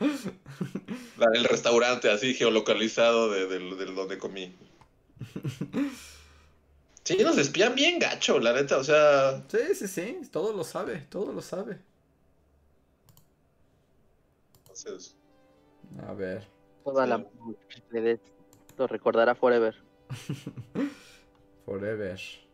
<laughs> el restaurante así geolocalizado de, donde comí. Sí, nos espían bien gacho, la neta, o sea... Sí, sí, sí, todo lo sabe, todo lo sabe. Entonces... A ver. Toda la... Lo recordará forever. <laughs> forever.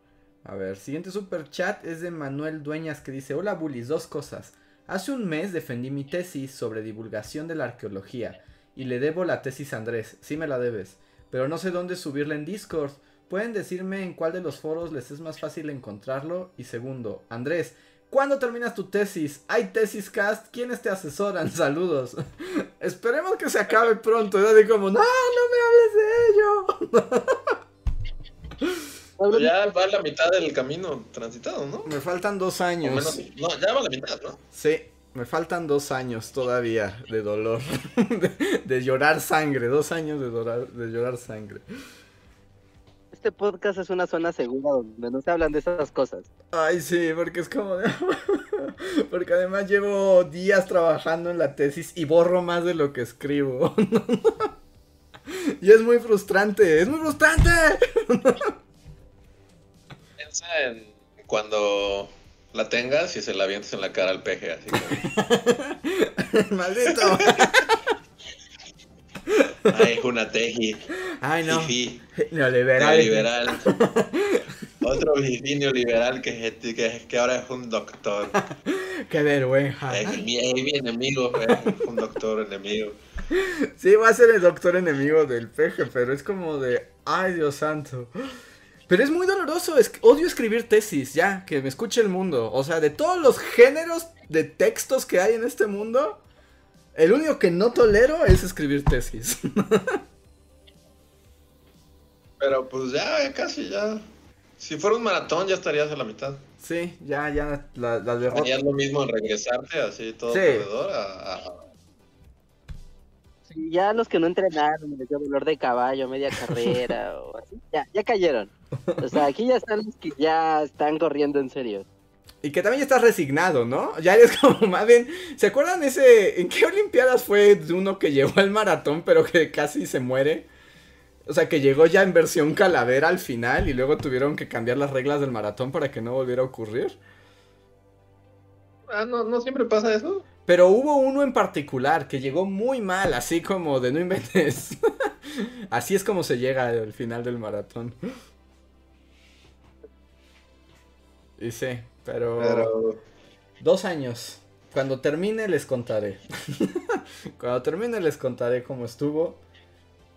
A ver, siguiente super chat es de Manuel Dueñas que dice, hola bullies, dos cosas. Hace un mes defendí mi tesis sobre divulgación de la arqueología y le debo la tesis a Andrés, sí me la debes, pero no sé dónde subirla en Discord. ¿Pueden decirme en cuál de los foros les es más fácil encontrarlo? Y segundo, Andrés, ¿cuándo terminas tu tesis? ¿Hay tesis cast? ¿Quiénes te asesoran? <laughs> Saludos. <laughs> Esperemos que se acabe pronto. Yo digo como, no, no me hables de ello. <laughs> ya va la mitad del camino transitado, ¿no? Me faltan dos años. no, ya va la mitad, ¿no? Sí, me faltan dos años todavía de dolor, <laughs> de, llorar sangre, dos años de, de llorar sangre. Este podcast es una zona segura donde no se hablan de esas cosas. Ay, sí, porque es como de... <laughs> porque además llevo días trabajando en la tesis y borro más de lo que escribo. <laughs> y es muy frustrante, es muy frustrante en cuando la tengas y se la avientes en la cara al peje, así como... <laughs> ¡Maldito! Ay, una teji. Ay, no. Neoliberal. Neoliberal. Otro fifi neoliberal que, que, que ahora es un doctor. <laughs> Qué vergüenza. Es mi, es mi enemigo, es un doctor enemigo. Sí, va a ser el doctor enemigo del peje, pero es como de, ay Dios santo. Pero es muy doloroso, es, odio escribir tesis, ya, que me escuche el mundo. O sea, de todos los géneros de textos que hay en este mundo, el único que no tolero es escribir tesis. <laughs> Pero pues ya, casi ya. Si fuera un maratón ya estarías a la mitad. Sí, ya, ya, la, la lo mismo en regresarte así todo alrededor a ya los que no entrenaron, les dio dolor de caballo, media <laughs> carrera o así, ya, ya cayeron. O sea, aquí ya están los que ya están corriendo en serio. Y que también ya estás resignado, ¿no? Ya eres <laughs> como más bien. ¿Se acuerdan ese. ¿En qué Olimpiadas fue uno que llegó al maratón, pero que casi se muere? O sea, que llegó ya en versión calavera al final y luego tuvieron que cambiar las reglas del maratón para que no volviera a ocurrir. Ah, no, no siempre pasa eso. Pero hubo uno en particular que llegó muy mal, así como de no inventes. <laughs> así es como se llega al final del maratón. Y sí, pero... Dos años. Cuando termine les contaré. <laughs> Cuando termine les contaré cómo estuvo.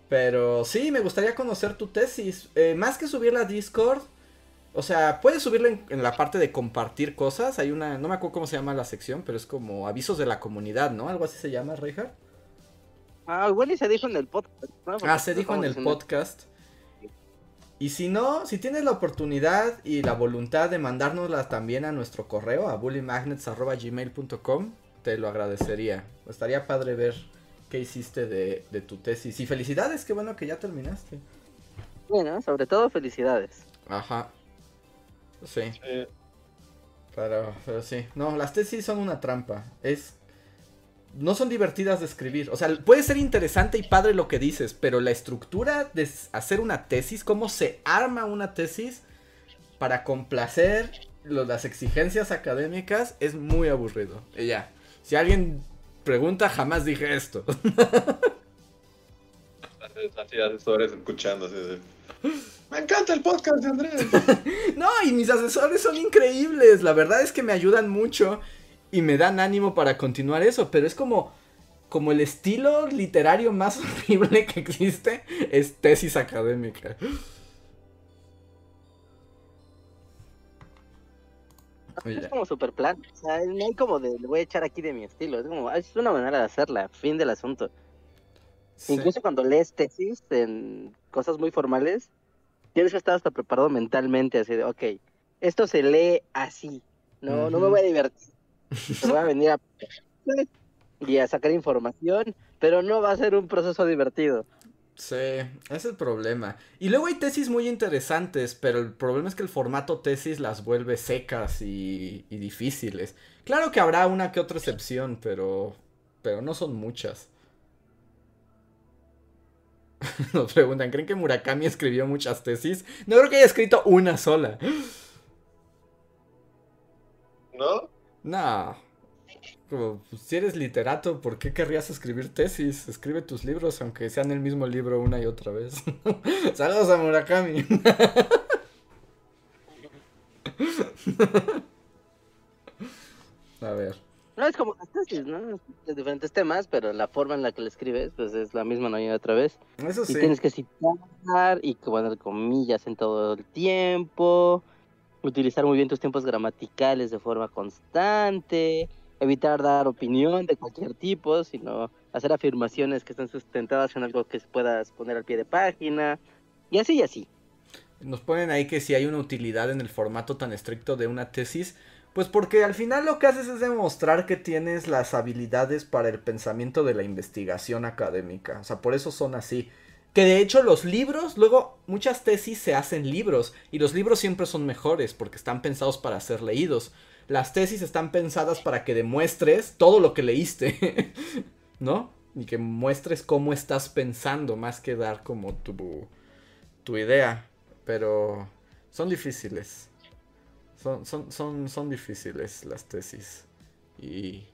Pero sí, me gustaría conocer tu tesis. Eh, más que subirla a Discord, o sea, puedes subirlo en, la parte de compartir cosas. Hay una, no me acuerdo cómo se llama la sección, pero es como avisos de la comunidad, ¿no? Algo así se llama, Reja. Ah, igual y se dijo en el podcast. ah, se dijo en el podcast. Y si no, si tienes la oportunidad y la voluntad de mandárnosla también a nuestro correo, a bullymagnets.gmail.com, te lo agradecería. Estaría padre ver qué hiciste de, de tu tesis. Y felicidades, qué bueno que ya terminaste. Bueno, sobre todo felicidades. Ajá. Sí. Pero, pero sí. No, las tesis son una trampa. Es. No son divertidas de escribir. O sea, puede ser interesante y padre lo que dices, pero la estructura de hacer una tesis, cómo se arma una tesis para complacer las exigencias académicas, es muy aburrido. Y ya. Si alguien pregunta, jamás dije esto. <laughs> Así asesores escuchando. Me encanta el podcast de Andrés. <laughs> no, y mis asesores son increíbles. La verdad es que me ayudan mucho y me dan ánimo para continuar eso. Pero es como, como el estilo literario más <laughs> horrible que existe es tesis académica. Es como super plan. O sea, no hay como de, le voy a echar aquí de mi estilo. Es como, es una manera de hacerla. Fin del asunto. Incluso cuando lees tesis en cosas muy formales, tienes que estar hasta preparado mentalmente, así de, ok, esto se lee así, no, no me voy a divertir, <laughs> me voy a venir a y a sacar información, pero no va a ser un proceso divertido. Sí, ese es el problema. Y luego hay tesis muy interesantes, pero el problema es que el formato tesis las vuelve secas y, y difíciles. Claro que habrá una que otra excepción, pero, pero no son muchas. <laughs> Nos preguntan, ¿creen que Murakami escribió muchas tesis? No creo que haya escrito una sola. ¿No? No. Como, pues, si eres literato, ¿por qué querrías escribir tesis? Escribe tus libros, aunque sean el mismo libro una y otra vez. <laughs> Saludos a Murakami. <laughs> A ver. No, es como las tesis, ¿no? De diferentes temas, pero la forma en la que le escribes, pues es la misma, no otra vez. Eso sí. Y tienes que citar y poner comillas en todo el tiempo, utilizar muy bien tus tiempos gramaticales de forma constante, evitar dar opinión de cualquier tipo, sino hacer afirmaciones que estén sustentadas en algo que puedas poner al pie de página, y así y así. Nos ponen ahí que si hay una utilidad en el formato tan estricto de una tesis, pues porque al final lo que haces es demostrar que tienes las habilidades para el pensamiento de la investigación académica. O sea, por eso son así. Que de hecho los libros, luego muchas tesis se hacen libros y los libros siempre son mejores porque están pensados para ser leídos. Las tesis están pensadas para que demuestres todo lo que leíste, <laughs> ¿no? Y que muestres cómo estás pensando más que dar como tu, tu idea. Pero son difíciles. Son, son, son, son difíciles las tesis. Y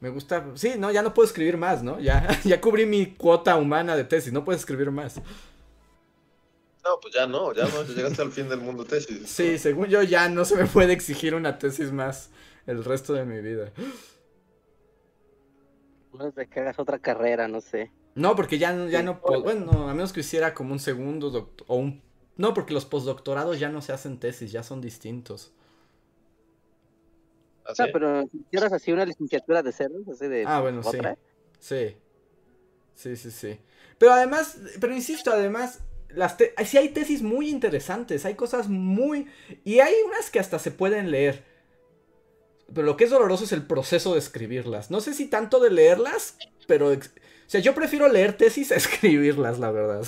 me gusta. Sí, no, ya no puedo escribir más, ¿no? Ya, <laughs> ya cubrí mi cuota humana de tesis, no puedo escribir más. No, pues ya no, ya no, llegaste al fin del mundo tesis. Sí, según yo ya no se me puede exigir una tesis más el resto de mi vida. No sé que hagas otra carrera, no sé. No, porque ya, ya no puedo. Bueno, a menos que hiciera como un segundo doctor, o un no, porque los postdoctorados ya no se hacen tesis, ya son distintos. ¿Ah, ¿Ah pero quieres así una licenciatura de ceros, así de Ah, bueno, sí. Sí. Sí, sí, sí. Pero además, pero insisto, además, las sí hay tesis muy interesantes, hay cosas muy... Y hay unas que hasta se pueden leer. Pero lo que es doloroso es el proceso de escribirlas. No sé si tanto de leerlas, pero... O sea, yo prefiero leer tesis a <laughs> escribirlas, la verdad.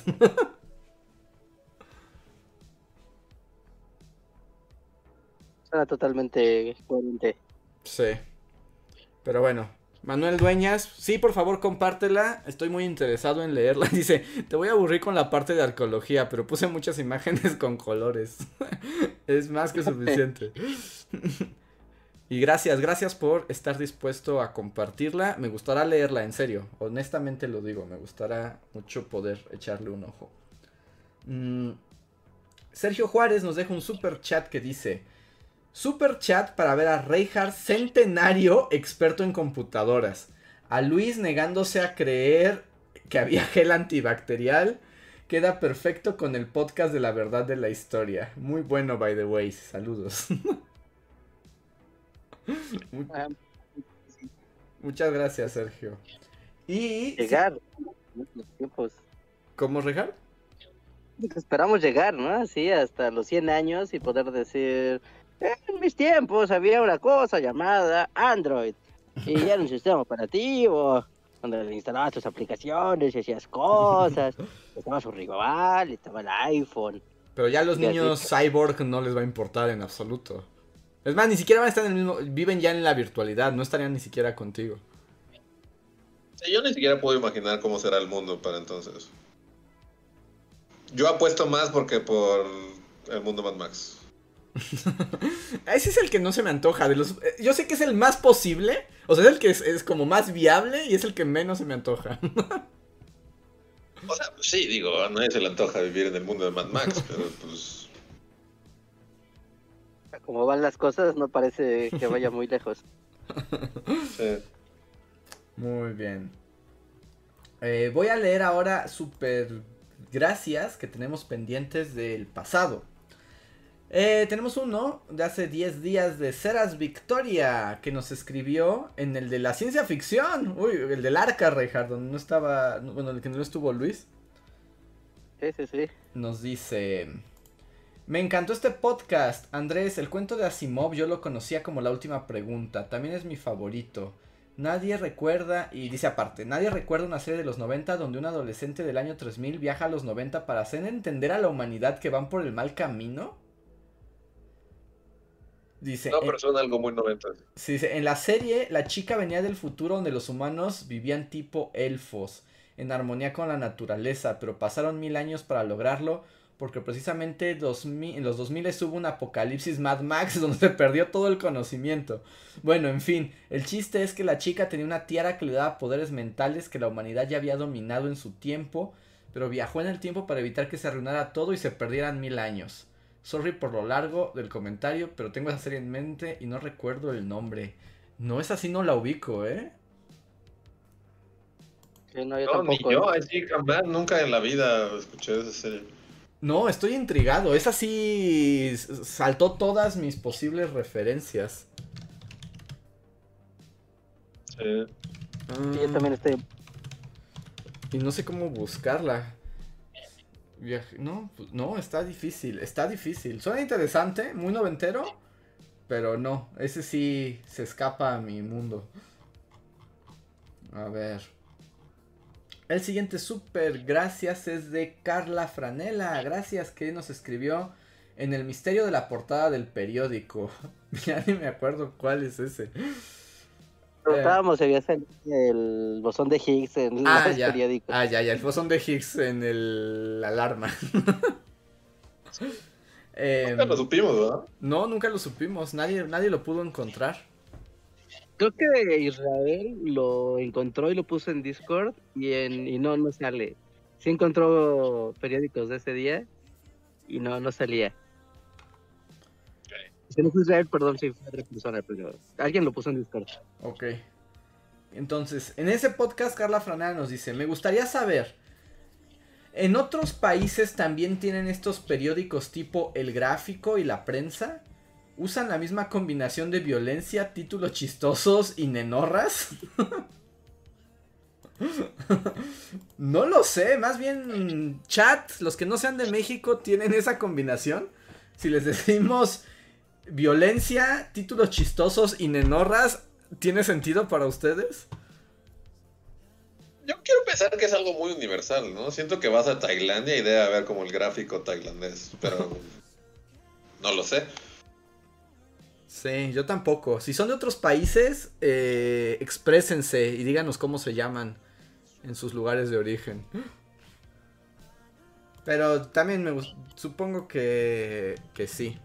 Totalmente coherente. Sí. Pero bueno, Manuel Dueñas, sí, por favor, compártela. Estoy muy interesado en leerla. <laughs> Dice, te voy a aburrir con la parte de arqueología, pero puse muchas imágenes con colores. <laughs> es más que suficiente. <laughs> y gracias, gracias por estar dispuesto a compartirla. Me gustará leerla, en serio. Honestamente lo digo, me gustará mucho poder echarle un ojo. Mm, Sergio Juárez nos deja un super chat que dice... Super chat para ver a Reinhardt centenario experto en computadoras. A Luis negándose a creer que había <laughs> gel antibacterial. Queda perfecto con el podcast de la verdad de la historia. Muy bueno, by the way. Saludos. <laughs> Muchas gracias, Sergio. Y. Llegar. ¿Cómo, Rejar? Esperamos llegar, ¿no? Así hasta los 100 años y poder decir, en mis tiempos había una cosa llamada Android. Y era un sistema operativo donde le instalabas tus aplicaciones y hacías cosas. <laughs> estaba su rival, estaba el iPhone. Pero ya a los niños cyborg no les va a importar en absoluto. Es más, ni siquiera van a estar en el mismo. Viven ya en la virtualidad, no estarían ni siquiera contigo. yo ni siquiera puedo imaginar cómo será el mundo para entonces. Yo apuesto más porque por el mundo Mad Max. <laughs> Ese es el que no se me antoja. De los, eh, yo sé que es el más posible. O sea, es el que es, como más viable y es el que menos se me antoja. <laughs> o sea, sí, digo, a nadie se le antoja vivir en el mundo de Mad Max, <laughs> pero pues. Como van las cosas, no parece que vaya muy lejos. Muy bien. Eh, voy a leer ahora super gracias que tenemos pendientes del pasado. Eh, tenemos uno de hace 10 días de Ceras Victoria que nos escribió en el de la ciencia ficción. Uy, el del arca, Reinhardt, donde no estaba. Bueno, el que no estuvo Luis. Sí, sí, sí. Nos dice. Me encantó este podcast. Andrés, el cuento de Asimov yo lo conocía como la última pregunta. También es mi favorito. Nadie recuerda, y dice aparte, nadie recuerda una serie de los 90 donde un adolescente del año 3000 viaja a los 90 para hacer entender a la humanidad que van por el mal camino. Dice, no, pero son algo muy 90. Sí, dice, en la serie, la chica venía del futuro donde los humanos vivían tipo elfos, en armonía con la naturaleza, pero pasaron mil años para lograrlo, porque precisamente en los 2000 hubo un apocalipsis Mad Max <laughs> donde se perdió todo el conocimiento. Bueno, en fin, el chiste es que la chica tenía una tiara que le daba poderes mentales que la humanidad ya había dominado en su tiempo, pero viajó en el tiempo para evitar que se arruinara todo y se perdieran mil años. Sorry por lo largo del comentario, pero tengo esa serie en mente y no recuerdo el nombre. No es así, no la ubico, ¿eh? no, yo Ni yo, ¿eh? así jamás, nunca en la vida escuché esa serie. No, estoy intrigado. Esa sí saltó todas mis posibles referencias. Sí. yo también estoy. Y no sé cómo buscarla. No, pues, no, está difícil, está difícil. Suena interesante, muy noventero, pero no, ese sí se escapa a mi mundo. A ver. El siguiente super gracias es de Carla Franela. Gracias que nos escribió en el misterio de la portada del periódico. <laughs> ya ni me acuerdo cuál es ese. Preguntábamos si había el bosón de Higgs en el ah, periódico. Ah, ya, ya, el bosón de Higgs en el alarma. <laughs> nunca lo supimos, ¿verdad? No, nunca lo supimos. Nadie, nadie lo pudo encontrar. Creo que Israel lo encontró y lo puso en Discord y, en, y no, no sale. Sí encontró periódicos de ese día y no, no salía. Perdón, si fue otra alguien lo puso en Discord. Ok. Entonces, en ese podcast Carla Franera nos dice, me gustaría saber, ¿en otros países también tienen estos periódicos tipo El Gráfico y La Prensa? ¿Usan la misma combinación de violencia, títulos chistosos y nenorras? <laughs> no lo sé, más bien chat, los que no sean de México tienen esa combinación. Si les decimos violencia, títulos chistosos y nenorras, ¿tiene sentido para ustedes? Yo quiero pensar que es algo muy universal, ¿no? Siento que vas a Tailandia y debe haber como el gráfico tailandés, pero <laughs> no lo sé. Sí, yo tampoco. Si son de otros países, eh, exprésense y díganos cómo se llaman en sus lugares de origen. <gasps> Pero también me supongo que, que sí.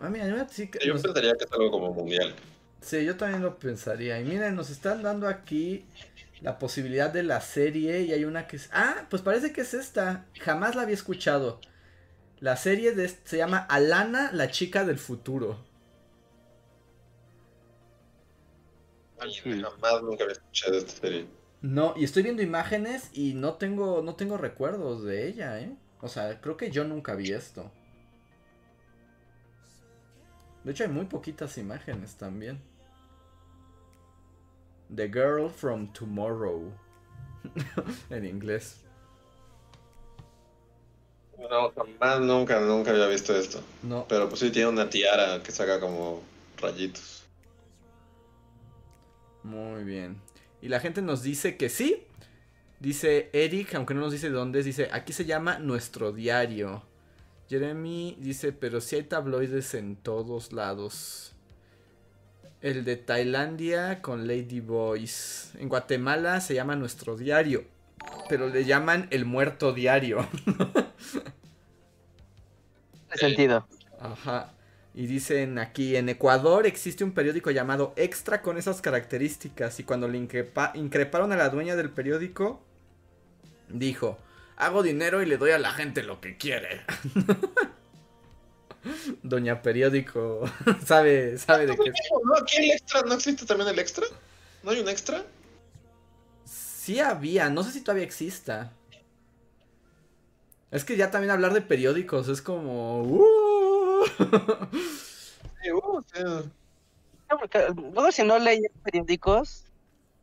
Ah, mira, sí que yo pensaría que es algo como mundial. Sí, yo también lo pensaría. Y miren, nos están dando aquí la posibilidad de la serie y hay una que es... Ah, pues parece que es esta. Jamás la había escuchado. La serie de, se llama Alana, la chica del futuro. jamás nunca había escuchado esta serie. No, y estoy viendo imágenes y no tengo, no tengo recuerdos de ella, ¿eh? O sea, creo que yo nunca vi esto. De hecho, hay muy poquitas imágenes también. The Girl from Tomorrow. <laughs> en inglés. No, jamás, nunca, nunca había visto esto. No. Pero pues sí tiene una tiara que saca como rayitos. Muy bien. Y la gente nos dice que sí. Dice Eric, aunque no nos dice de dónde dice, aquí se llama Nuestro Diario. Jeremy dice, pero si hay tabloides en todos lados. El de Tailandia con Lady Boys. En Guatemala se llama Nuestro Diario. Pero le llaman el muerto diario. <laughs> sentido. Ajá. Y dicen aquí, en Ecuador existe un periódico llamado Extra con esas características. Y cuando le increparon a la dueña del periódico, dijo, hago dinero y le doy a la gente lo que quiere. <laughs> Doña Periódico <laughs> sabe, sabe de qué. ¿No? ¿Aquí el extra? ¿No existe también el extra? ¿No hay un extra? Sí había, no sé si todavía exista. Es que ya también hablar de periódicos es como. Uh. <laughs> Sí, uh, si no leías periódicos,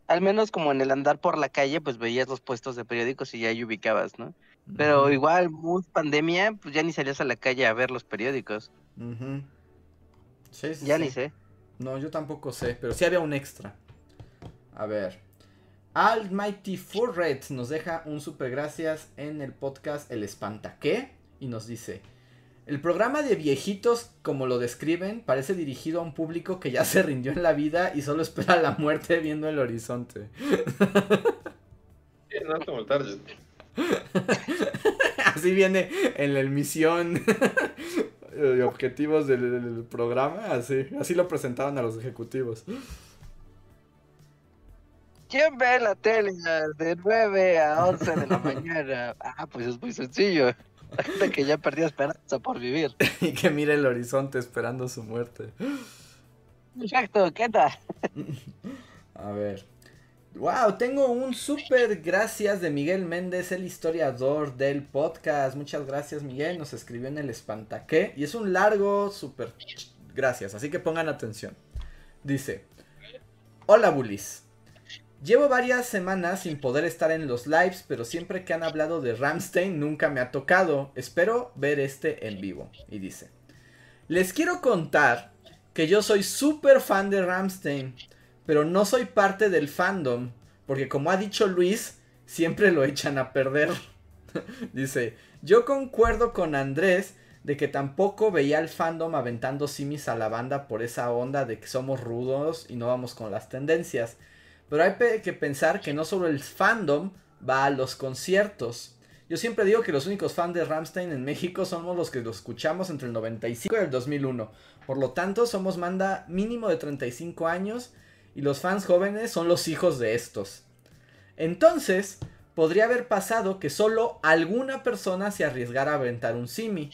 al menos como en el andar por la calle, pues veías los puestos de periódicos y ya ahí ubicabas, ¿no? Pero igual, pandemia, pues ya ni salías a la calle a ver los periódicos. sí, sí, ya ni sé. No, yo tampoco sé, pero sí había un extra. A ver. Almighty Red nos deja un super gracias en el podcast El Espanta ¿Qué? y nos dice, el programa de viejitos, como lo describen, parece dirigido a un público que ya <laughs> se rindió en la vida y solo espera la muerte viendo el horizonte. Sí, no como el target. <laughs> Así viene en la emisión <laughs> de objetivos del, programa, así, así lo presentaban a los ejecutivos. ¿Quién ve la tele de 9 a 11 de la mañana? Ah, pues es muy sencillo. <laughs> La gente que ya perdió esperanza por vivir. <laughs> y que mira el horizonte esperando su muerte. Exacto, ¿qué tal? <laughs> A ver. Wow, tengo un súper gracias de Miguel Méndez, el historiador del podcast. Muchas gracias, Miguel. Nos escribió en el espantaqué. Y es un largo súper gracias, así que pongan atención. Dice: Hola, Bullies. Llevo varias semanas sin poder estar en los lives, pero siempre que han hablado de Ramstein nunca me ha tocado. Espero ver este en vivo. Y dice: Les quiero contar que yo soy súper fan de Ramstein pero no soy parte del fandom, porque como ha dicho Luis, siempre lo echan a perder. <laughs> Dice, yo concuerdo con Andrés de que tampoco veía el fandom aventando simis a la banda por esa onda de que somos rudos y no vamos con las tendencias. Pero hay que pensar que no solo el fandom va a los conciertos. Yo siempre digo que los únicos fans de Ramstein en México somos los que lo escuchamos entre el 95 y el 2001. Por lo tanto, somos manda mínimo de 35 años y los fans jóvenes son los hijos de estos. Entonces, podría haber pasado que solo alguna persona se arriesgara a aventar un simi.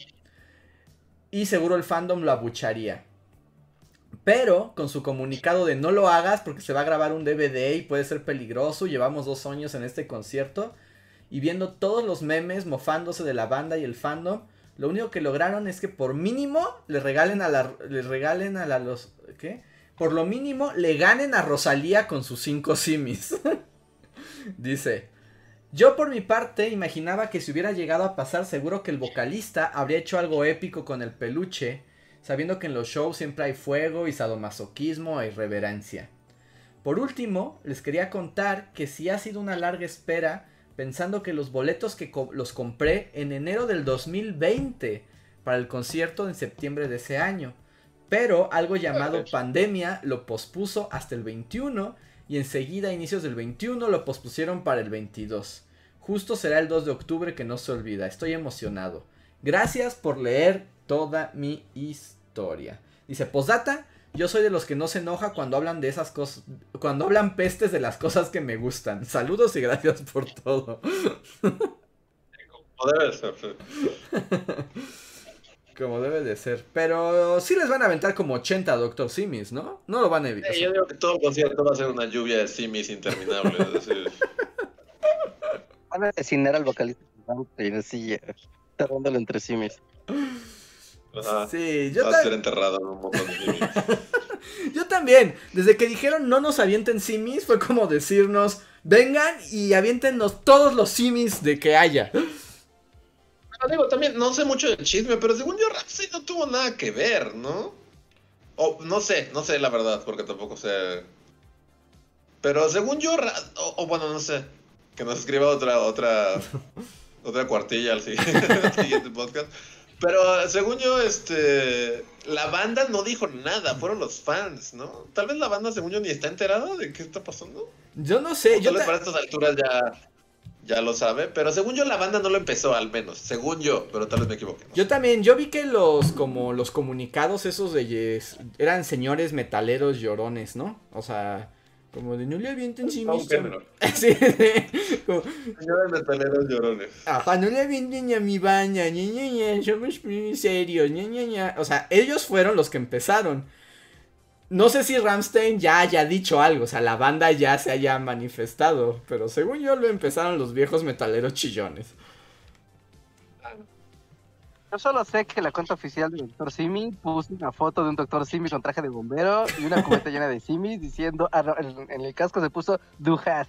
Y seguro el fandom lo abucharía. Pero con su comunicado de no lo hagas porque se va a grabar un DVD y puede ser peligroso, llevamos dos años en este concierto, y viendo todos los memes mofándose de la banda y el fandom, lo único que lograron es que por mínimo le regalen a la, le regalen a la, los, ¿qué? por lo mínimo le ganen a Rosalía con sus cinco simis. <laughs> Dice, yo por mi parte imaginaba que si hubiera llegado a pasar seguro que el vocalista habría hecho algo épico con el peluche, sabiendo que en los shows siempre hay fuego y sadomasoquismo e irreverencia. Por último, les quería contar que si ha sido una larga espera, pensando que los boletos que los compré en enero del 2020 para el concierto en septiembre de ese año. Pero algo llamado pandemia lo pospuso hasta el 21 y enseguida a inicios del 21 lo pospusieron para el 22. Justo será el 2 de octubre que no se olvida. Estoy emocionado. Gracias por leer toda mi historia. Dice, postdata, yo soy de los que no se enoja cuando hablan de esas cosas, cuando hablan pestes de las cosas que me gustan. Saludos y gracias por todo. Como debe de ser. <laughs> Pero sí les van a aventar como 80 Doctor Simis, ¿no? No lo van a evitar. yo digo que todo el concierto va a ser una lluvia de Simis interminable. Van a designar al vocalista en así, enterrándolo entre Simis. Sí, yo va a ser enterrado en un montón de Simis. <laughs> yo también. Desde que dijeron no nos avienten Simis, fue como decirnos: vengan y aviéntenos todos los Simis de que haya digo, también no sé mucho del chisme, pero según yo, Ramsey no tuvo nada que ver, ¿no? O no sé, no sé la verdad, porque tampoco sé. Pero según yo, o, bueno, no sé, que nos escriba otra, otra, <laughs> otra cuartilla al <laughs> siguiente, podcast. Pero según yo, este, la banda no dijo nada, fueron los fans, ¿no? Tal vez la banda, según yo, ni está enterada de qué está pasando. Yo no sé. yo para estas alturas ya ya lo sabe, pero según yo la banda no lo empezó al menos, según yo, pero tal vez me equivoque. Yo también, yo vi que los como los comunicados esos de eran señores metaleros llorones, ¿no? O sea, como de no le avienten sí <laughs> sí, sí. Como... Señores metaleros llorones. Ajá, no le avienten a mi baña, ña, ña, ña, somos muy serios, ña, ña, ña. O sea, ellos fueron los que empezaron. No sé si Ramstein ya haya dicho algo, o sea, la banda ya se haya manifestado, pero según yo lo empezaron los viejos metaleros chillones. Yo solo sé que la cuenta oficial del Dr. Simi puso una foto de un Dr. Simi con traje de bombero y una cubeta llena de simis diciendo, ah, en, el casco se puso Du hast.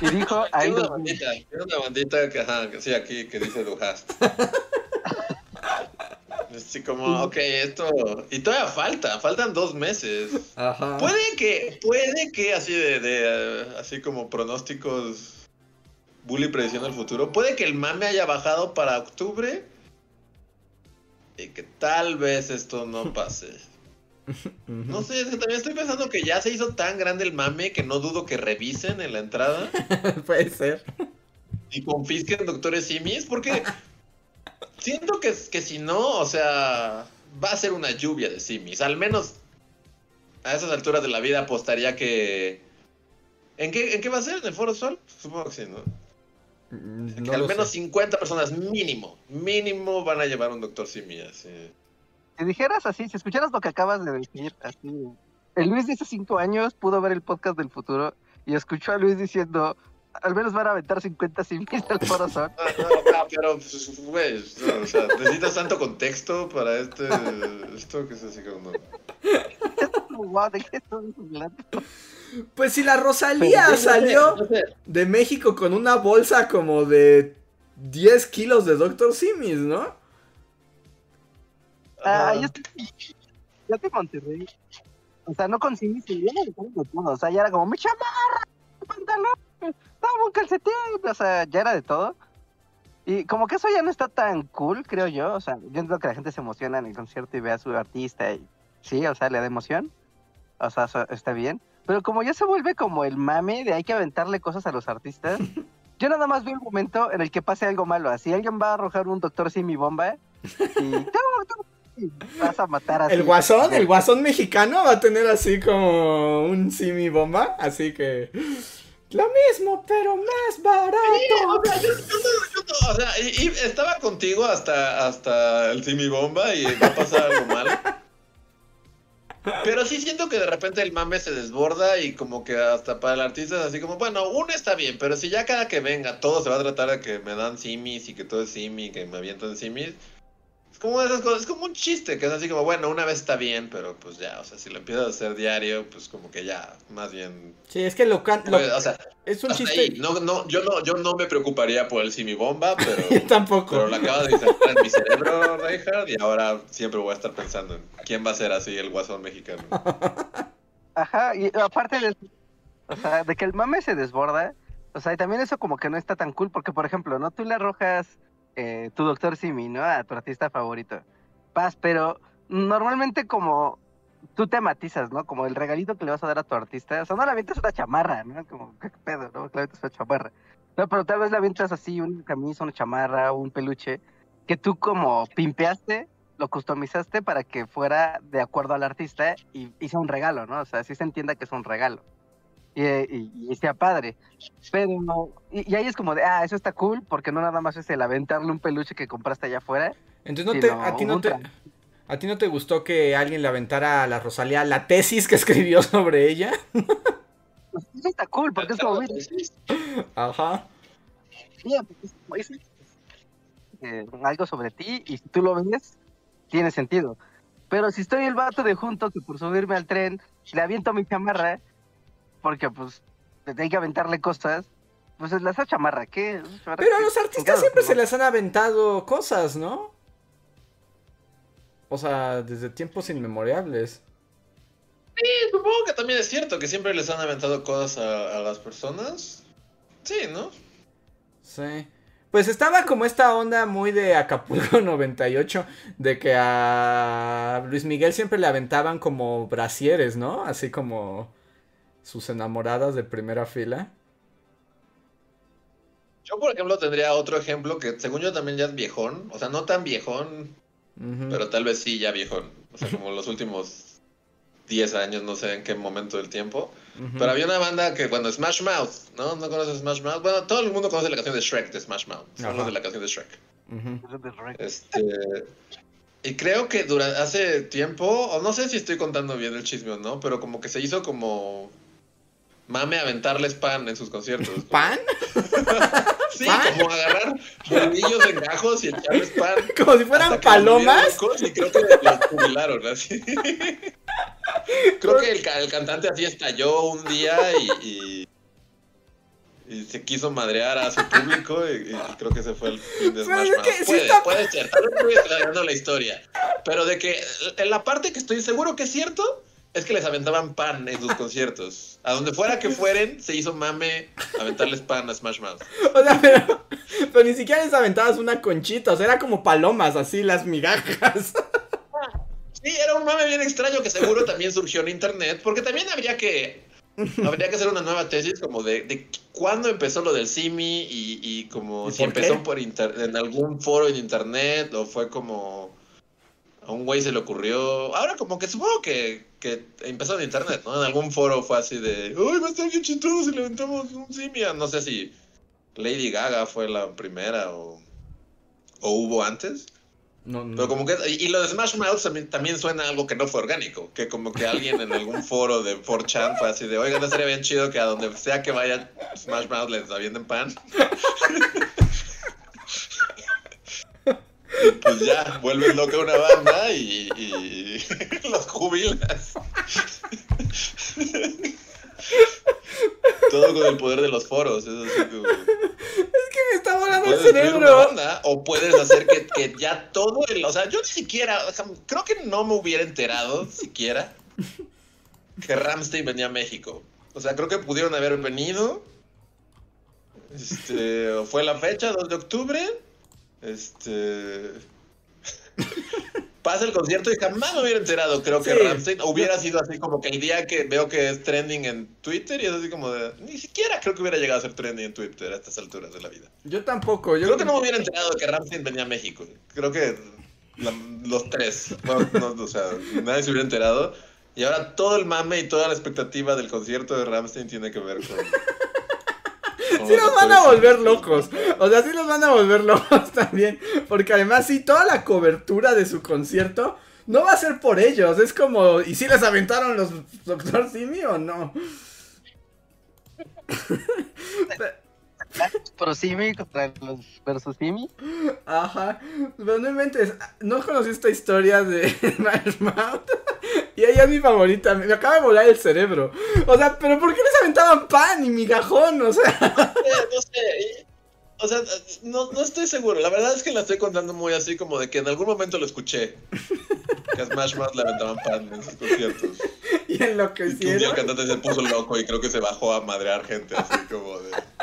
Y dijo, <laughs> ahí... Tiene una bandita, una bandita que, ajá, que sí, aquí, que dice Du hast. <laughs> Así como, ok, esto. Y todavía falta, faltan dos meses. Ajá. Puede que, puede que, así de, de así como pronósticos, bully predicción del futuro, puede que el mame haya bajado para octubre y que tal vez esto no <laughs> pase. No sé, también estoy pensando que ya se hizo tan grande el mame que no dudo que revisen en la entrada. <laughs> Puede ser. Y confisquen doctores simis, porque <laughs> Siento que, que si no, o sea, va a ser una lluvia de simis. Al menos a esas alturas de la vida apostaría que... ¿En qué, ¿En qué va a ser? ¿En el Foro Sol? Supongo que sí, ¿no? Mm, que al menos 50 personas mínimo, mínimo van a llevar un doctor Simi. Así. Si dijeras así, si escucharas lo que acabas de decir, así. El Luis de hace 5 años pudo ver el podcast del futuro y escuchó a Luis diciendo, al menos van a aventar 50 simis al corazón. <laughs> No, no, pero, pues, güey, o sea, necesitas tanto contexto para este, esto que es así como... <laughs> Pues si la Rosalía salió de México con una bolsa como de 10 kilos de Doctor Simis, ¿no? Ah, yo, yo te Monterrey. O sea, no con Simis, no todo. O sea, ya era como mi chamarra, mi pantalón, un calcetín. O sea, ya era de todo. Y como que eso ya no está tan cool, creo yo. O sea, yo entiendo que la gente se emociona en el concierto y ve a su artista y sí, o sea, le da emoción. O sea, está bien. Pero como ya se vuelve como el mame de hay que aventarle cosas a los artistas, <laughs> yo nada más veo un momento en el que pase algo malo. Así alguien va a arrojar un doctor Simi bomba y <laughs> vas a matar a El guasón, el guasón mexicano va a tener así como un Simi bomba. Así que. Lo mismo, pero más barato. o sea, y, estaba contigo hasta, hasta el Simi bomba y va a pasar algo malo. <laughs> Pero sí siento que de repente el mame se desborda y como que hasta para el artista es así como, bueno, uno está bien, pero si ya cada que venga todo se va a tratar de que me dan simis y que todo es simi, que me avientan simis, es como esas cosas, es como un chiste, que es así como, bueno, una vez está bien, pero pues ya, o sea, si lo empiezas a hacer diario, pues como que ya, más bien... Sí, es que lo... can pues, o sea, es un chiste... No, no, yo no, yo no me preocuparía por el Simi Bomba, <laughs> pero... yo tampoco. Pero lo acabo de insertar en mi cerebro, Reinhardt, y ahora siempre voy a estar pensando en quién va a ser así el guasón mexicano. <laughs> Ajá, y aparte de... O sea, de que el mame se desborda, o sea, y también eso como que no está tan cool, porque por ejemplo, ¿no? Tú le arrojas eh, tu doctor Simi, ¿no? A tu artista favorito. Paz, pero normalmente como tú te matizas, ¿no? Como el regalito que le vas a dar a tu artista. O sea, no le avientas una chamarra, ¿no? Como, ¿qué pedo, no? Le avientas una chamarra. No, pero tal vez le avientas así una camisa, una chamarra, un peluche, que tú como pimpeaste, lo customizaste para que fuera de acuerdo al artista y hice un regalo, ¿no? O sea, así se entienda que es un regalo y, y, sea padre. Pero, y, y, ahí es como de, ah, eso está cool, porque no nada más es el aventarle un peluche que compraste allá afuera. Entonces, no te, a ti no te, ¿a ti no te gustó que alguien le aventara a la Rosalía la tesis que <laughs> escribió sobre ella? Pues eso está cool, porque es como, Ajá. Pues, eh, algo sobre ti, y si tú lo ves, tiene sentido. Pero si estoy el vato de junto que por subirme al tren le aviento mi chamarra, porque pues hay que aventarle cosas, pues es la chamarra, ¿qué? Pero a los artistas siempre se les han aventado cosas, ¿no? O sea, desde tiempos inmemorables. Sí, supongo que también es cierto que siempre les han aventado cosas a, las personas. Sí, ¿no? Sí. Pues estaba como esta onda muy de Acapulco <laughs> 98, de que a Luis Miguel siempre le aventaban como brasieres, ¿no? Así como sus enamoradas de primera fila? Yo, por ejemplo, tendría otro ejemplo que, según yo, también ya es viejón. O sea, no tan viejón, pero tal vez sí ya viejón. O sea, como los últimos 10 años, no sé en qué momento del tiempo. Pero había una banda que, bueno, Smash Mouth, ¿no? ¿No conoces Smash Mouth? Bueno, todo el mundo conoce la canción de Shrek de Smash Mouth. Son los de la canción de Shrek. Este. Y creo que durante hace tiempo, o no sé si estoy contando bien el chisme o no, pero como que se hizo como mame aventarles pan en sus conciertos. ¿Pan? <laughs> sí, como agarrar bolillos en gajos y echarles pan. Como si fueran palomas. Y creo que los jubilaron así. <laughs> creo que el, cantante así estalló un día y, y, se quiso madrear a su público y, creo que ese fue el fin de Smash puede, puede ser, tal vez estoy la historia. Pero de que en la parte que estoy seguro que es cierto es que les aventaban pan en sus conciertos. A donde fuera que fueren, se hizo mame aventarles pan a Smash Mouth. O sea, pero, ni siquiera les aventabas una conchita, o sea, era como palomas, así, las migajas. Sí, era un mame bien extraño que seguro también surgió en internet, porque también habría que habría que hacer una nueva tesis como de, de cuándo empezó lo del Simi y, y como si empezó por en algún foro en internet o fue como a un güey se le ocurrió. Ahora como que supongo que, que empezó en internet, ¿no? En algún foro fue así de, uy, va a estar bien chistoso si levantamos un simia. No sé si Lady Gaga fue la primera o, o hubo antes. No, no. Pero como que, y lo de Smash Mouth también, suena algo que no fue orgánico, que como que alguien en algún foro de 4chan fue así de, oigan, no sería bien chido que a donde sea que vaya Smash Mouth les avienten pan. <laughs> y pues ya, vuelves loca una banda y, y <laughs> los jubilas. Todo con el poder de los foros. Es, así como... es que me está volando el cerebro. o puedes hacer que, que, ya todo el. O sea, yo ni siquiera. creo que no me hubiera enterado siquiera que Ramstein venía a México. O sea, creo que pudieron haber venido. Este. Fue la fecha, 2 de octubre. Este pasa el concierto y jamás me hubiera enterado. Creo que Ramstein hubiera sido así como que el día que veo que es trending en Twitter y es así como de. Ni siquiera creo que hubiera llegado a ser trending en Twitter a estas alturas de la vida. Yo tampoco. Yo creo que no me hubiera enterado de que Ramstein venía a México. Creo que los tres. o sea, nadie se hubiera enterado. Y ahora todo el mame y toda la expectativa del concierto de Ramstein tiene que ver con. <laughs> sí los van a volver locos. O sea, sí los van a volver locos <laughs> también. Porque además, sí, toda la cobertura de su concierto no va a ser por ellos. Es como, ¿y si les aventaron los Doctor Simi o no? <laughs> Pro Simi contra los versus Simi. Ajá. Pero no inventes, no conocí esta historia de <laughs> Smash Mouth. Y ella es mi favorita, me acaba de volar el cerebro. O sea, pero ¿por qué les aventaban pan y migajón? O sea. No sé, O sea, no, no estoy seguro. La verdad es que la estoy contando muy así como de que en algún momento lo escuché. Que a Smash Mouth le aventaban pan en sus conciertos. <laughs> Y en lo que hicieron. un día el cantante se puso loco y creo que se bajó a madrear gente así como de. <laughs>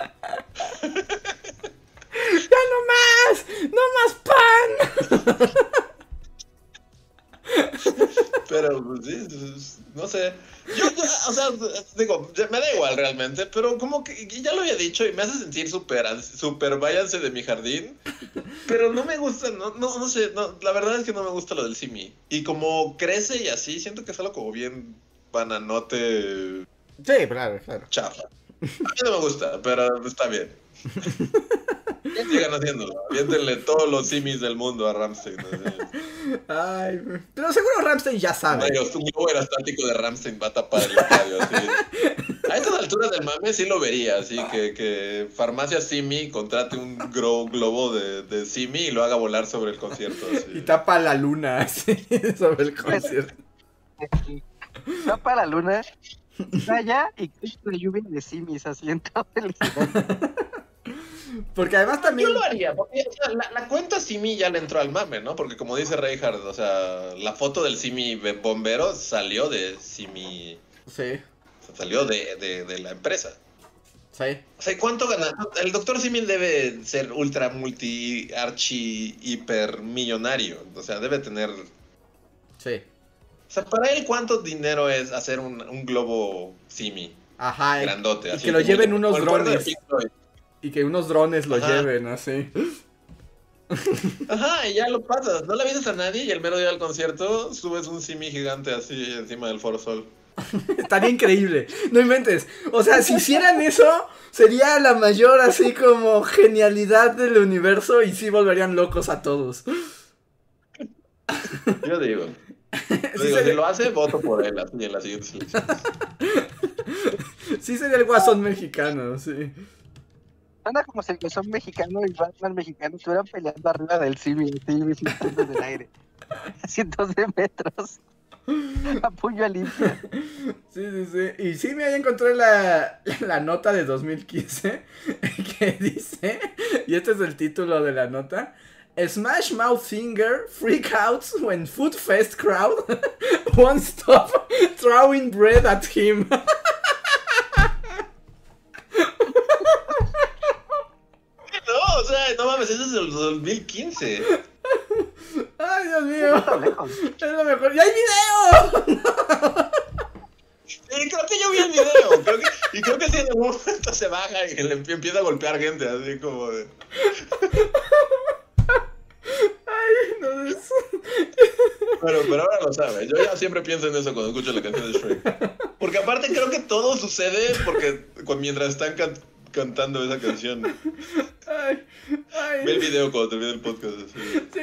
¡Ya no más! ¡No más pan! <laughs> <laughs> Pero, pues, sí, no sé. Yo, o sea, digo, me da igual realmente, pero como que ya lo había dicho y me hace sentir súper, súper váyanse de mi jardín. Pero no me gusta, no, no, no sé, no, la verdad es que no me gusta lo del Simi. Y como crece y así, siento que es algo como bien bananote. Sí, claro, claro. Chafa. A mí no me gusta, pero está bien. <laughs> <laughs> Sigan haciéndolo. Aviéntenle todos los simis del mundo a Ramstein. Ay, pero seguro Ramstein ya sabe. un globo aerostático de Ramstein va a tapar el estadio. A estas alturas del mame sí lo vería. Así que, que Farmacia Simi contrate un globo de, de Simi y lo haga volar sobre el concierto. Y tapa la luna <laughs> así, sobre el concierto. Tapa la luna, allá y la lluvia de simis así en todo el <laughs> porque además también. Yo lo haría, porque la, cuenta Simi ya le entró al mame, ¿no? Porque como dice Reinhardt, o sea, la foto del Simi bombero salió de Simi. Sí. salió de, de, la empresa. Sí. O sea, ¿cuánto gana? El doctor Simi debe ser ultra multi archi hiper millonario. O sea, debe tener. Sí. O sea, para él, ¿cuánto dinero es hacer un, un globo Simi? Ajá. Grandote. Y así que lo lleven unos drones. Y que unos drones lo lleven, así. Ajá, y ya lo pasas. No le avisas a nadie y el mero día del concierto subes un simi gigante así encima del Foro Sol. <laughs> Estaría increíble. No inventes. O sea, si hicieran eso, sería la mayor así como genialidad del universo y sí volverían locos a todos. Yo digo. <laughs> Si lo hace, voto por él así en la siguiente. <laughs> Sí sería el guasón mexicano, sí. Anda como si el son mexicano y Batman mexicano estuvieran peleando arriba del civil, así, del aire. A <laughs> cientos de metros. <laughs> A puño limpio. Sí, sí, sí. Y sí, me encontré la, la nota de 2015 <laughs> que dice, y este es el título de la nota. Smash Mouth Singer freak out when Food Fest crowd won't stop throwing bread at him. O sea, no mames, eso es del 2015. Ay, Dios mío. Es lo mejor. ¡Y hay video! Sí, creo que yo vi el video. Creo que, y creo que si en algún momento se baja y le empieza a golpear gente, así como de. Ay, no es. Pero, pero ahora lo sabe. Yo ya siempre pienso en eso cuando escucho la canción de Shrek. Porque aparte creo que todo sucede porque mientras están cantando esa canción. Ay, ay. Ve el video cuando termine el podcast. Así. Sí,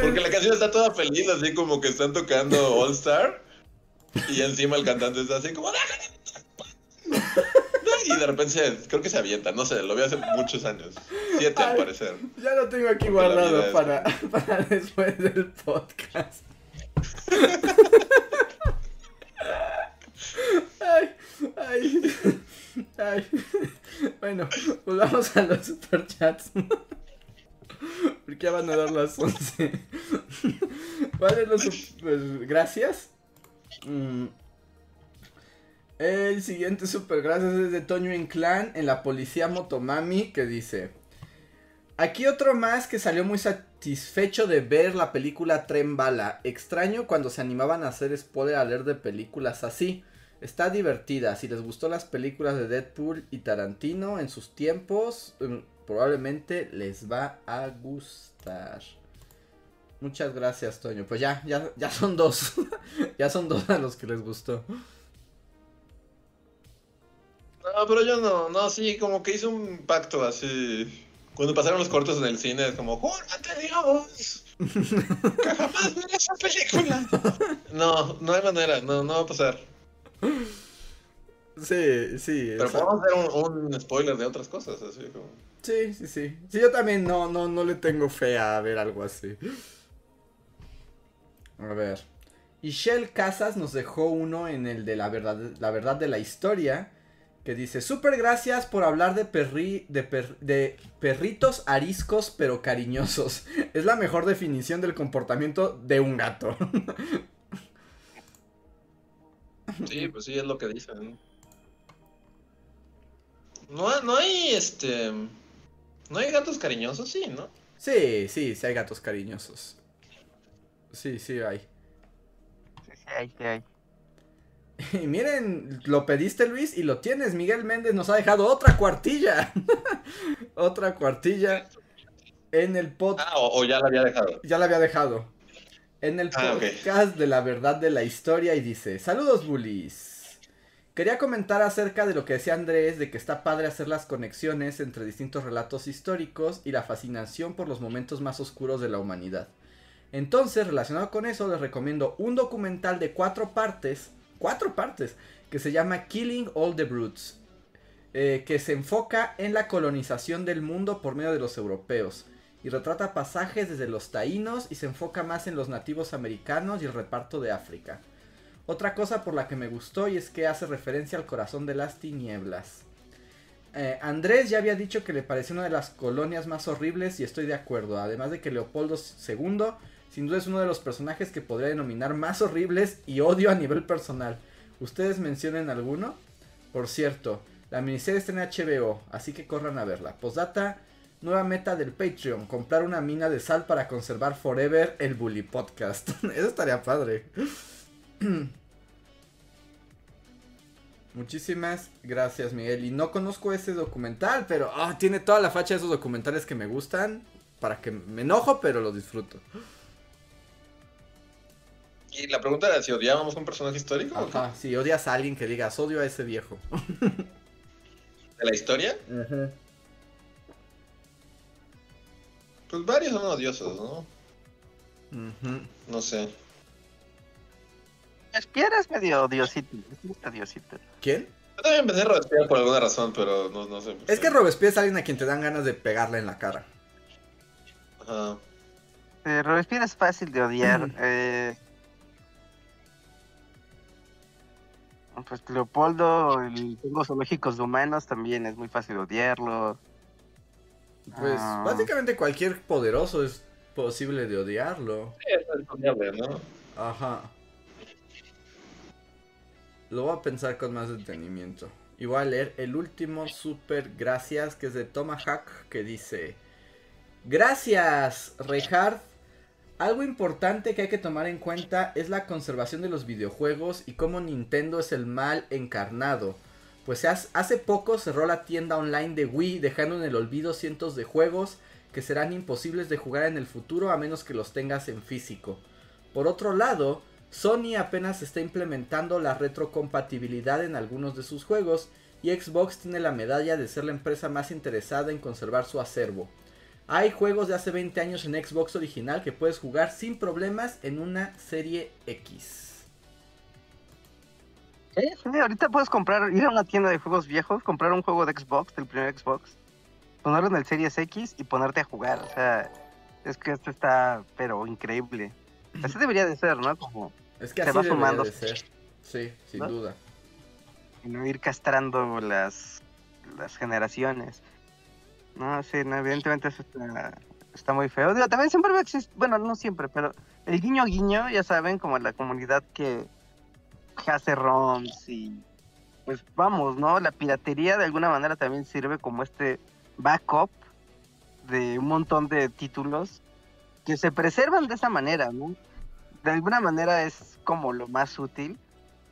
Porque la canción está toda feliz, así como que están tocando All Star. Y encima el cantante está así como. Y de repente se, creo que se avienta, no sé, lo vi hace muchos años. Siete al parecer. Ya lo tengo aquí Porque guardado es- para, para después del podcast. <laughs> Ay, ay, Bueno, volvamos a los superchats. Porque ya van a dar las 11. ¿Cuáles los super gracias? Mm. El siguiente super gracias es de Toño Inclán en la policía Motomami que dice Aquí otro más que salió muy satisfecho de ver la película Tren Bala. Extraño cuando se animaban a hacer spoiler a leer de películas así. Está divertida. Si les gustó las películas de Deadpool y Tarantino en sus tiempos, mm, probablemente les va a gustar. Muchas gracias, Toño. Pues ya, ya, ya son dos. <laughs> ya son dos a los que les gustó. No, pero yo no, no, sí, como que hizo un pacto así. Cuando pasaron los cortos en el cine, es como, ¡Júrate Dios! <laughs> ¡Que jamás veré esa película! No, no hay manera, no, no va a pasar. Sí, sí. Pero podemos hacer un, un spoiler de otras cosas, así como. Sí, sí, sí. Sí, yo también no, no, no le tengo fe a ver algo así. A ver. Y Shell Casas nos dejó uno en el de la verdad, la verdad de la historia. Que dice, super gracias por hablar de, perri, de, per- de perritos ariscos pero cariñosos. <laughs> Es la mejor definición del comportamiento de un gato. <laughs> Sí, pues sí, es lo que dicen. No, no hay, este... No hay gatos cariñosos, sí, ¿no? sí, sí, sí hay gatos cariñosos. Sí, sí hay. Sí, sí hay, sí hay. <laughs> Y miren, lo pediste Luis y lo tienes. Miguel Méndez nos ha dejado otra cuartilla. <laughs> otra cuartilla en el podcast. Ah, o, o ya la había dejado. Ya la había dejado. En el Ah, podcast de la verdad de la historia y dice, saludos bullies. Quería comentar acerca de lo que decía Andrés, de que está padre hacer las conexiones entre distintos relatos históricos y la fascinación por los momentos más oscuros de la humanidad. Entonces, relacionado con eso, les recomiendo un documental de cuatro partes, cuatro partes, que se llama Killing All the Brutes, eh, que se enfoca en la colonización del mundo por medio de los europeos y retrata pasajes desde los taínos y se enfoca más en los nativos americanos y el reparto de África. Otra cosa por la que me gustó y es que hace referencia al corazón de las tinieblas. Eh, Andrés ya había dicho que le pareció una de las colonias más horribles y estoy de acuerdo, además de que Leopoldo II sin duda es uno de los personajes que podría denominar más horribles y odio a nivel personal. ¿Ustedes mencionen alguno? Por cierto, la miniserie está en HBO, así que corran a verla. Postdata, nueva meta del Patreon, comprar una mina de sal para conservar forever el Bully Podcast. <laughs> Eso estaría padre. <clears throat> Muchísimas gracias, Miguel. Y no conozco ese documental, pero ah, tiene toda la facha de esos documentales que me gustan. Para que me enojo, pero lo disfruto. Y la pregunta era si odiábamos a un personaje histórico o Ajá, si odias a alguien que digas odio a ese viejo. <laughs> de la historia. Pues varios son odiosos, ¿no? No sé. Robespierre es medio diosito. Es medio diosito. ¿Quién? Yo también empecé a Robespierre por alguna razón, pero no, no sé. Es que Robespierre es alguien a quien te dan ganas de pegarle en la cara. Ajá. Eh, Robespierre es fácil de odiar. Eh. Pues Leopoldo, el Tengo zoológicos de humanos, también es muy fácil odiarlo. Pues Ah. básicamente cualquier poderoso es posible de odiarlo. Sí, es odiable, ¿no? Ajá. Lo voy a pensar con más detenimiento. Y voy a leer el último super gracias que es de Tomahawk que dice Gracias, Reinhardt. Algo importante que hay que tomar en cuenta es la conservación de los videojuegos y cómo Nintendo es el mal encarnado. Pues hace poco cerró la tienda online de Wii dejando en el olvido cientos de juegos que serán imposibles de jugar en el futuro a menos que los tengas en físico. Por otro lado, Sony apenas está implementando la retrocompatibilidad en algunos de sus juegos y Xbox tiene la medalla de ser la empresa más interesada en conservar su acervo. Hay juegos de hace 20 años en Xbox original que puedes jugar sin problemas en una serie X. Sí, sí, ahorita puedes comprar, ir a una tienda de juegos viejos, comprar un juego de Xbox, del primer Xbox, ponerlo en el Series X y ponerte a jugar. O sea, es que esto está, pero increíble. Así debería de ser, ¿no? Como es que así va sumando. De ser. Sí, sin duda. Y no ir castrando las, las generaciones. No, sí, evidentemente eso está, muy feo. Digo, también siempre va a existir, bueno, no siempre, pero el guiño guiño, ya saben, como la comunidad que hace ROMs y pues vamos, ¿no? La piratería de alguna manera también sirve como este backup de un montón de títulos que se preservan de esa manera, ¿no? De alguna manera es como lo más útil,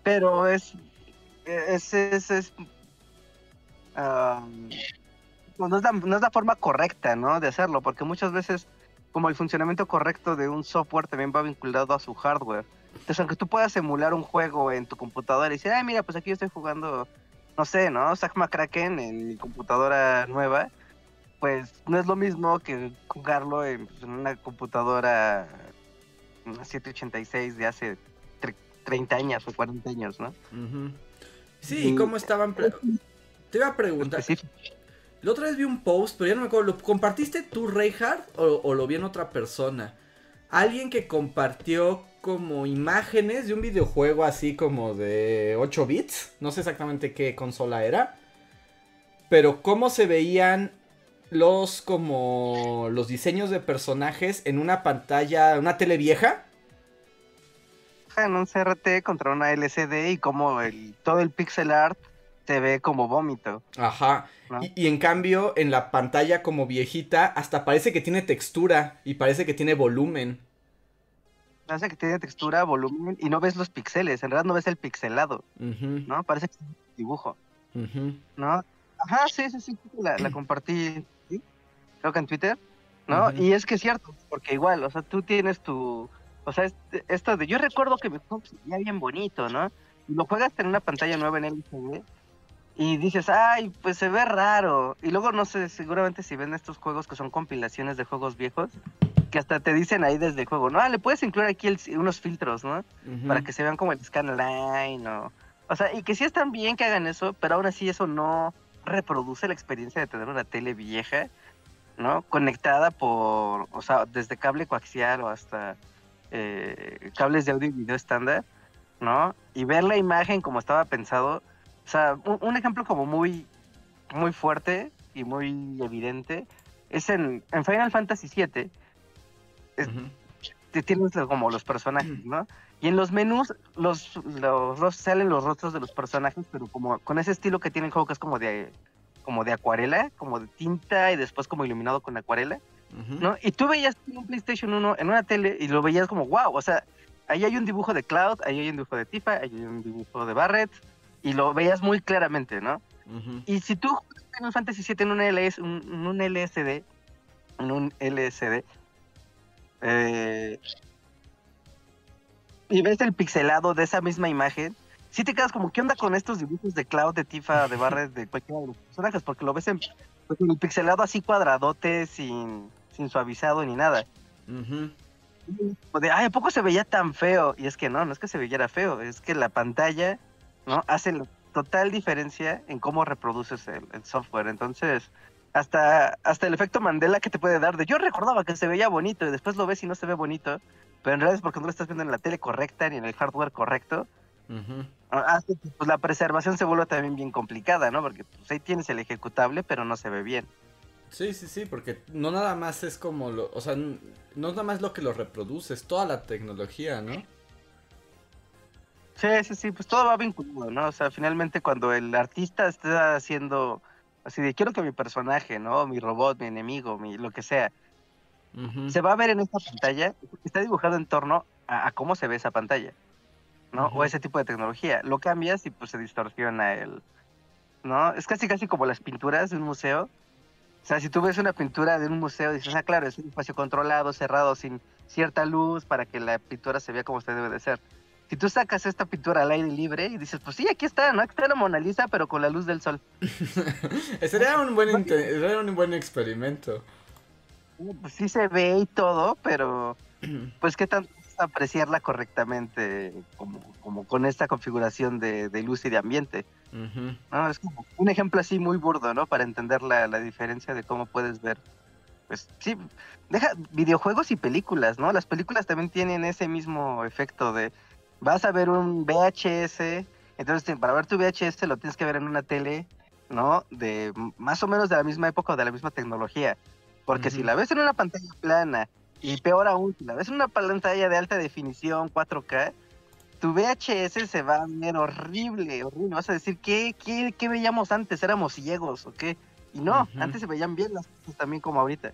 pero es, es, es, es no, es la, no es la forma correcta, ¿no? De hacerlo, porque muchas veces como el funcionamiento correcto de un software también va vinculado a su hardware. Entonces, aunque tú puedas emular un juego en tu computadora y decir, ay, mira, pues aquí yo estoy jugando, no sé, ¿no? Sagma Kraken en mi computadora nueva, pues no es lo mismo que jugarlo en, pues, una computadora, una 786 de hace 30 años o 40 años, ¿no? Sí, y... ¿cómo estaban? Te iba a preguntar. La otra vez vi un post, pero ya no me acuerdo. ¿Lo compartiste tú, Reinhardt, o, o lo vi en otra persona? Alguien que compartió como imágenes de un videojuego así como de 8 bits. No sé exactamente qué consola era. Pero cómo se veían los como los diseños de personajes en una pantalla, una tele vieja. En un CRT contra una LCD y como el, todo el pixel art se ve como vómito. Ajá. Y, en cambio, en la pantalla como viejita, hasta parece que tiene textura y parece que tiene volumen. Parece que tiene textura, volumen y no ves los pixeles, en realidad no ves el pixelado, ¿no? Parece que es un dibujo, ¿no? Ajá, sí, sí, sí, la, compartí, creo que en Twitter, ¿no? Y es que es cierto, porque igual, o sea, tú tienes tu, o sea, esto de, yo recuerdo que me ya bien bonito, ¿no? Y lo juegas en una pantalla nueva en LCD y dices, ay, pues se ve raro. Y luego, no sé, seguramente si ven estos juegos que son compilaciones de juegos viejos, que hasta te dicen ahí desde el juego, no, ah, le puedes incluir aquí unos filtros, ¿no? Para que se vean como el scanline o... O sea, y que sí están bien que hagan eso, pero aún así eso no reproduce la experiencia de tener una tele vieja, ¿no? Conectada por, o sea, desde cable coaxial o hasta eh, cables de audio y video estándar, ¿no? Y ver la imagen como estaba pensado, o sea, un, ejemplo como muy, muy fuerte y muy evidente es en, Final Fantasy VII. Te tienes como los personajes, ¿no? Y en los menús los, los, salen los rostros de los personajes, pero como con ese estilo que tiene el juego que es como de como de acuarela, como de tinta y después como iluminado con acuarela, ¿no? Y tú veías un PlayStation 1 en una tele y lo veías como wow, o sea, ahí hay un dibujo de Cloud, ahí hay un dibujo de Tifa, ahí hay un dibujo de Barrett, y lo veías muy claramente, ¿no? Y si tú juegas un Fantasy VII en un, LS, un, un LSD, en un LSD, eh, y ves el pixelado de esa misma imagen, sí te quedas como, ¿qué onda con estos dibujos de Cloud, de Tifa, de <laughs> Barret, de cualquiera de los personajes? Porque lo ves en pues, el pixelado así cuadradote, sin, sin suavizado ni nada. de, ay, ¿a poco se veía tan feo? Y es que no, no es que se veía feo, es que la pantalla ¿no? Hace total diferencia en cómo reproduces el, software. Entonces, hasta, hasta el efecto Mandela que te puede dar de yo recordaba que se veía bonito y después lo ves y no se ve bonito, pero en realidad es porque no lo estás viendo en la tele correcta ni en el hardware correcto. Hace que pues, la preservación se vuelva también bien complicada, ¿no? Porque pues, ahí tienes el ejecutable, pero no se ve bien. Sí, sí, sí, porque no nada más es como lo, o sea, no es nada más lo que lo reproduces, toda la tecnología, ¿no? Sí, sí, sí, pues todo va vinculado, ¿no? O sea, finalmente cuando el artista está haciendo así de quiero que mi personaje, ¿no? Mi robot, mi enemigo, mi lo que sea, se va a ver en esta pantalla, está dibujado en torno a, cómo se ve esa pantalla, ¿no? O ese tipo de tecnología. Lo cambias y pues se distorsiona el, ¿no? Es casi casi como las pinturas de un museo. O sea, si tú ves una pintura de un museo, dices, ah, claro, es un espacio controlado, cerrado, sin cierta luz para que la pintura se vea como usted debe de ser. Si tú sacas esta pintura al aire libre y dices, pues sí, aquí está, ¿no? Aquí está la Mona Lisa, pero con la luz del sol. <laughs> sería, un buen sería un buen experimento. Pues sí se ve y todo, pero <clears throat> pues qué tanto apreciarla correctamente como, como con esta configuración de, luz y de ambiente. Es como un ejemplo así muy burdo, ¿no? Para entender la, la diferencia de cómo puedes ver pues sí, deja videojuegos y películas, ¿no? Las películas también tienen ese mismo efecto de vas a ver un VHS, entonces para ver tu VHS lo tienes que ver en una tele, ¿no? De más o menos de la misma época o de la misma tecnología. Porque si la ves en una pantalla plana, y peor aún, si la ves en una pantalla de alta definición, 4K, tu VHS se va a ver horrible, horrible. Vas a decir, ¿qué, qué, qué veíamos antes? ¿Éramos ciegos o qué? Y no, antes se veían bien las cosas también como ahorita.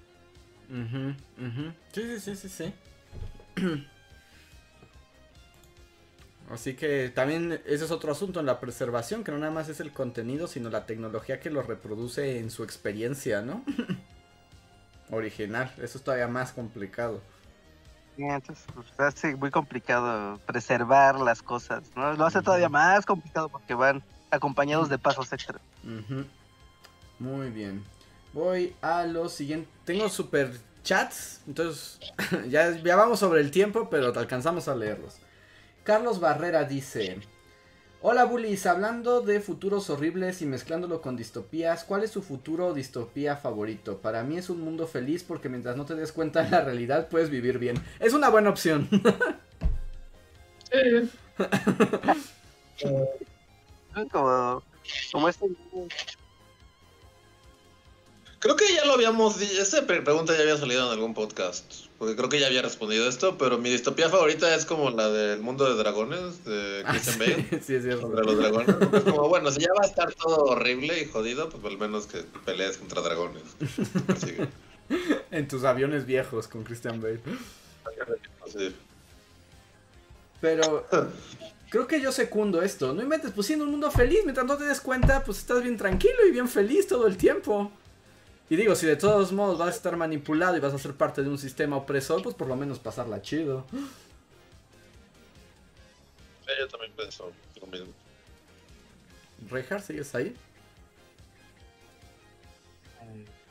Sí, sí, sí, sí, sí. <clears throat> Así que también ese es otro asunto en la preservación, que no nada más es el contenido, sino la tecnología que lo reproduce en su experiencia, ¿no? <laughs> Original, eso es todavía más complicado. entonces pues, hace muy complicado preservar las cosas, ¿no? Lo hace todavía más complicado porque van acompañados de pasos extra. Muy bien. Voy a los siguientes. Tengo super chats. Entonces, <laughs> ya, ya vamos sobre el tiempo, pero alcanzamos a leerlos. Carlos Barrera dice: Hola Bullies, hablando de futuros horribles y mezclándolo con distopías, ¿cuál es su futuro o distopía favorito? Para mí es un mundo feliz porque mientras no te des cuenta de la realidad puedes vivir bien. Es una buena opción. <laughs> como, como este Creo que ya lo habíamos dicho. Esta pregunta ya había salido en algún podcast. Porque creo que ya había respondido esto. Pero mi distopía favorita es como la del mundo de dragones de ah, Christian Bale. <laughs> sí, es cierto. Sobre los dragones. Es como, bueno, si ya va a estar todo horrible y jodido, pues al menos que pelees contra dragones. <laughs> en tus aviones viejos con Christian Bale. Pero <laughs> creo que yo secundo esto. No inventes, pues siendo un mundo feliz, mientras no te des cuenta, pues estás bien tranquilo y bien feliz todo el tiempo. Y digo, si de todos modos vas a estar manipulado y vas a ser parte de un sistema opresor, pues por lo menos pasarla chido. Sí, yo también pienso lo mismo. Reinhardt, ¿sigues ahí?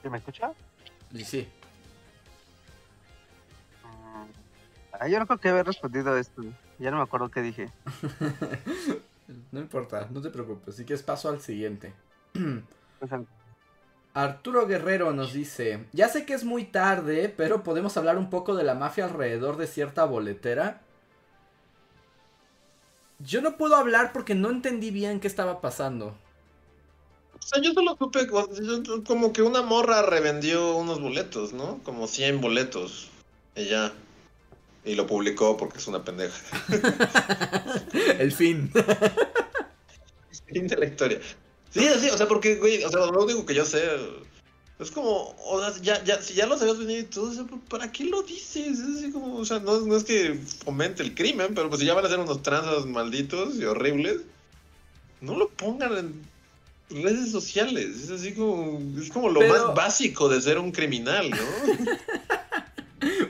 ¿Sí me escucha? Sí, sí. Mm, ah, yo no creo que haber respondido a esto. Ya no me acuerdo qué dije. <laughs> no importa, no te preocupes. Así que es paso al siguiente. <clears throat> Pues Arturo Guerrero nos dice, ya sé que es muy tarde, pero podemos hablar un poco de la mafia alrededor de cierta boletera. Yo no puedo hablar porque no entendí bien qué estaba pasando. O sea, yo solo supe como que una morra revendió unos boletos, ¿no? Como 100 boletos. Y ya. Y lo publicó porque es una pendeja. <laughs> El fin. <laughs> fin de la historia. Sí, sí, o sea, porque, güey, o sea, lo único que yo sé es como, o sea, ya, ya, si ya lo sabías venir y todo, o sea, ¿para qué lo dices? Es así como, o sea, no, no es que fomente el crimen, pero pues si ya van a ser unos tranzas malditos y horribles, no lo pongan en redes sociales. Es así como, es como lo más básico de ser un criminal, ¿no?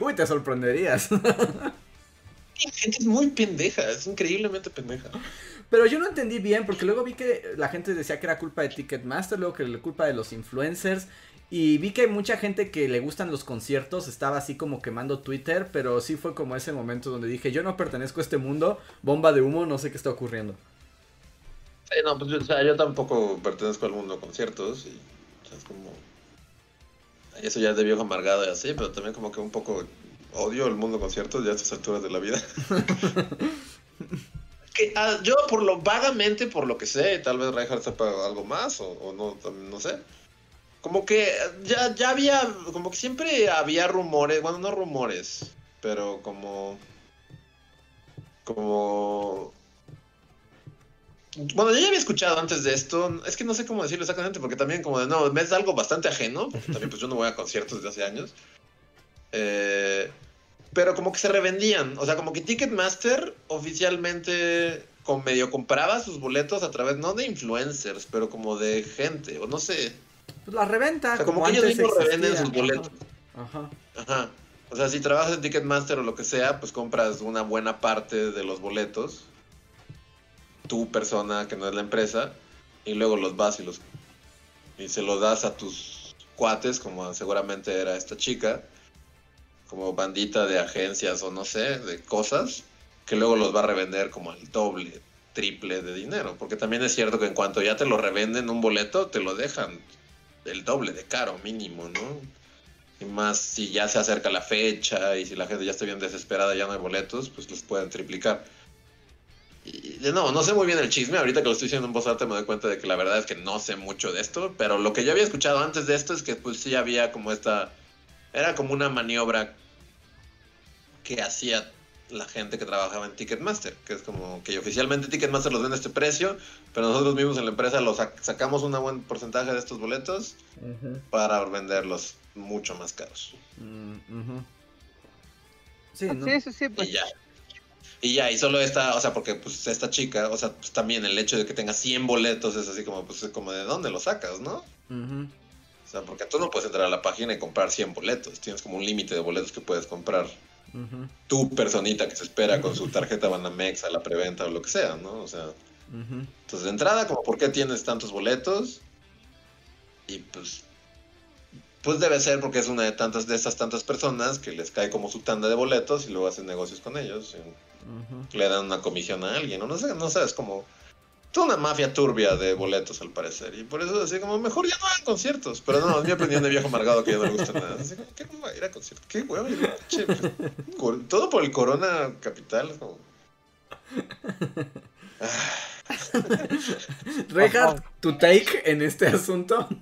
<laughs> Uy, te sorprenderías. <laughs> La gente es muy pendeja, es increíblemente pendeja. Pero yo no entendí bien porque luego vi que la gente decía que era culpa de Ticketmaster, luego que era culpa de los influencers. Y vi que mucha gente que le gustan los conciertos estaba así como quemando Twitter, pero sí fue como ese momento donde dije, yo no pertenezco a este mundo, bomba de humo, no sé qué está ocurriendo. Sí, no, pues o sea, yo tampoco pertenezco al mundo de conciertos y o sea, es como... Eso ya es de viejo amargado y así, pero también como que un poco odio el mundo de conciertos ya a estas alturas de la vida. <laughs> que ah, yo por lo vagamente, por lo que sé, tal vez Reinhardt sepa algo más o, no, no sé. Como que ya, ya había, como que siempre había rumores, bueno, no rumores, pero como, como, bueno, yo ya había escuchado antes de esto, es que no sé cómo decirlo exactamente, porque también como de, no, me es algo bastante ajeno, también pues yo no voy a conciertos desde hace años. Eh, pero como que se revendían. O sea, como que Ticketmaster oficialmente con medio compraba sus boletos a través, no de influencers, pero como de gente, o no sé. Pues la reventa. O sea, como, que ellos mismos revenden sus boletos. Ajá. Ajá. O sea, si trabajas en Ticketmaster o lo que sea, pues compras una buena parte de los boletos. Tu persona, que no es la empresa, y luego los vas y los y se los das a tus cuates, como seguramente era esta chica, como bandita de agencias o no sé, de cosas, que luego los va a revender como al doble, triple de dinero. Porque también es cierto que en cuanto ya te lo revenden un boleto, te lo dejan el doble de caro mínimo, ¿no? Y más si ya se acerca la fecha y si la gente ya está bien desesperada ya no hay boletos, pues los pueden triplicar. Y de no, no sé muy bien el chisme, ahorita que lo estoy diciendo en voz alta me doy cuenta de que la verdad es que no sé mucho de esto, pero lo que yo había escuchado antes de esto es que pues sí había como esta, era como una maniobra que hacía la gente que trabajaba en Ticketmaster, que es como que oficialmente Ticketmaster los vende a este precio, pero nosotros mismos en la empresa los sacamos un buen porcentaje de estos boletos para venderlos mucho más caros. Mm, sí, sí, sí, sí, pues. Y ya. Y ya, y solo esta, o sea, porque pues esta chica, o sea, pues también el hecho de que tenga 100 boletos es así como, pues como de dónde los sacas, ¿no? O sea, porque tú no puedes entrar a la página y comprar 100 boletos, tienes como un límite de boletos que puedes comprar. Tu personita que se espera con su tarjeta Banamex a la preventa o lo que sea, ¿no? O sea, entonces de entrada, como, ¿por qué tienes tantos boletos? Y pues pues debe ser porque es una de tantas de esas tantas personas que les cae como su tanda de boletos y luego hacen negocios con ellos. Le dan una comisión a alguien, o no sé, no sé, es como toda una mafia turbia de boletos al parecer. Y por eso así como mejor ya no hagan conciertos. Pero no, es mi opinión de viejo amargado que ya no le gusta nada. Así como, ¿qué a ir a conciertos? ¿Qué huevo? Pues, todo por el Corona Capital. Como... <laughs> tu take en este asunto. <laughs>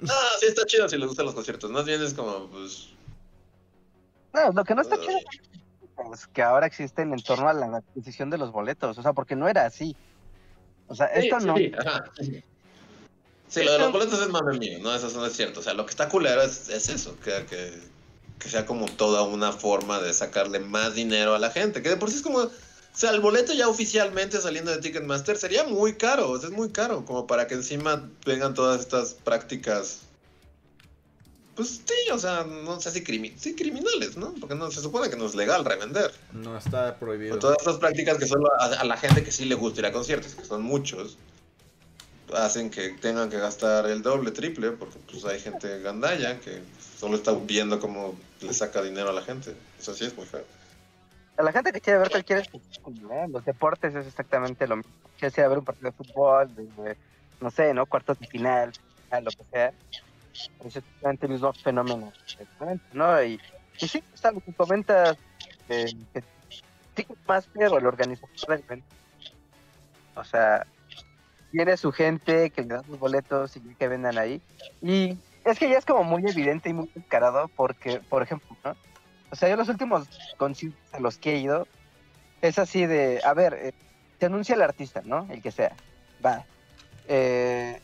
No, sí está chido si les gustan los conciertos. Más bien es como, pues. No, lo que no está chido es que ahora existen en torno a la adquisición de los boletos. O sea, porque no era así. O sea, esto no. Sí, lo de los boletos es mame mío, ¿no? Eso no es cierto. O sea, lo que está culero es, es eso, que, que, que sea como toda una forma de sacarle más dinero a la gente. Que de por sí es como o sea, el boleto ya oficialmente saliendo de Ticketmaster sería muy caro, es muy caro, como para que encima vengan todas estas prácticas. Pues sí, o sea, no sé si sí, criminales, ¿no? Porque no se supone que no es legal revender. No está prohibido. todas estas prácticas que solo a, la gente que sí le gusta ir a conciertos, que son muchos, hacen que tengan que gastar el doble, triple, porque pues hay gente gandalla que solo está viendo cómo le saca dinero a la gente. Eso sí es muy feo a la gente que quiere ver cualquier espectáculo, ¿eh? los deportes es exactamente lo mismo. Quiere ver un partido de fútbol, no sé, ¿no? Cuartos de final, lo que sea. Exactamente el mismo fenómeno, ¿no? Y, sí, está lo que comentas, eh, que Ticketmaster o el organizador del. O sea, tiene su gente que le da sus boletos y que vendan ahí. Y es que ya es como muy evidente y muy descarado porque, por ejemplo, ¿no? O sea, yo los últimos conciertos a los que he ido es así de, a ver, eh, se anuncia el artista, ¿no? El que sea. Va. Eh,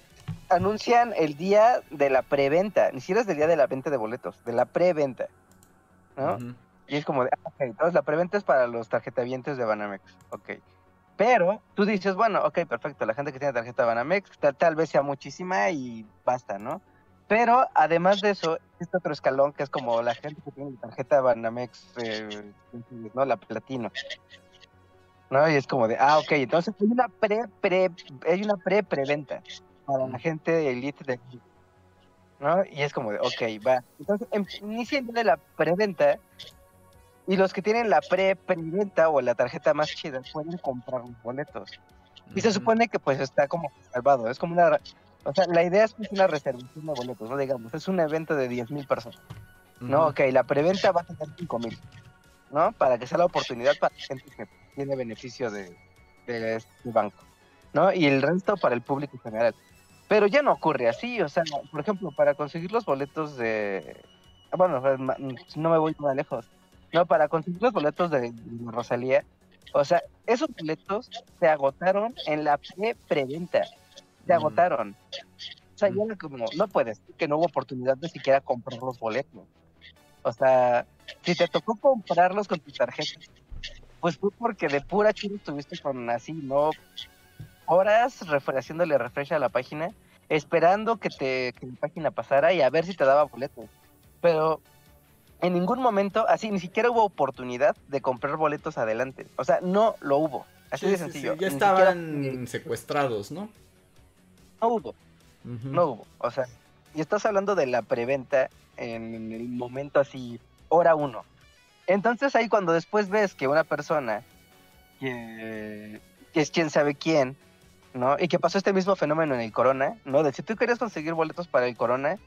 anuncian el día de la preventa, ni siquiera es del día de la venta de boletos, de la preventa, ¿no? Y es como de, ah, ok, entonces la preventa es para los tarjetavientes de Banamex, ok. Pero tú dices, bueno, ok, perfecto, la gente que tiene tarjeta Banamex, tal, tal vez sea muchísima y basta, ¿no? Pero además de eso, este otro escalón que es como la gente que tiene tarjeta Banamex, eh, ¿no? La platino. ¿No? Y es como de, ah, ok, entonces hay una pre, pre, hay una pre preventa para la gente de elite de ¿no? Y es como de, ok, va. Entonces em, inician de la preventa y los que tienen la pre preventa o la tarjeta más chida pueden comprar los boletos. Y se supone que pues está como salvado, es como una o sea, la idea es que es una reservación de boletos, no digamos, es un evento de 10.000 personas. ¿No? Ok, la preventa va a tener 5.000, ¿no? Para que sea la oportunidad para la gente que tiene beneficio de, este banco, ¿no? Y el resto para el público en general. Pero ya no ocurre así, o sea, por ejemplo, para conseguir los boletos de... Bueno, no me voy más lejos. No, para conseguir los boletos de, Rosalía, o sea, esos boletos se agotaron en la pre-preventa se agotaron. O sea, ya como, no puedes, que no hubo oportunidad de siquiera comprar los boletos. O sea, si te tocó comprarlos con tu tarjeta, pues fue porque de pura chula estuviste con así, ¿no? Horas haciéndole refresh a la página esperando que, te, que la página pasara y a ver si te daba boletos. Pero en ningún momento, así, ni siquiera hubo oportunidad de comprar boletos adelante. O sea, no lo hubo. Así de sencillo. ya estaban secuestrados, ¿no? No hubo. No hubo. O sea, y estás hablando de la preventa en el momento así, hora uno. Entonces ahí cuando después ves que una persona que, es quien sabe quién, ¿no? Y que pasó este mismo fenómeno en el Corona, ¿no? De si tú querías conseguir boletos para el Corona,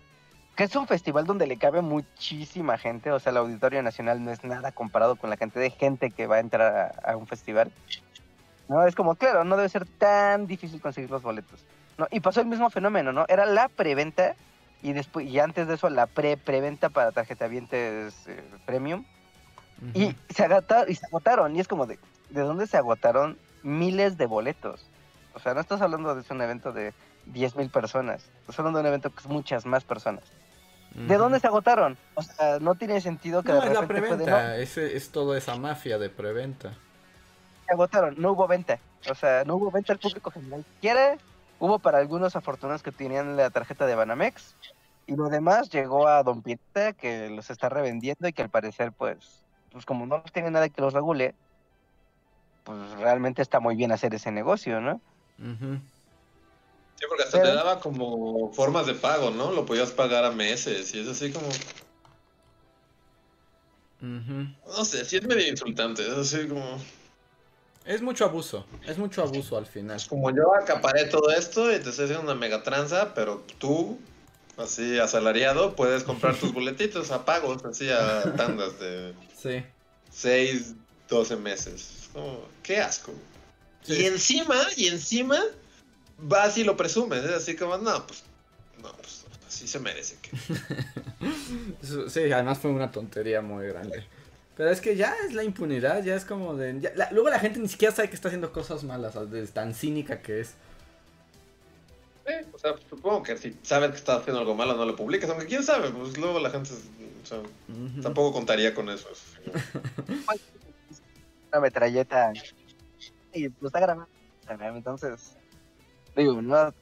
que es un festival donde le cabe muchísima gente, o sea, el Auditorio Nacional no es nada comparado con la cantidad de gente que va a entrar a, un festival. No, es como, claro, no debe ser tan difícil conseguir los boletos. ¿no? Y pasó el mismo fenómeno, ¿no? Era la preventa y después y antes de eso la pre preventa para tarjetavientes eh, premium y se agotaron y se agotaron y es como de de dónde se agotaron miles de boletos o sea no estás hablando de un evento de 10.000 personas estás hablando de un evento que es muchas más personas ¿De dónde se agotaron? O sea, no tiene sentido que no, de es la preventa, es toda esa mafia de preventa. Se agotaron, no hubo venta. O sea, no hubo venta al público general. ¿Quiere? Hubo para algunos afortunados que tenían la tarjeta de Banamex. Y lo demás llegó a Don Pieta, que los está revendiendo y que al parecer, pues, pues como no tiene nada que los regule, pues realmente está muy bien hacer ese negocio, ¿no? Sí, porque hasta te daba como formas de pago, ¿no? Lo podías pagar a meses y es así como... No sé, sí es medio insultante, es así como... Es mucho abuso, es mucho abuso al final. Es como yo acaparé todo esto y te estoy haciendo una mega tranza, pero tú, así asalariado, puedes comprar tus <laughs> boletitos a pagos, así a tandas de sí. 6, 12 meses. qué asco. Y encima, y encima, vas y lo presumes, es así como, no, pues, no, pues, así se merece que. <laughs> sí, además fue una tontería muy grande. Pero es que ya es la impunidad, ya es como de... luego la gente ni siquiera sabe que está haciendo cosas malas, tan cínica que es. Sí, o sea, supongo que si sabes que está haciendo algo malo no lo publicas, aunque quién sabe, pues luego la gente o sea, tampoco contaría con eso. <laughs> Una metralleta y pues está grabando, entonces digo, no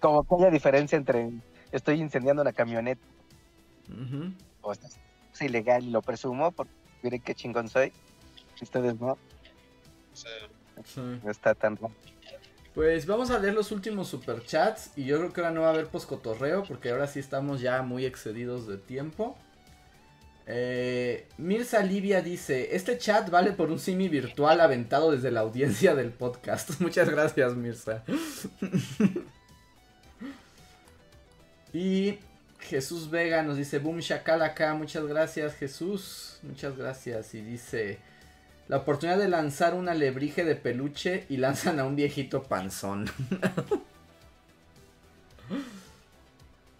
como que haya diferencia entre estoy incendiando una camioneta o es ilegal y lo presumo porque miren qué chingón soy. Ustedes no. No está tan raro. Pues vamos a leer los últimos superchats y yo creo que ahora no va a haber poscotorreo porque ahora sí estamos ya muy excedidos de tiempo. Eh, Mirza Livia dice, este chat vale por un simi virtual aventado desde la audiencia del podcast. <laughs> Muchas gracias Mirza. <laughs> y Jesús Vega nos dice, boom shakalaka, muchas gracias Jesús, muchas gracias. Y dice, la oportunidad de lanzar una lebrige de peluche y lanzan a un viejito panzón. <laughs>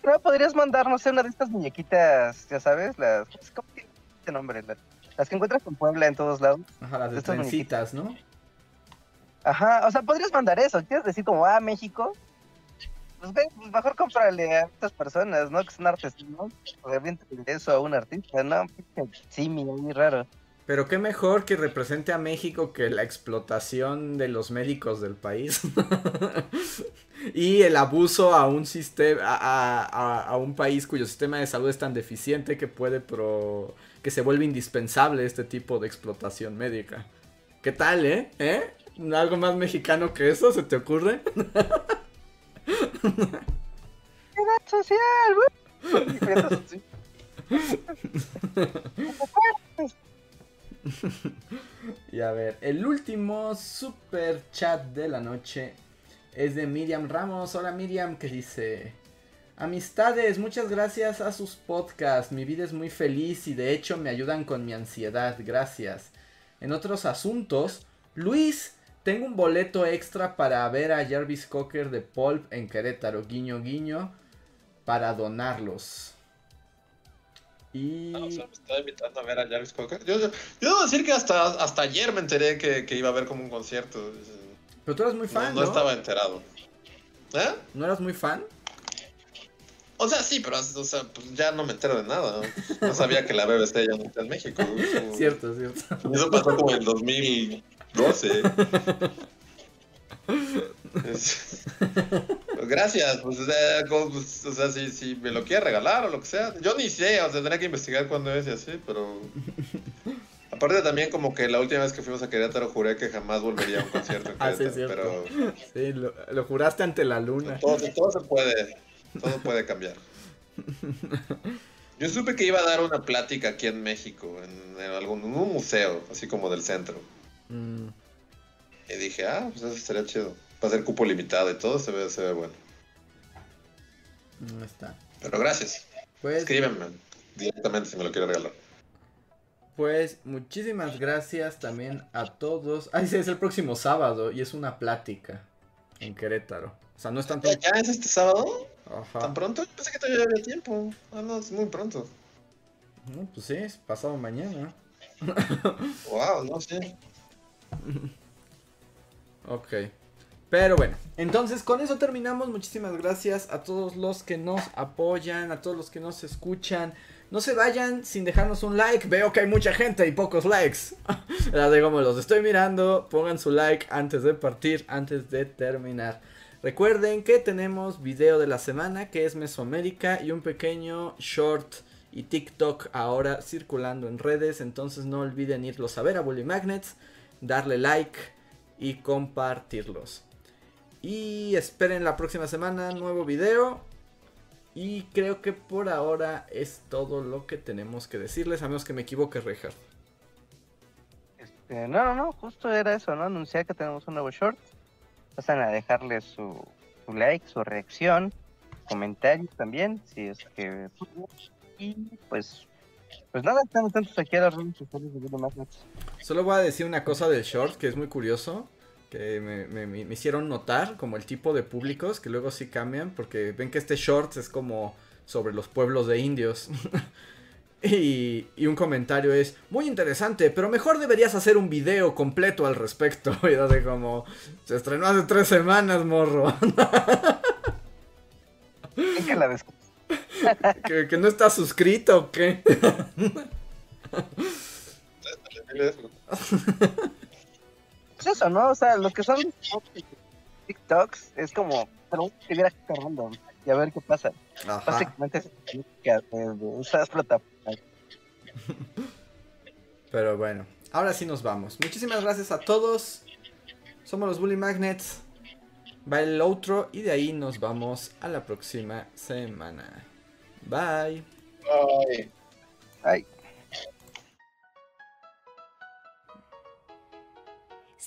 Pero podrías mandarnos una de estas muñequitas, ya sabes, las... ¿Cómo tiene este nombre? Las, que encuentras en Puebla en todos lados. Ajá, las de trencitas, ¿no? Ajá, o sea, podrías mandar eso. ¿Quieres decir como, ah, México? pues, pues mejor cómprale a estas personas, ¿no? Que son artesinos. Obviamente eso a un artista, ¿no? Sí, muy raro. Pero qué mejor que represente a México que la explotación de los médicos del país. <laughs> y el abuso a un sistema, a, a, un país cuyo sistema de salud es tan deficiente que puede pro, que se vuelve indispensable este tipo de explotación médica. ¿Qué tal, eh? ¿Eh? ¿Algo más mexicano que eso se te ocurre? <laughs> <laughs> social, <laughs> y a ver, el último super chat de la noche es de Miriam Ramos. Hola Miriam, que dice... Amistades, muchas gracias a sus podcasts. Mi vida es muy feliz y de hecho me ayudan con mi ansiedad. Gracias. En otros asuntos, Luis tengo un boleto extra para ver a Jarvis Cocker de Pulp en Querétaro, guiño guiño, para donarlos. Y... Ah, o sea, me estaba invitando a ver a Jarvis Cocker. Yo, debo decir que hasta, hasta ayer me enteré que, iba a haber como un concierto. Pero tú eras muy fan, ¿no? No, estaba enterado. ¿Eh? ¿No eras muy fan? O sea, sí, pero o sea, pues ya no me entero de nada. No sabía que la BBC ya no está en México. <laughs> cierto, cierto. Eso pasó como en 2000. 12. <laughs> gracias. Pues, pues, o sea, si, si, me lo quiere regalar o lo que sea. Yo ni sé, o sea, tendría que investigar cuándo es y así, pero. <laughs> Aparte también como que la última vez que fuimos a Querétaro juré que jamás volvería a un concierto en <laughs> ah, sí, pero... Sí, lo, juraste ante la luna. Todo, todo se puede, todo puede cambiar. Yo supe que iba a dar una plática aquí en México, en, algún un museo, así como del centro. Mm. Y dije, ah, pues eso sería chido. Va a ser cupo limitado y todo, se ve, se ve bueno. No está. Pero gracias. Pues, Escríbeme directamente si me lo quiere regalar. Pues muchísimas gracias también a todos. Ah, sí, es el próximo sábado y es una plática en Querétaro. O sea, no es tanto. ¿Ya es este sábado? Ajá. ¿Tan pronto? Pensé que todavía había tiempo. Ah, no, es muy pronto. No, pues sí, es pasado mañana. wow, no sé. <laughs> ok. Pero bueno, entonces con eso terminamos. Muchísimas gracias a todos los que nos apoyan, a todos los que nos escuchan. No se vayan sin dejarnos un like. Veo que hay mucha gente y pocos likes. <laughs> Ya digo, los estoy mirando. Pongan su like antes de partir, antes de terminar. Recuerden que tenemos video de la semana que es Mesoamérica y un pequeño short y TikTok ahora circulando en redes. Entonces no olviden irlos a ver a Bully Magnets, darle like y compartirlos. Y esperen la próxima semana nuevo video. Y creo que por ahora es todo lo que tenemos que decirles, a menos que me equivoque, Richard. Este, no, no, no, justo era eso, ¿no? Anunciar que tenemos un nuevo short. Pasan a dejarle su, like, su reacción, comentarios también, si es que... Y pues pues nada, están tantos aquí a las redes sociales de Solo voy a decir una cosa del short que es muy curioso que me, me, hicieron notar, como el tipo de públicos que luego sí cambian, porque ven que este short es como sobre los pueblos de indios. <laughs> y, y, un comentario es, muy interesante, pero mejor deberías hacer un video completo al respecto. <laughs> Y así como, se estrenó hace tres semanas, morro. que, la <laughs> ¿Que, que no está suscrito o qué? Es eso, ¿no? O sea, lo que son TikToks es como, pero que viera random y a ver qué pasa. Básicamente es de esas plataformas. <laughs> Pero bueno, ahora sí nos vamos. Muchísimas gracias a todos. Somos los Bully Magnets. Va el otro y de ahí nos vamos a la próxima semana. Bye. Bye. Bye.